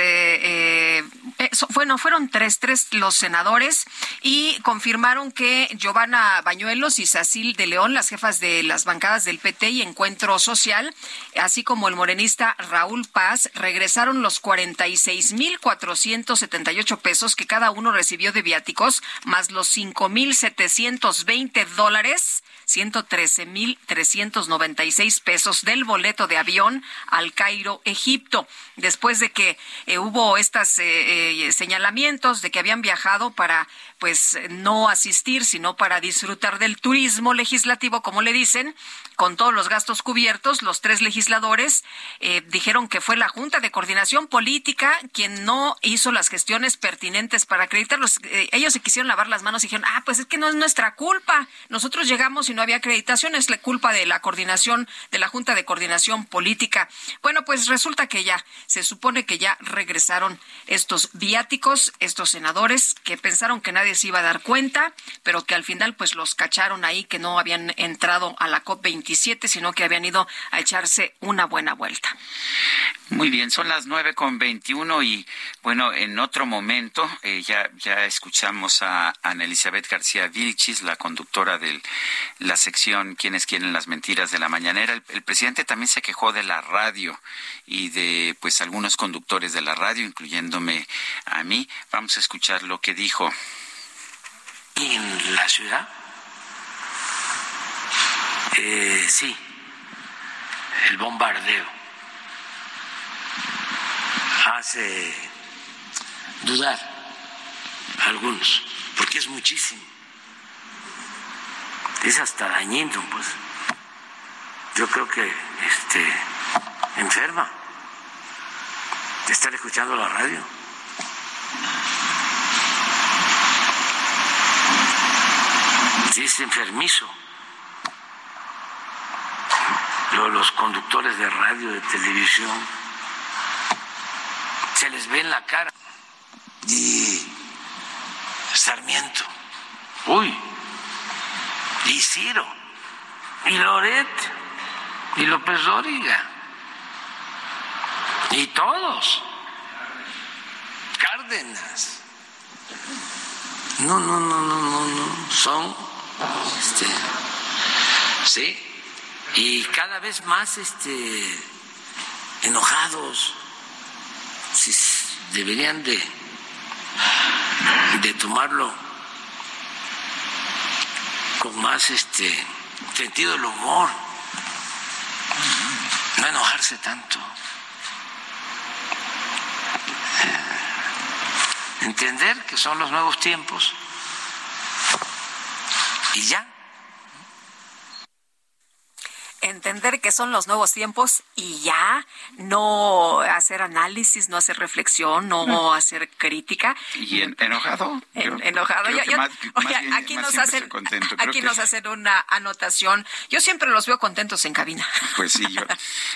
bueno, fueron tres, tres los senadores y confirmaron que Giovanna Bañuelos y Sacil de León, las jefas de las bancadas del PT y Encuentro Social, así como el morenista Raúl Paz, regresaron los 46.478 pesos que cada uno recibió de viáticos, más los 5.700 veinte dólares, 113.396 pesos del boleto de avión al Cairo, Egipto, después de que eh, hubo estos eh, eh, señalamientos de que habían viajado para pues no asistir, sino para disfrutar del turismo legislativo, como le dicen, con todos los gastos cubiertos. Los tres legisladores eh, dijeron que fue la Junta de Coordinación Política quien no hizo las gestiones pertinentes para acreditarlos. Eh, ellos se quisieron lavar las manos y dijeron, ah, pues es que no es nuestra culpa. Nosotros llegamos y no había acreditación, es la culpa de la coordinación, de la Junta de Coordinación Política. Bueno, pues resulta que ya, se supone que ya regresaron estos viáticos, estos senadores que pensaron que nadie se iba a dar cuenta, pero que al final pues los cacharon ahí que no habían entrado a la COP27, sino que habían ido a echarse una buena vuelta. Muy bien, son las nueve con veintiuno y bueno, en otro momento eh, ya, ya escuchamos a Ana Elizabeth García Vilchis, la conductora de la sección Quienes quieren las mentiras de la mañanera. El, el, presidente también se quejó de la radio y de pues algunos conductores de la radio, incluyéndome a mí. Vamos a escuchar lo que dijo en la ciudad, eh, sí, el bombardeo hace dudar a algunos, porque es muchísimo. Es hasta dañino, pues. Yo creo que este enferma estar escuchando la radio. Es enfermizo. Los conductores de radio, de televisión, se les ve en la cara. Y Sarmiento, uy, y Ciro, y Loret, y López Dóriga, y todos, Cárdenas. No, no, no, no, no, no, son, este, sí, y cada vez más, este, enojados, deberían de, de tomarlo con más este sentido del humor, no enojarse tanto, eh, entender que son los nuevos tiempos y ya. Entender que son los nuevos tiempos y ya no hacer análisis, no hacer reflexión, no hacer crítica. ¿Y enojado? enojado. aquí nos hacen aquí nos hacen una anotación. Yo siempre los veo contentos en cabina. Pues sí, yo,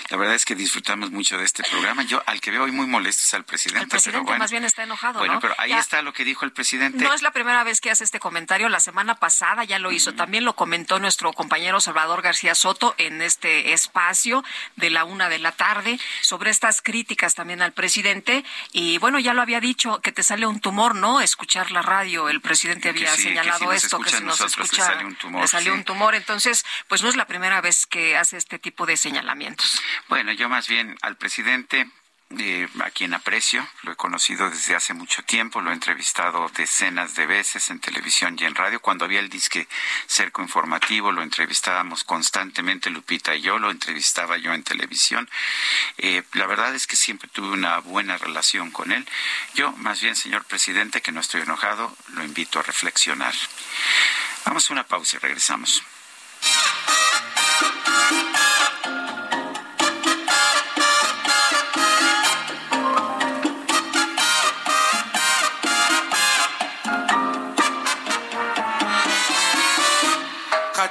la verdad es que disfrutamos mucho de este programa. Yo al que veo hoy muy molesto es al presidente. El presidente más bien está enojado, Bueno, pero ahí está lo que dijo el presidente. No es la primera vez que hace este comentario. La semana pasada ya lo hizo. También lo comentó nuestro compañero Salvador García Soto en este espacio de la una de la tarde sobre estas críticas también al presidente. Y bueno, ya lo había dicho que te sale un tumor, ¿no? Escuchar la radio. El presidente había señalado esto, que si nos escucha, le, sale un tumor, salió un tumor. Entonces, pues no es la primera vez que hace este tipo de señalamientos. Bueno, yo más bien al presidente eh, a quien aprecio, lo he conocido desde hace mucho tiempo, lo he entrevistado decenas de veces en televisión y en radio. Cuando había el disque Cerco Informativo, lo entrevistábamos constantemente Lupita y yo, lo entrevistaba yo en televisión. Eh, la verdad es que siempre tuve una buena relación con él. Yo, más bien, señor presidente, que no estoy enojado, lo invito a reflexionar. Vamos a una pausa y regresamos.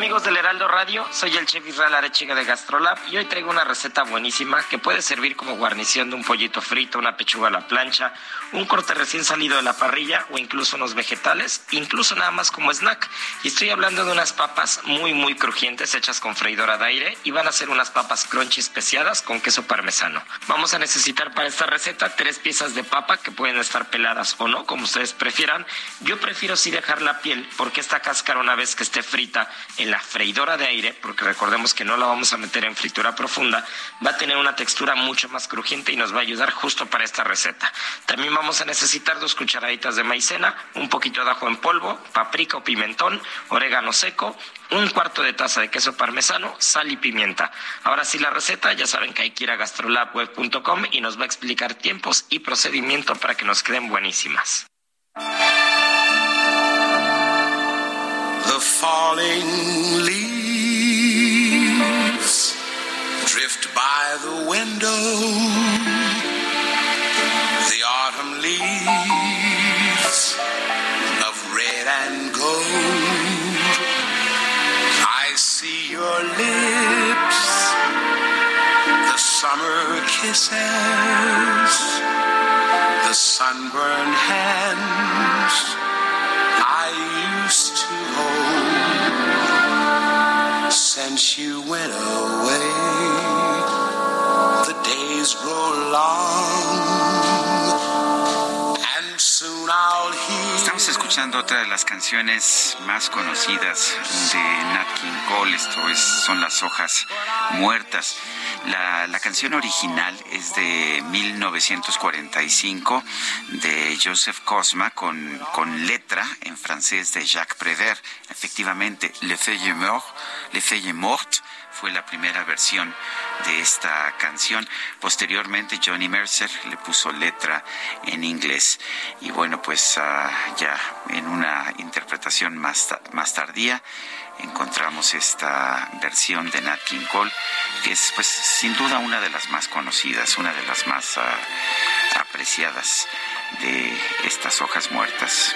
Amigos del Heraldo Radio, soy el chef Israel Arechiga de Gastrolab y hoy traigo una receta buenísima que puede servir como guarnición de un pollito frito, una pechuga a la plancha, un corte recién salido de la parrilla o incluso unos vegetales, incluso nada más como snack. Y estoy hablando de unas papas muy muy crujientes hechas con freidora de aire y van a ser unas papas crunchy especiadas con queso parmesano. Vamos a necesitar para esta receta tres piezas de papa que pueden estar peladas o no, como ustedes prefieran. Yo prefiero sí dejar la piel porque esta cáscara una vez que esté frita en la freidora de aire, porque recordemos que no la vamos a meter en fritura profunda, va a tener una textura mucho más crujiente y nos va a ayudar justo para esta receta. También vamos a necesitar dos cucharaditas de maicena, un poquito de ajo en polvo, paprika o pimentón, orégano seco, un cuarto de taza de queso parmesano, sal y pimienta. Ahora sí la receta, ya saben que hay que ir a gastrolabweb.com y nos va a explicar tiempos y procedimiento para que nos queden buenísimas. The falling leaves drift by the window. The autumn leaves of red and gold. I see your lips, the summer kisses, the sunburned hands Estamos escuchando otra de las canciones más conocidas de Nat King Cole. Esto es, son las hojas muertas. La, canción original es de 1945 de Joseph Cosma con, con letra en francés de Jacques Prévert. Efectivamente, Le Feuille Mort, Le Feuille Morte fue la primera versión de esta canción. Posteriormente Johnny Mercer le puso letra en inglés. Y bueno, pues ah, ya en una interpretación más, más tardía encontramos esta versión de Nat King Cole, que es pues sin duda una de las más conocidas, una de las más ah, apreciadas de estas hojas muertas.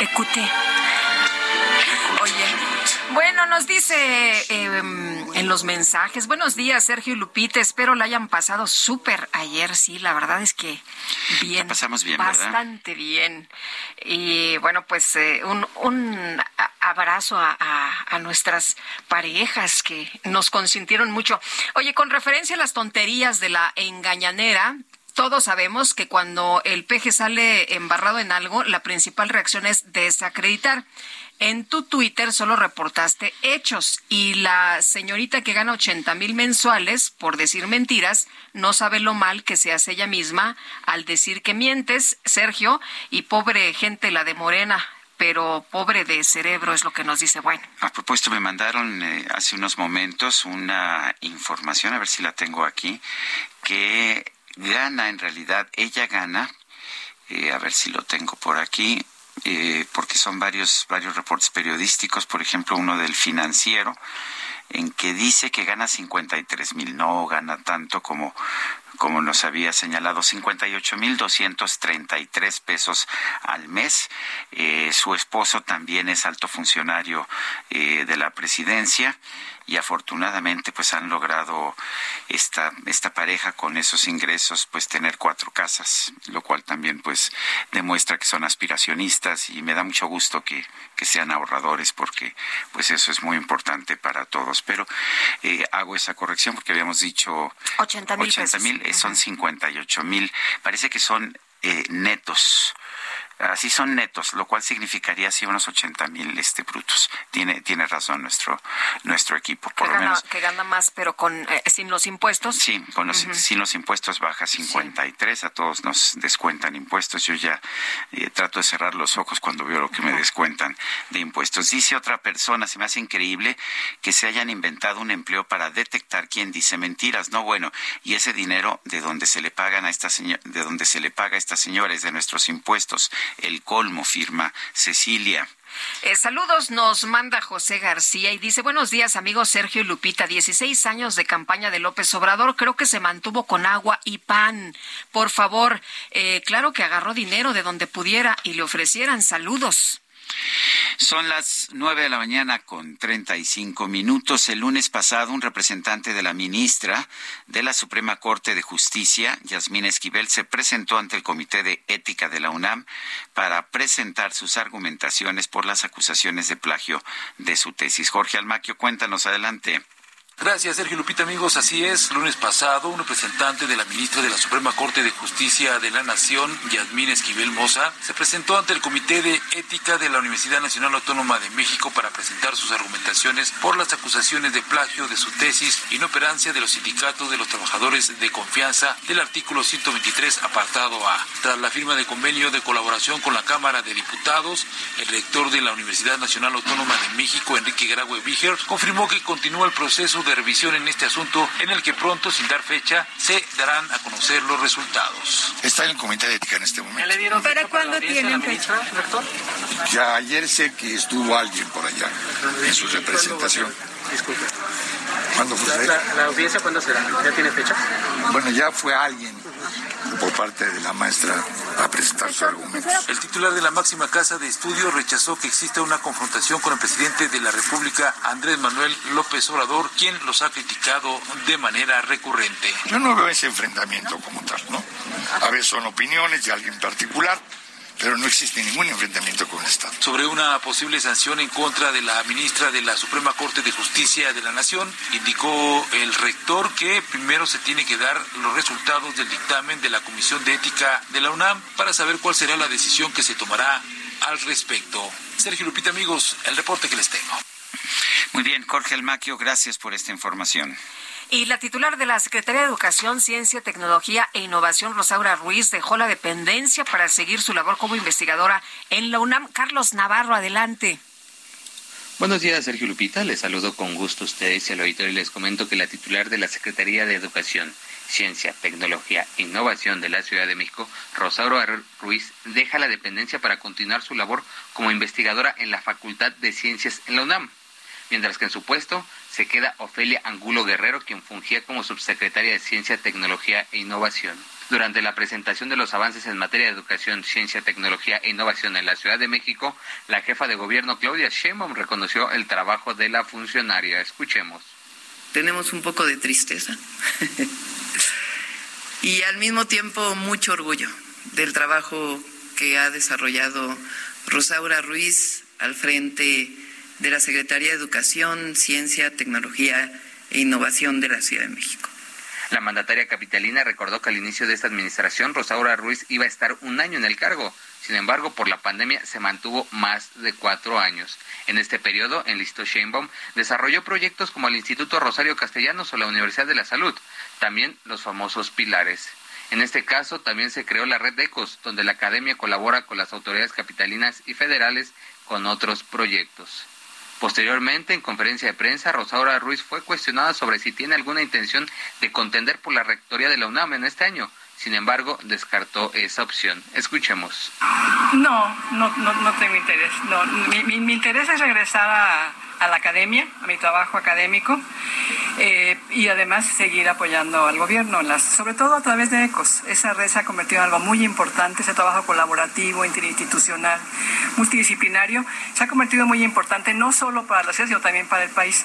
Escuché. Bueno, nos dice em, en los mensajes, buenos días Sergio y Lupita, espero la hayan pasado súper ayer, sí, la verdad es que bien. pasamos bien, Bastante bien. Y bueno, pues eh, un, un abrazo a, a, nuestras parejas que nos consintieron mucho. Oye, con referencia a las tonterías de la engañanera, todos sabemos que cuando el peje sale embarrado en algo, la principal reacción es desacreditar. En tu Twitter solo reportaste hechos y la señorita que gana 80 mil mensuales por decir mentiras no sabe lo mal que se hace ella misma al decir que mientes, Sergio, y pobre gente la de Morena pero pobre de cerebro es lo que nos dice. Bueno. A propósito, me mandaron eh, hace unos momentos una información, a ver si la tengo aquí, que gana en realidad, ella gana, eh, a ver si lo tengo por aquí, eh, porque son varios, varios reportes periodísticos, por ejemplo, uno del financiero, en que dice que gana 53 mil, no gana tanto como, como nos había señalado, 58 mil 233 pesos al mes. Eh, su esposo también es alto funcionario eh, de la presidencia y afortunadamente pues han logrado esta esta pareja con esos ingresos pues tener cuatro casas lo cual también pues demuestra que son aspiracionistas y me da mucho gusto que, que sean ahorradores porque pues eso es muy importante para todos. Pero eh, hago esa corrección porque habíamos dicho 80 mil mil son 58 mil. Parece que son eh, netos Así son netos, lo cual significaría así unos 80 mil este, brutos. Tiene, tiene razón nuestro, nuestro equipo, por que lo gana, menos. Que gana más, pero con, eh, sin los impuestos. Sí, con los, sin los impuestos baja 53, a todos nos descuentan impuestos. Yo ya eh, trato de cerrar los ojos cuando veo lo que me descuentan de impuestos. Dice otra persona, se me hace increíble que se hayan inventado un empleo para detectar quién dice mentiras. No, bueno, y ese dinero de donde se le pagan a esta señora, de donde se le paga a esta señora es de nuestros impuestos el colmo, firma Cecilia. Eh, saludos, nos manda José García y dice, buenos días amigos Sergio y Lupita, 16 años de campaña de López Obrador, creo que se mantuvo con agua y pan. Por favor, eh, claro que agarró dinero de donde pudiera y le ofrecieran saludos. Son las nueve de la mañana con treinta y cinco minutos. El lunes pasado, un representante de la ministra de la Suprema Corte de Justicia, Yasmín Esquivel, se presentó ante el Comité de Ética de la UNAM para presentar sus argumentaciones por las acusaciones de plagio de su tesis. Jorge Almaquio, cuéntanos adelante. Gracias, Sergio Lupita, amigos. Así es, lunes pasado, un representante de la ministra de la Suprema Corte de Justicia de la Nación, Yasmín Esquivel Moza, se presentó ante el Comité de Ética de la Universidad Nacional Autónoma de México para presentar sus argumentaciones por las acusaciones de plagio de su tesis, inoperancia de los sindicatos de los trabajadores de confianza del artículo 123, apartado A. Tras la firma de convenio de colaboración con la Cámara de Diputados, el rector de la Universidad Nacional Autónoma de México, Enrique Graue Víger, confirmó que continúa el proceso de revisión en este asunto en el que pronto, sin dar fecha, se darán a conocer los resultados. Está en el comité de ética en este momento. ¿Para cuándo tienen fecha, rector? Ya ayer sé que estuvo alguien por allá en su representación. Disculpe. ¿Cuándo fue? La, la, audiencia cuándo será? ¿Ya tiene fecha? Bueno, ya fue alguien por parte de la maestra a presentar su argumento. El titular de la máxima casa de estudios rechazó que exista una confrontación con el presidente de la República, Andrés Manuel López Obrador, quien los ha criticado de manera recurrente. Yo no veo ese enfrentamiento como tal, ¿no? A veces son opiniones de alguien particular, pero no existe ningún enfrentamiento con el Estado. Sobre una posible sanción en contra de la ministra de la Suprema Corte de Justicia de la Nación, indicó el rector que primero se tiene que dar los resultados del dictamen de la Comisión de Ética de la UNAM para saber cuál será la decisión que se tomará al respecto. Sergio Lupita, amigos, el reporte que les tengo. Muy bien, Jorge Almaquio, gracias por esta información. Y la titular de la Secretaría de Educación, Ciencia, Tecnología e Innovación, Rosaura Ruiz, dejó la dependencia para seguir su labor como investigadora en la UNAM. Carlos Navarro, adelante. Buenos días, Sergio Lupita. Les saludo con gusto a ustedes y al auditorio les comento que la titular de la Secretaría de Educación, Ciencia, Tecnología e Innovación de la Ciudad de México, Rosaura Ruiz, deja la dependencia para continuar su labor como investigadora en la Facultad de Ciencias en la UNAM mientras que en su puesto se queda Ofelia Angulo Guerrero, quien fungía como subsecretaria de Ciencia, Tecnología e Innovación. Durante la presentación de los avances en materia de educación, ciencia, tecnología e innovación en la Ciudad de México, la jefa de gobierno Claudia Sheinbaum reconoció el trabajo de la funcionaria. Escuchemos. Tenemos un poco de tristeza y al mismo tiempo mucho orgullo del trabajo que ha desarrollado Rosaura Ruiz al frente de la Secretaría de Educación, Ciencia, Tecnología e Innovación de la Ciudad de México. La mandataria capitalina recordó que al inicio de esta administración Rosaura Ruiz iba a estar un año en el cargo. Sin embargo, por la pandemia se mantuvo más de cuatro años. En este periodo, en Listo Sheinbaum desarrolló proyectos como el Instituto Rosario Castellanos o la Universidad de la Salud, también los famosos pilares. En este caso, también se creó la red de ECOS, donde la academia colabora con las autoridades capitalinas y federales con otros proyectos. Posteriormente, en conferencia de prensa, Rosaura Ruiz fue cuestionada sobre si tiene alguna intención de contender por la rectoría de la UNAM en este año. Sin embargo, descartó esa opción. Escuchemos. No, no, no, tengo interés. No, mi, mi interés es regresar a, a la academia, a mi trabajo académico eh, y además seguir apoyando al gobierno, las, sobre todo a través de ECOS. Esa red se ha convertido en algo muy importante, ese trabajo colaborativo, interinstitucional, multidisciplinario, se ha convertido muy importante no solo para la ciudad, sino también para el país.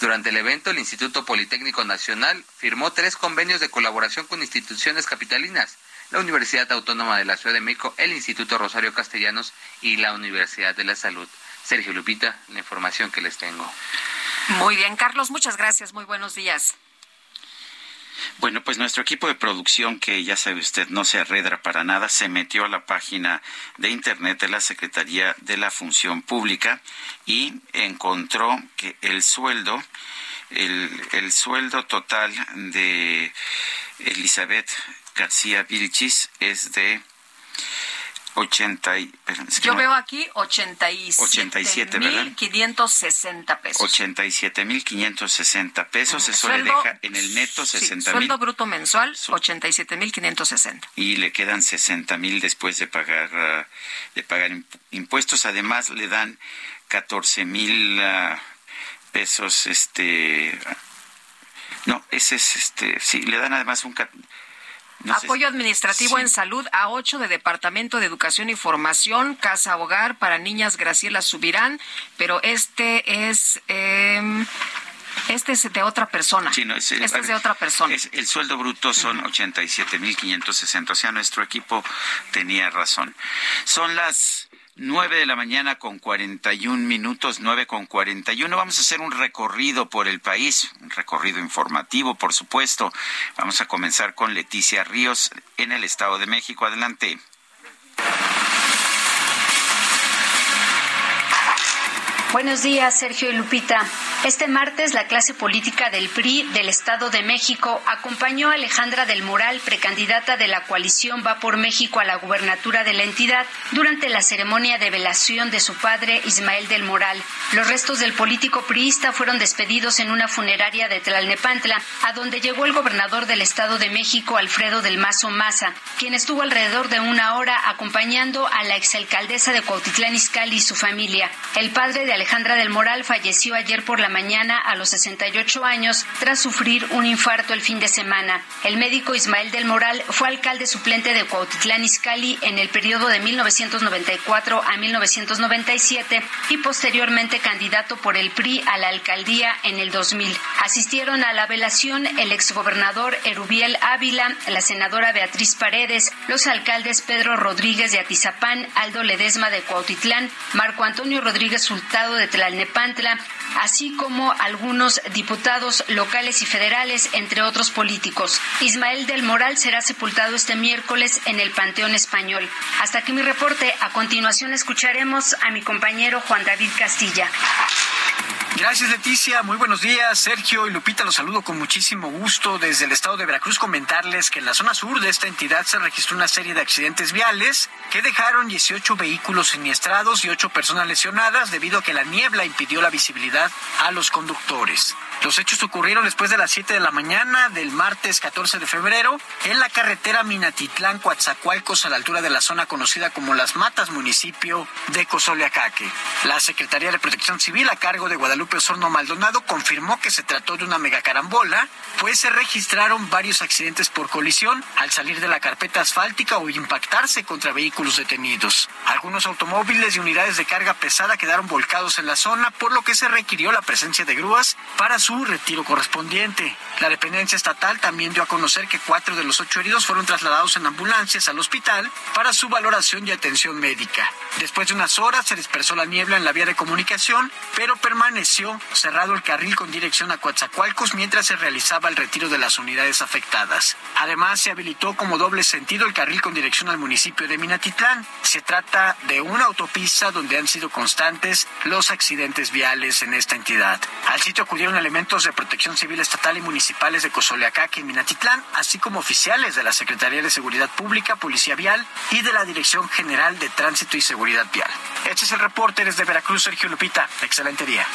Durante el evento, el Instituto Politécnico Nacional firmó tres convenios de colaboración con instituciones capitalinas, la Universidad Autónoma de la Ciudad de México, el Instituto Rosario Castellanos y la Universidad de la Salud. Sergio Lupita, la información que les tengo. Muy bien, Carlos, muchas gracias. Muy buenos días. Bueno, pues nuestro equipo de producción, que ya sabe usted, no se arredra para nada, se metió a la página de Internet de la Secretaría de la Función Pública y encontró que el sueldo, el, el sueldo total de Elizabeth García Vilchis es de 80 y, Yo veo aquí 87 mil 560 pesos. 87 mil 560 pesos. Eso le deja en el neto 60 mil. sueldo bruto mensual 87 mil 560. Y le quedan 60 mil después de pagar, ah, de pagar impuestos. Además le dan 14 mil ah, pesos, este... No, ese es, este, sí, le dan además un Apoyo administrativo en salud a 8 de Departamento de Educación y Formación, Casa Hogar para Niñas Graciela Subirán, pero este es... Em, este es de otra persona. Sí, no, es, este es de otra persona. el sueldo bruto son mil 87.560. O sea, nuestro equipo tenía razón. Son las 9 de la mañana con 41 minutos, 9 con 41. Vamos a hacer un recorrido por el país, un recorrido informativo, por supuesto. Vamos a comenzar con Leticia Ríos en el Estado de México. Adelante. Buenos días, Sergio y Lupita. Este martes, la clase política del PRI del Estado de México acompañó a Alejandra del Moral, precandidata de la coalición Va por México a la gubernatura de la entidad, durante la ceremonia de velación de su padre, Ismael del Moral. Los restos del político priista fueron despedidos en una funeraria de Tlalnepantla, a donde llegó el gobernador del Estado de México, Alfredo del Mazo Maza, quien estuvo alrededor de una hora acompañando a la exalcaldesa de Cuautitlán Izcalli y su familia. El padre de Alejandra del Moral falleció ayer por la mañana a los 68 años tras sufrir un infarto el fin de semana. El médico Ismael del Moral fue alcalde suplente de Cuautitlán Izcalli en el periodo de 1994 a 1997 y posteriormente candidato por el PRI a la alcaldía en el 2000. Asistieron a la velación el exgobernador Erubiel Ávila, la senadora Beatriz Paredes, los alcaldes Pedro Rodríguez de Atizapán, Aldo Ledesma de Cuautitlán, Marco Antonio Rodríguez Sultado de Tlalnepantla, así como algunos diputados locales y federales, entre otros políticos. Ismael del Moral será sepultado este miércoles en el Panteón Español. Hasta aquí mi reporte. A continuación escucharemos a mi compañero Juan David Castilla. Gracias, Leticia. Muy buenos días. Sergio y Lupita, los saludo con muchísimo gusto desde el estado de Veracruz. Comentarles que en la zona sur de esta entidad se registró una serie de accidentes viales que dejaron 18 vehículos siniestrados y 8 personas lesionadas debido a que la niebla impidió la visibilidad a los conductores. Los hechos ocurrieron después de las 7 de la mañana del martes 14 de febrero en la carretera Minatitlán, Coatzacoalcos, a la altura de la zona conocida como Las Matas, municipio de Cozoleacaque. La Secretaría de Protección Civil, a cargo de Guadalupe Osorno Maldonado, confirmó que se trató de una megacarambola, pues se registraron varios accidentes por colisión al salir de la carpeta asfáltica o impactarse contra vehículos detenidos. Algunos automóviles y unidades de carga pesada quedaron volcados en la zona, por lo que se requirió la presencia de grúas para su retiro correspondiente. La dependencia estatal también dio a conocer que cuatro de los ocho heridos fueron trasladados en ambulancias al hospital para su valoración y atención médica. Después de unas horas se dispersó la niebla en la vía de comunicación, pero permaneció cerrado el carril con dirección a Coatzacoalcos mientras se realizaba el retiro de las unidades afectadas. Además, se habilitó como doble sentido el carril con dirección al municipio de Minatitlán. Se trata de una autopista donde han sido constantes los accidentes viales en esta entidad. Al sitio acudieron elementos de protección civil estatal y municipales de Cozoleacaque y Minatitlán, así como oficiales de la Secretaría de Seguridad Pública, Policía Vial y de la Dirección General de Tránsito y Seguridad Vial. Este es el reporte desde Veracruz, Sergio Lupita. Excelente día.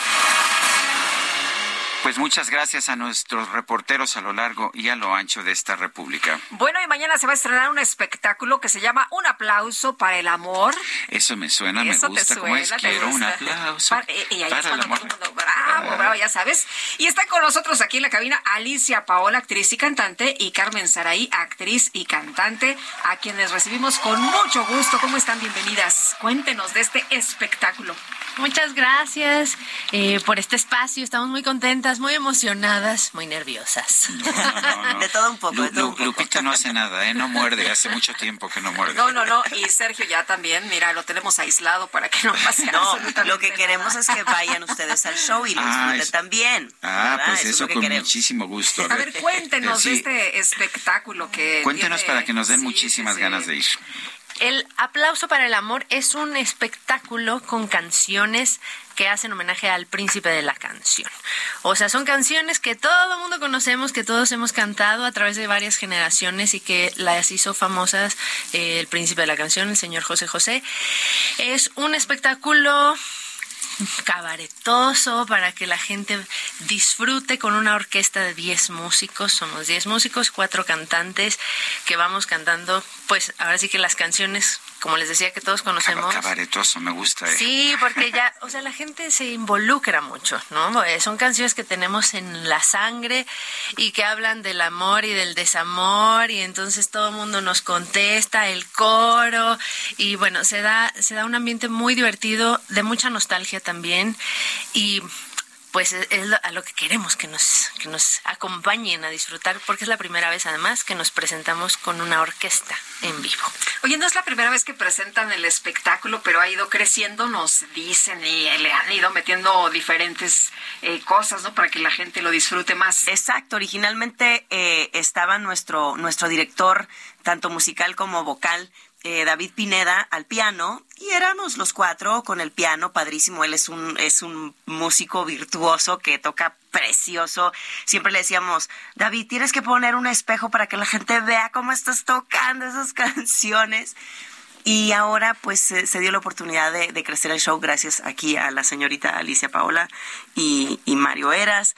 Pues muchas gracias a nuestros reporteros a lo largo y a lo ancho de esta república. Bueno, y mañana se va a estrenar un espectáculo que se llama Un aplauso para el amor. Eso me suena, me Eso te gusta. ¿Cómo es? suena, te Quiero un aplauso Para- y- y ahí es para el cuando amor. todo el mundo, bravo, bravo, ya sabes. Y está con nosotros aquí en la cabina Alicia Paola, actriz y cantante, y Carmen Saraí, actriz y cantante, a quienes recibimos con mucho gusto. ¿Cómo están? Bienvenidas. Cuéntenos de este espectáculo. Muchas gracias eh, por este espacio. Estamos muy contentas, muy emocionadas, muy nerviosas. De todo un poco, Lu- Lu- Lupita no hace nada, ¿eh? No muerde. Hace mucho tiempo que no muerde. No, no, no. Y Sergio ya también, mira, lo tenemos aislado para que no pase No, absolutamente lo que queremos es que vayan ustedes al show y lo Ah, es- también. Ah, ¿verdad? pues es eso que con queremos. muchísimo gusto. A ver, cuéntenos Sí, de este espectáculo que. Cuéntenos tiene- para que nos den sí, muchísimas sí, sí. ganas de ir. El aplauso para el amor es un espectáculo con canciones que hacen homenaje al príncipe de la canción. O sea, son canciones que todo el mundo conocemos, que todos hemos cantado a través de varias generaciones y que las hizo famosas eh, el príncipe de la canción, el señor José José. Es un espectáculo cabaretoso para que la gente disfrute con una orquesta de 10 músicos. Somos 10 músicos, cuatro cantantes que vamos cantando, pues ahora sí que las canciones, como les decía, que todos conocemos. Cabaretoso, me gusta. ¿eh? Sí, porque ya, o sea, la gente se involucra mucho, ¿no? Eh, Son canciones que tenemos en la sangre y que hablan del amor y del desamor y entonces todo el mundo nos contesta, el coro y bueno, se da se da un ambiente muy divertido, de mucha nostalgia también y pues es lo- a lo que queremos que nos que nos acompañen a disfrutar porque es la primera vez además que nos presentamos con una orquesta en vivo. Oye, no es la primera vez que presentan el espectáculo, pero ha ido creciendo, nos dicen, y le han ido metiendo diferentes eh, cosas, ¿no? Para que la gente lo disfrute más. Exacto, originalmente eh, estaba nuestro, nuestro director, tanto musical como vocal, eh, David Pineda, al piano, y éramos los cuatro con el piano, padrísimo, él es un, es un músico virtuoso que toca precioso. Siempre le decíamos, David, tienes que poner un espejo para que la gente vea cómo estás tocando esas canciones. Y ahora pues se, dio la oportunidad de, crecer el show gracias aquí a la señorita Alicia Paola y Mario Eras.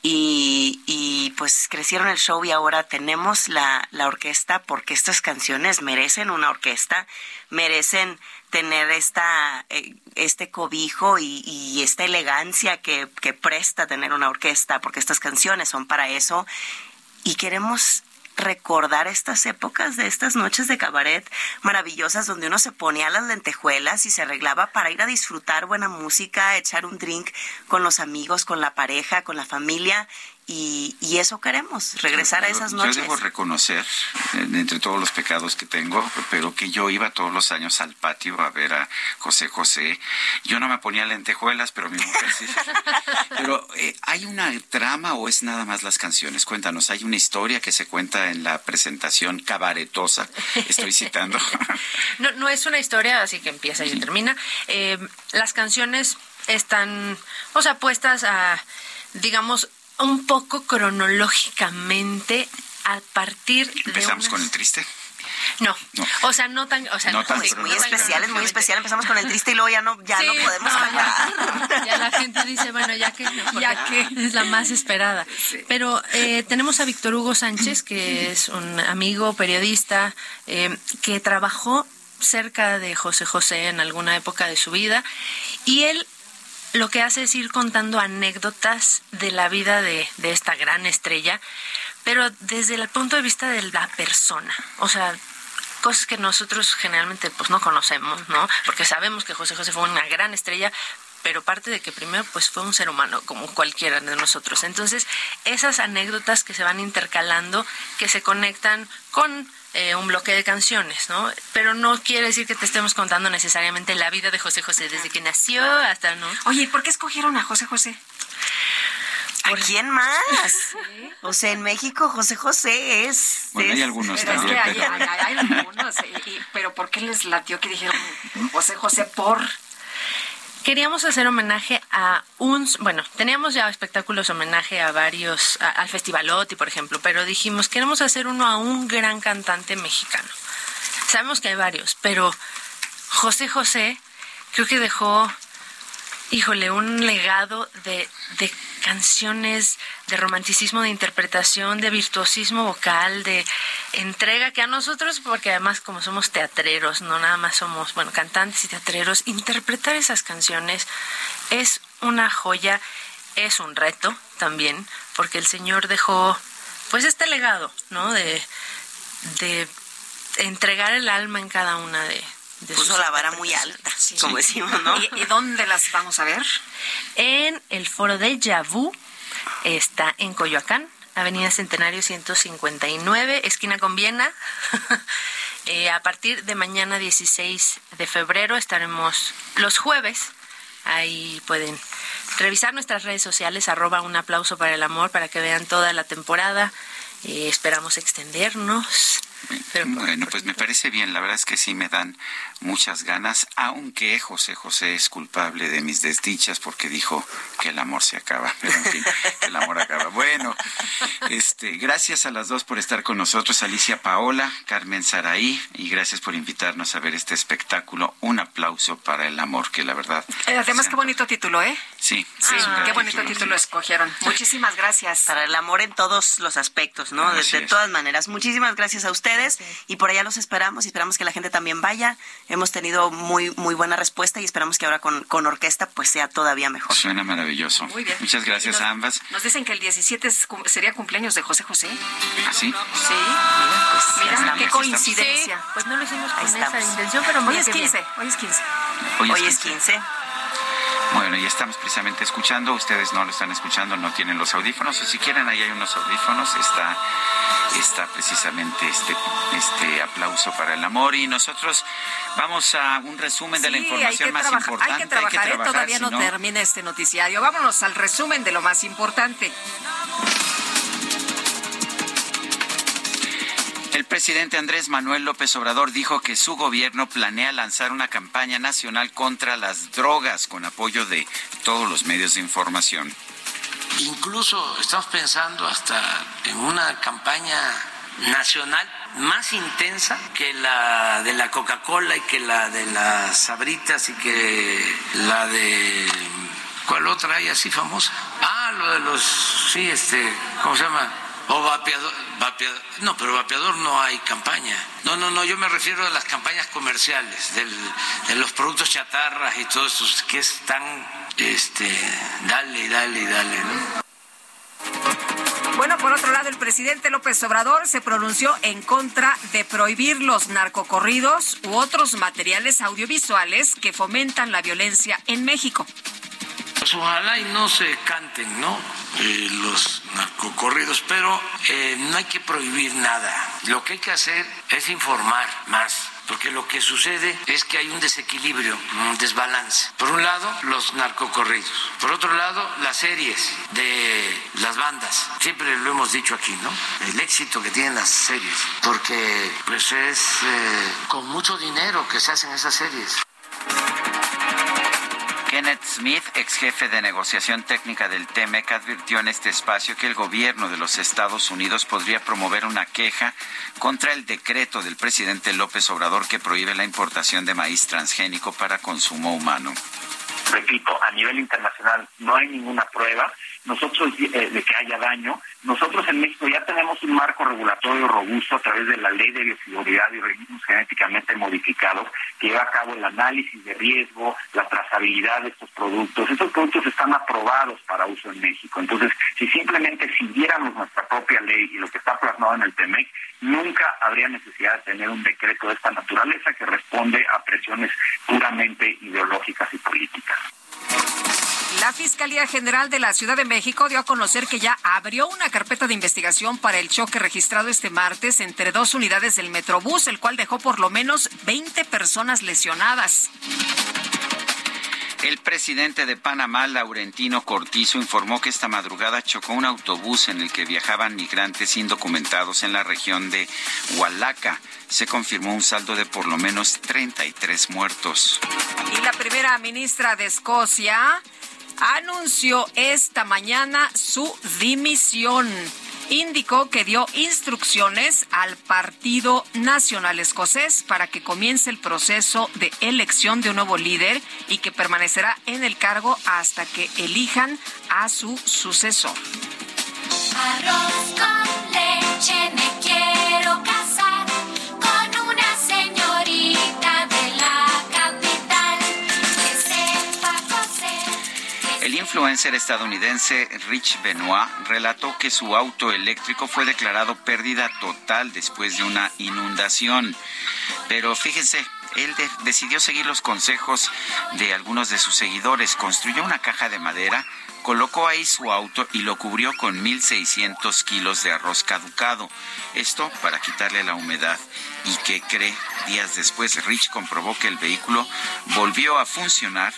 Y, y, pues crecieron el show y ahora tenemos la, la orquesta porque estas canciones merecen una orquesta, merecen tener esta eh, este cobijo y, y esta elegancia que, que presta tener una orquesta, porque estas canciones son para eso. Y queremos recordar estas épocas de estas noches de cabaret maravillosas donde uno se ponía las lentejuelas y se arreglaba para ir a disfrutar buena música, echar un drink con los amigos, con la pareja, con la familia y, y, eso queremos, regresar a esas noches. Yo debo reconocer, entre todos los pecados que tengo, pero que yo iba todos los años al patio a ver a José José. Yo no me ponía lentejuelas, pero mi mujer sí. Pero, eh, ¿hay una trama o es nada más las canciones? Cuéntanos, ¿hay una historia que se cuenta en la presentación cabaretosa? Estoy citando. no, no es una historia así que empieza y termina. Eh, las canciones están, o sea, puestas a, digamos, un poco cronológicamente a partir de Empezamos con el triste. No. o sea, no tan, o sea, no, tan sí, muy especial, es muy especial. Empezamos con el triste y luego ya no, ya sí, no podemos no, cantar. Ya, ya, la gente dice, bueno, ya que, ya que es la más esperada. Sí. Pero eh, tenemos a Víctor Hugo Sánchez, que es un amigo periodista eh, que trabajó cerca de José José en alguna época de su vida y él lo que hace es ir contando anécdotas de la vida de, de, esta gran estrella, pero desde el punto de vista de la persona. O sea, cosas que nosotros generalmente pues no conocemos, ¿no? Porque sabemos que José José fue una gran estrella, pero parte de que primero pues fue un ser humano como cualquiera de nosotros. Entonces, esas anécdotas que se van intercalando, que se conectan con eh, un bloque de canciones, ¿no? Pero no quiere decir que te estemos contando necesariamente la vida de José José desde que nació hasta, ¿no? Oye, ¿y por qué escogieron a José José? ¿A quién más? ¿Sí? O sea, en México José José es... Bueno, es, hay algunos pero también. Es que hay, hay, hay, algunos, y, y, pero ¿por qué les latió que dijeron José José por...? Queríamos hacer homenaje a un, bueno, teníamos ya espectáculos homenaje a varios, a, al Festivalotti, por ejemplo, pero dijimos, queremos hacer uno a un gran cantante mexicano. Sabemos que hay varios, pero José José creo que dejó, híjole, un legado de, de canciones, de romanticismo, de interpretación, de virtuosismo vocal, de entrega que a nosotros, porque además como somos teatreros, no nada más somos, bueno, cantantes y teatreros, interpretar esas canciones es una joya, es un reto también, porque el Señor dejó pues este legado, ¿no? De, de entregar el alma en cada una de, de Puso la vara muy alta, sí. como decimos, ¿no? ¿Y, ¿Y, dónde las vamos a ver? En el foro de Yabú, está en Coyoacán, Avenida Centenario 159, esquina con Viena. eh, a partir de mañana 16 de febrero estaremos los jueves. Ahí pueden revisar nuestras redes sociales, arroba un aplauso para el amor, para que vean toda la temporada. Eh, esperamos extendernos. Bueno, pues me parece bien, la verdad es que sí me dan muchas ganas, aunque José José es culpable de mis desdichas porque dijo que el amor se acaba, pero en fin, el amor acaba. Bueno, este, gracias a las dos por estar con nosotros, Alicia Paola, Carmen Saraí, y gracias por invitarnos a ver este espectáculo. Un aplauso para el amor, que la verdad. Eh, además, qué bonito título, ¿eh? Sí, sí, ah, qué bonito título, título escogieron. Muchísimas gracias. Para el amor en todos los aspectos, ¿no? De, de todas maneras. Muchísimas gracias a ustedes y por allá los esperamos y esperamos que la gente también vaya. Hemos tenido muy muy buena respuesta y esperamos que ahora con, con orquesta pues sea todavía mejor. Suena maravilloso. Muy bien. Muchas gracias nos, a ambas. Nos dicen que el 17 es, sería cumpleaños de José José. ¿Ah, sí? Sí. Mira, pues, Mira estamos, qué coincidencia. Sí, pues no lo hicimos con esa intención, pero hoy es 15. Hoy es 15. Hoy, hoy es 15. 15. Bueno, y estamos precisamente escuchando, ustedes no lo están escuchando, no tienen los audífonos, o si quieren, ahí hay unos audífonos, está, está precisamente este, este aplauso para el amor y nosotros vamos a un resumen de la información más importante. Hay que trabajar, hay que trabajar todavía si no, no termina este noticiario. Vámonos al resumen de lo más importante. Presidente Andrés Manuel López Obrador dijo que su gobierno planea lanzar una campaña nacional contra las drogas con apoyo de todos los medios de información. Incluso estamos pensando hasta en una campaña nacional más intensa que la de la Coca-Cola y que la de las Sabritas y que la de ¿cuál otra hay así famosa? Ah, lo de los sí, este, ¿cómo se llama? O vapeador, vapeador, no, pero vapeador no hay campaña. No, no, no, yo me refiero a las campañas comerciales, del, de los productos chatarras y todo eso, que están, este, dale, dale, dale, ¿no? Bueno, por otro lado, el presidente López Obrador se pronunció en contra de prohibir los narcocorridos u otros materiales audiovisuales que fomentan la violencia en México. Pues ojalá y no se canten, ¿no? Eh, los narcocorridos, pero eh, no hay que prohibir nada. Lo que hay que hacer es informar más porque lo que sucede es que hay un desequilibrio, un desbalance. Por un lado, los narcocorridos. Por otro lado, las series de las bandas. Siempre lo hemos dicho aquí, ¿no? El éxito que tienen las series, porque pues es eh, con mucho dinero que se hacen esas series. Kenneth Smith, ex jefe de negociación técnica del TEMEC, advirtió en este espacio que el gobierno de los Estados Unidos podría promover una queja contra el decreto del presidente López Obrador que prohíbe la importación de maíz transgénico para consumo humano. Repito, a nivel internacional no hay ninguna prueba nosotros eh, de que haya daño. Nosotros en México ya tenemos un marco regulatorio robusto a través de la ley de bioseguridad y organismos genéticamente modificados que lleva a cabo el análisis de riesgo, la trazabilidad de estos productos. Estos productos están aprobados para uso en México. Entonces, si simplemente siguiéramos nuestra propia ley y lo que está plasmado en el TEMEC, nunca habría necesidad de tener un decreto de esta naturaleza que responde a presiones puramente ideológicas y políticas. La Fiscalía General de la Ciudad de México dio a conocer que ya abrió una carpeta de investigación para el choque registrado este martes entre dos unidades del Metrobús, el cual dejó por lo menos 20 personas lesionadas. El presidente de Panamá, Laurentino Cortizo, informó que esta madrugada chocó un autobús en el que viajaban migrantes indocumentados en la región de Hualaca. Se confirmó un saldo de por lo menos 33 muertos. Y la primera ministra de Escocia anunció esta mañana su dimisión. Indicó que dio instrucciones al Partido Nacional Escocés para que comience el proceso de elección de un nuevo líder y que permanecerá en el cargo hasta que elijan a su sucesor. Arroz con leche me quiero casar influencer estadounidense Rich Benoit relató que su auto eléctrico fue declarado pérdida total después de una inundación. Pero fíjense, él de- decidió seguir los consejos de algunos de sus seguidores. Construyó una caja de madera, colocó ahí su auto y lo cubrió con 1.600 kilos de arroz caducado. Esto para quitarle la humedad. ¿Y que cree? Días después, Rich comprobó que el vehículo volvió a funcionar,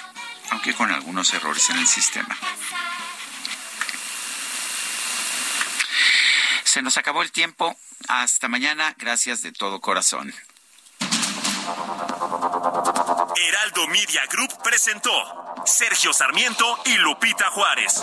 aunque con algunos errores en el sistema. Se nos acabó el tiempo. Hasta mañana. Gracias de todo corazón. Heraldo Media Group presentó Sergio Sarmiento y Lupita Juárez.